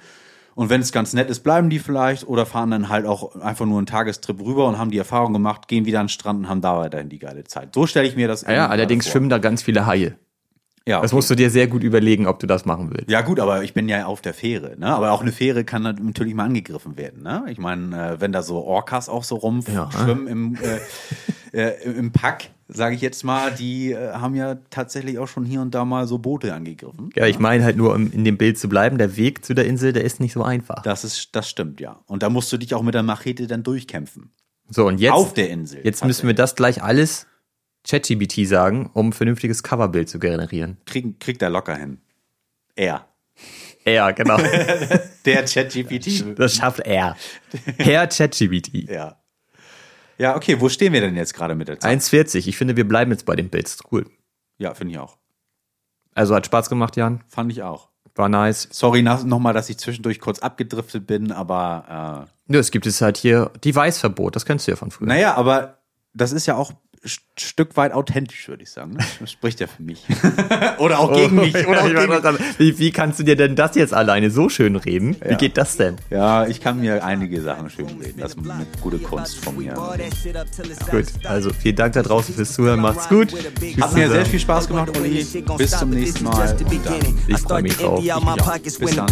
Und wenn es ganz nett ist, bleiben die vielleicht oder fahren dann halt auch einfach nur einen Tagestrip rüber und haben die Erfahrung gemacht, gehen wieder an den Strand und haben da weiterhin die geile Zeit. So stelle ich mir das Ja, ja allerdings vor. schwimmen da ganz viele Haie. Ja, okay. Das musst du dir sehr gut überlegen, ob du das machen willst. Ja gut, aber ich bin ja auf der Fähre, ne? Aber auch eine Fähre kann natürlich mal angegriffen werden, ne? Ich meine, äh, wenn da so Orcas auch so rumschwimmen ja. im, äh, *laughs* äh, im Pack, sage ich jetzt mal, die äh, haben ja tatsächlich auch schon hier und da mal so Boote angegriffen. Ja, ich meine halt nur, um in dem Bild zu bleiben, der Weg zu der Insel, der ist nicht so einfach. Das ist, das stimmt, ja. Und da musst du dich auch mit der Machete dann durchkämpfen. So, und jetzt. Auf der Insel. Jetzt müssen wir das gleich alles ChatGBT sagen, um ein vernünftiges Coverbild zu generieren. Krieg, kriegt er locker hin. Er. Er, genau. *laughs* Der ChatGPT. Das schafft er. Herr ChatGPT. Ja. Ja, okay, wo stehen wir denn jetzt gerade mit der Zeit? 1,40. Ich finde, wir bleiben jetzt bei den Bits. Cool. Ja, finde ich auch. Also hat Spaß gemacht, Jan? Fand ich auch. War nice. Sorry nochmal, dass ich zwischendurch kurz abgedriftet bin, aber. Äh ja, es gibt es halt hier Device-Verbot, das kennst du ja von früher. Naja, aber das ist ja auch Stück weit authentisch, würde ich sagen. Ne? *laughs* Das spricht ja für mich. *laughs* oder auch gegen mich. Oder auch gegen mich. Wie, wie, kannst du dir denn das jetzt alleine so schön reden? Ja. Wie geht das denn? Ja, ich kann mir einige Sachen schön reden. Das ist eine gute Kunst von mir. Ja. Gut, also vielen Dank da draußen fürs Zuhören. Macht's gut. Hat mir sehr viel Spaß gemacht, Olli. Bis zum nächsten Mal. Ich freue mich drauf. Ich Bis dann.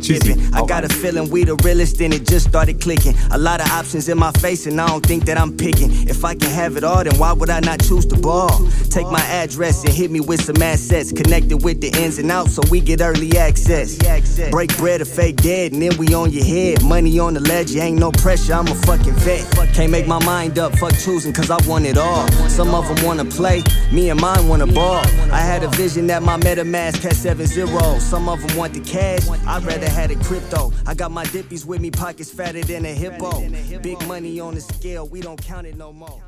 Tschüssi. I got a feeling we the realest and it just started clicking. A lot of options in my face and I don't think that I'm picking. If I can have it all, then why would I not choose to ball? Take my address and hit me with some assets. Connected with the ins and outs so we get early access. Break bread or fake dead, and then we on your head. Money on the ledge, ain't no pressure, I'm a fucking vet. Can't make my mind up, fuck choosing, cause I want it all. Some of them wanna play, me and mine wanna ball. I had a vision that my MetaMask had seven zeros. Some of them want the cash, I'd rather had it crypto. I got my dippies with me, pockets fatter than a hippo. Big money on the scale, we don't count it no more.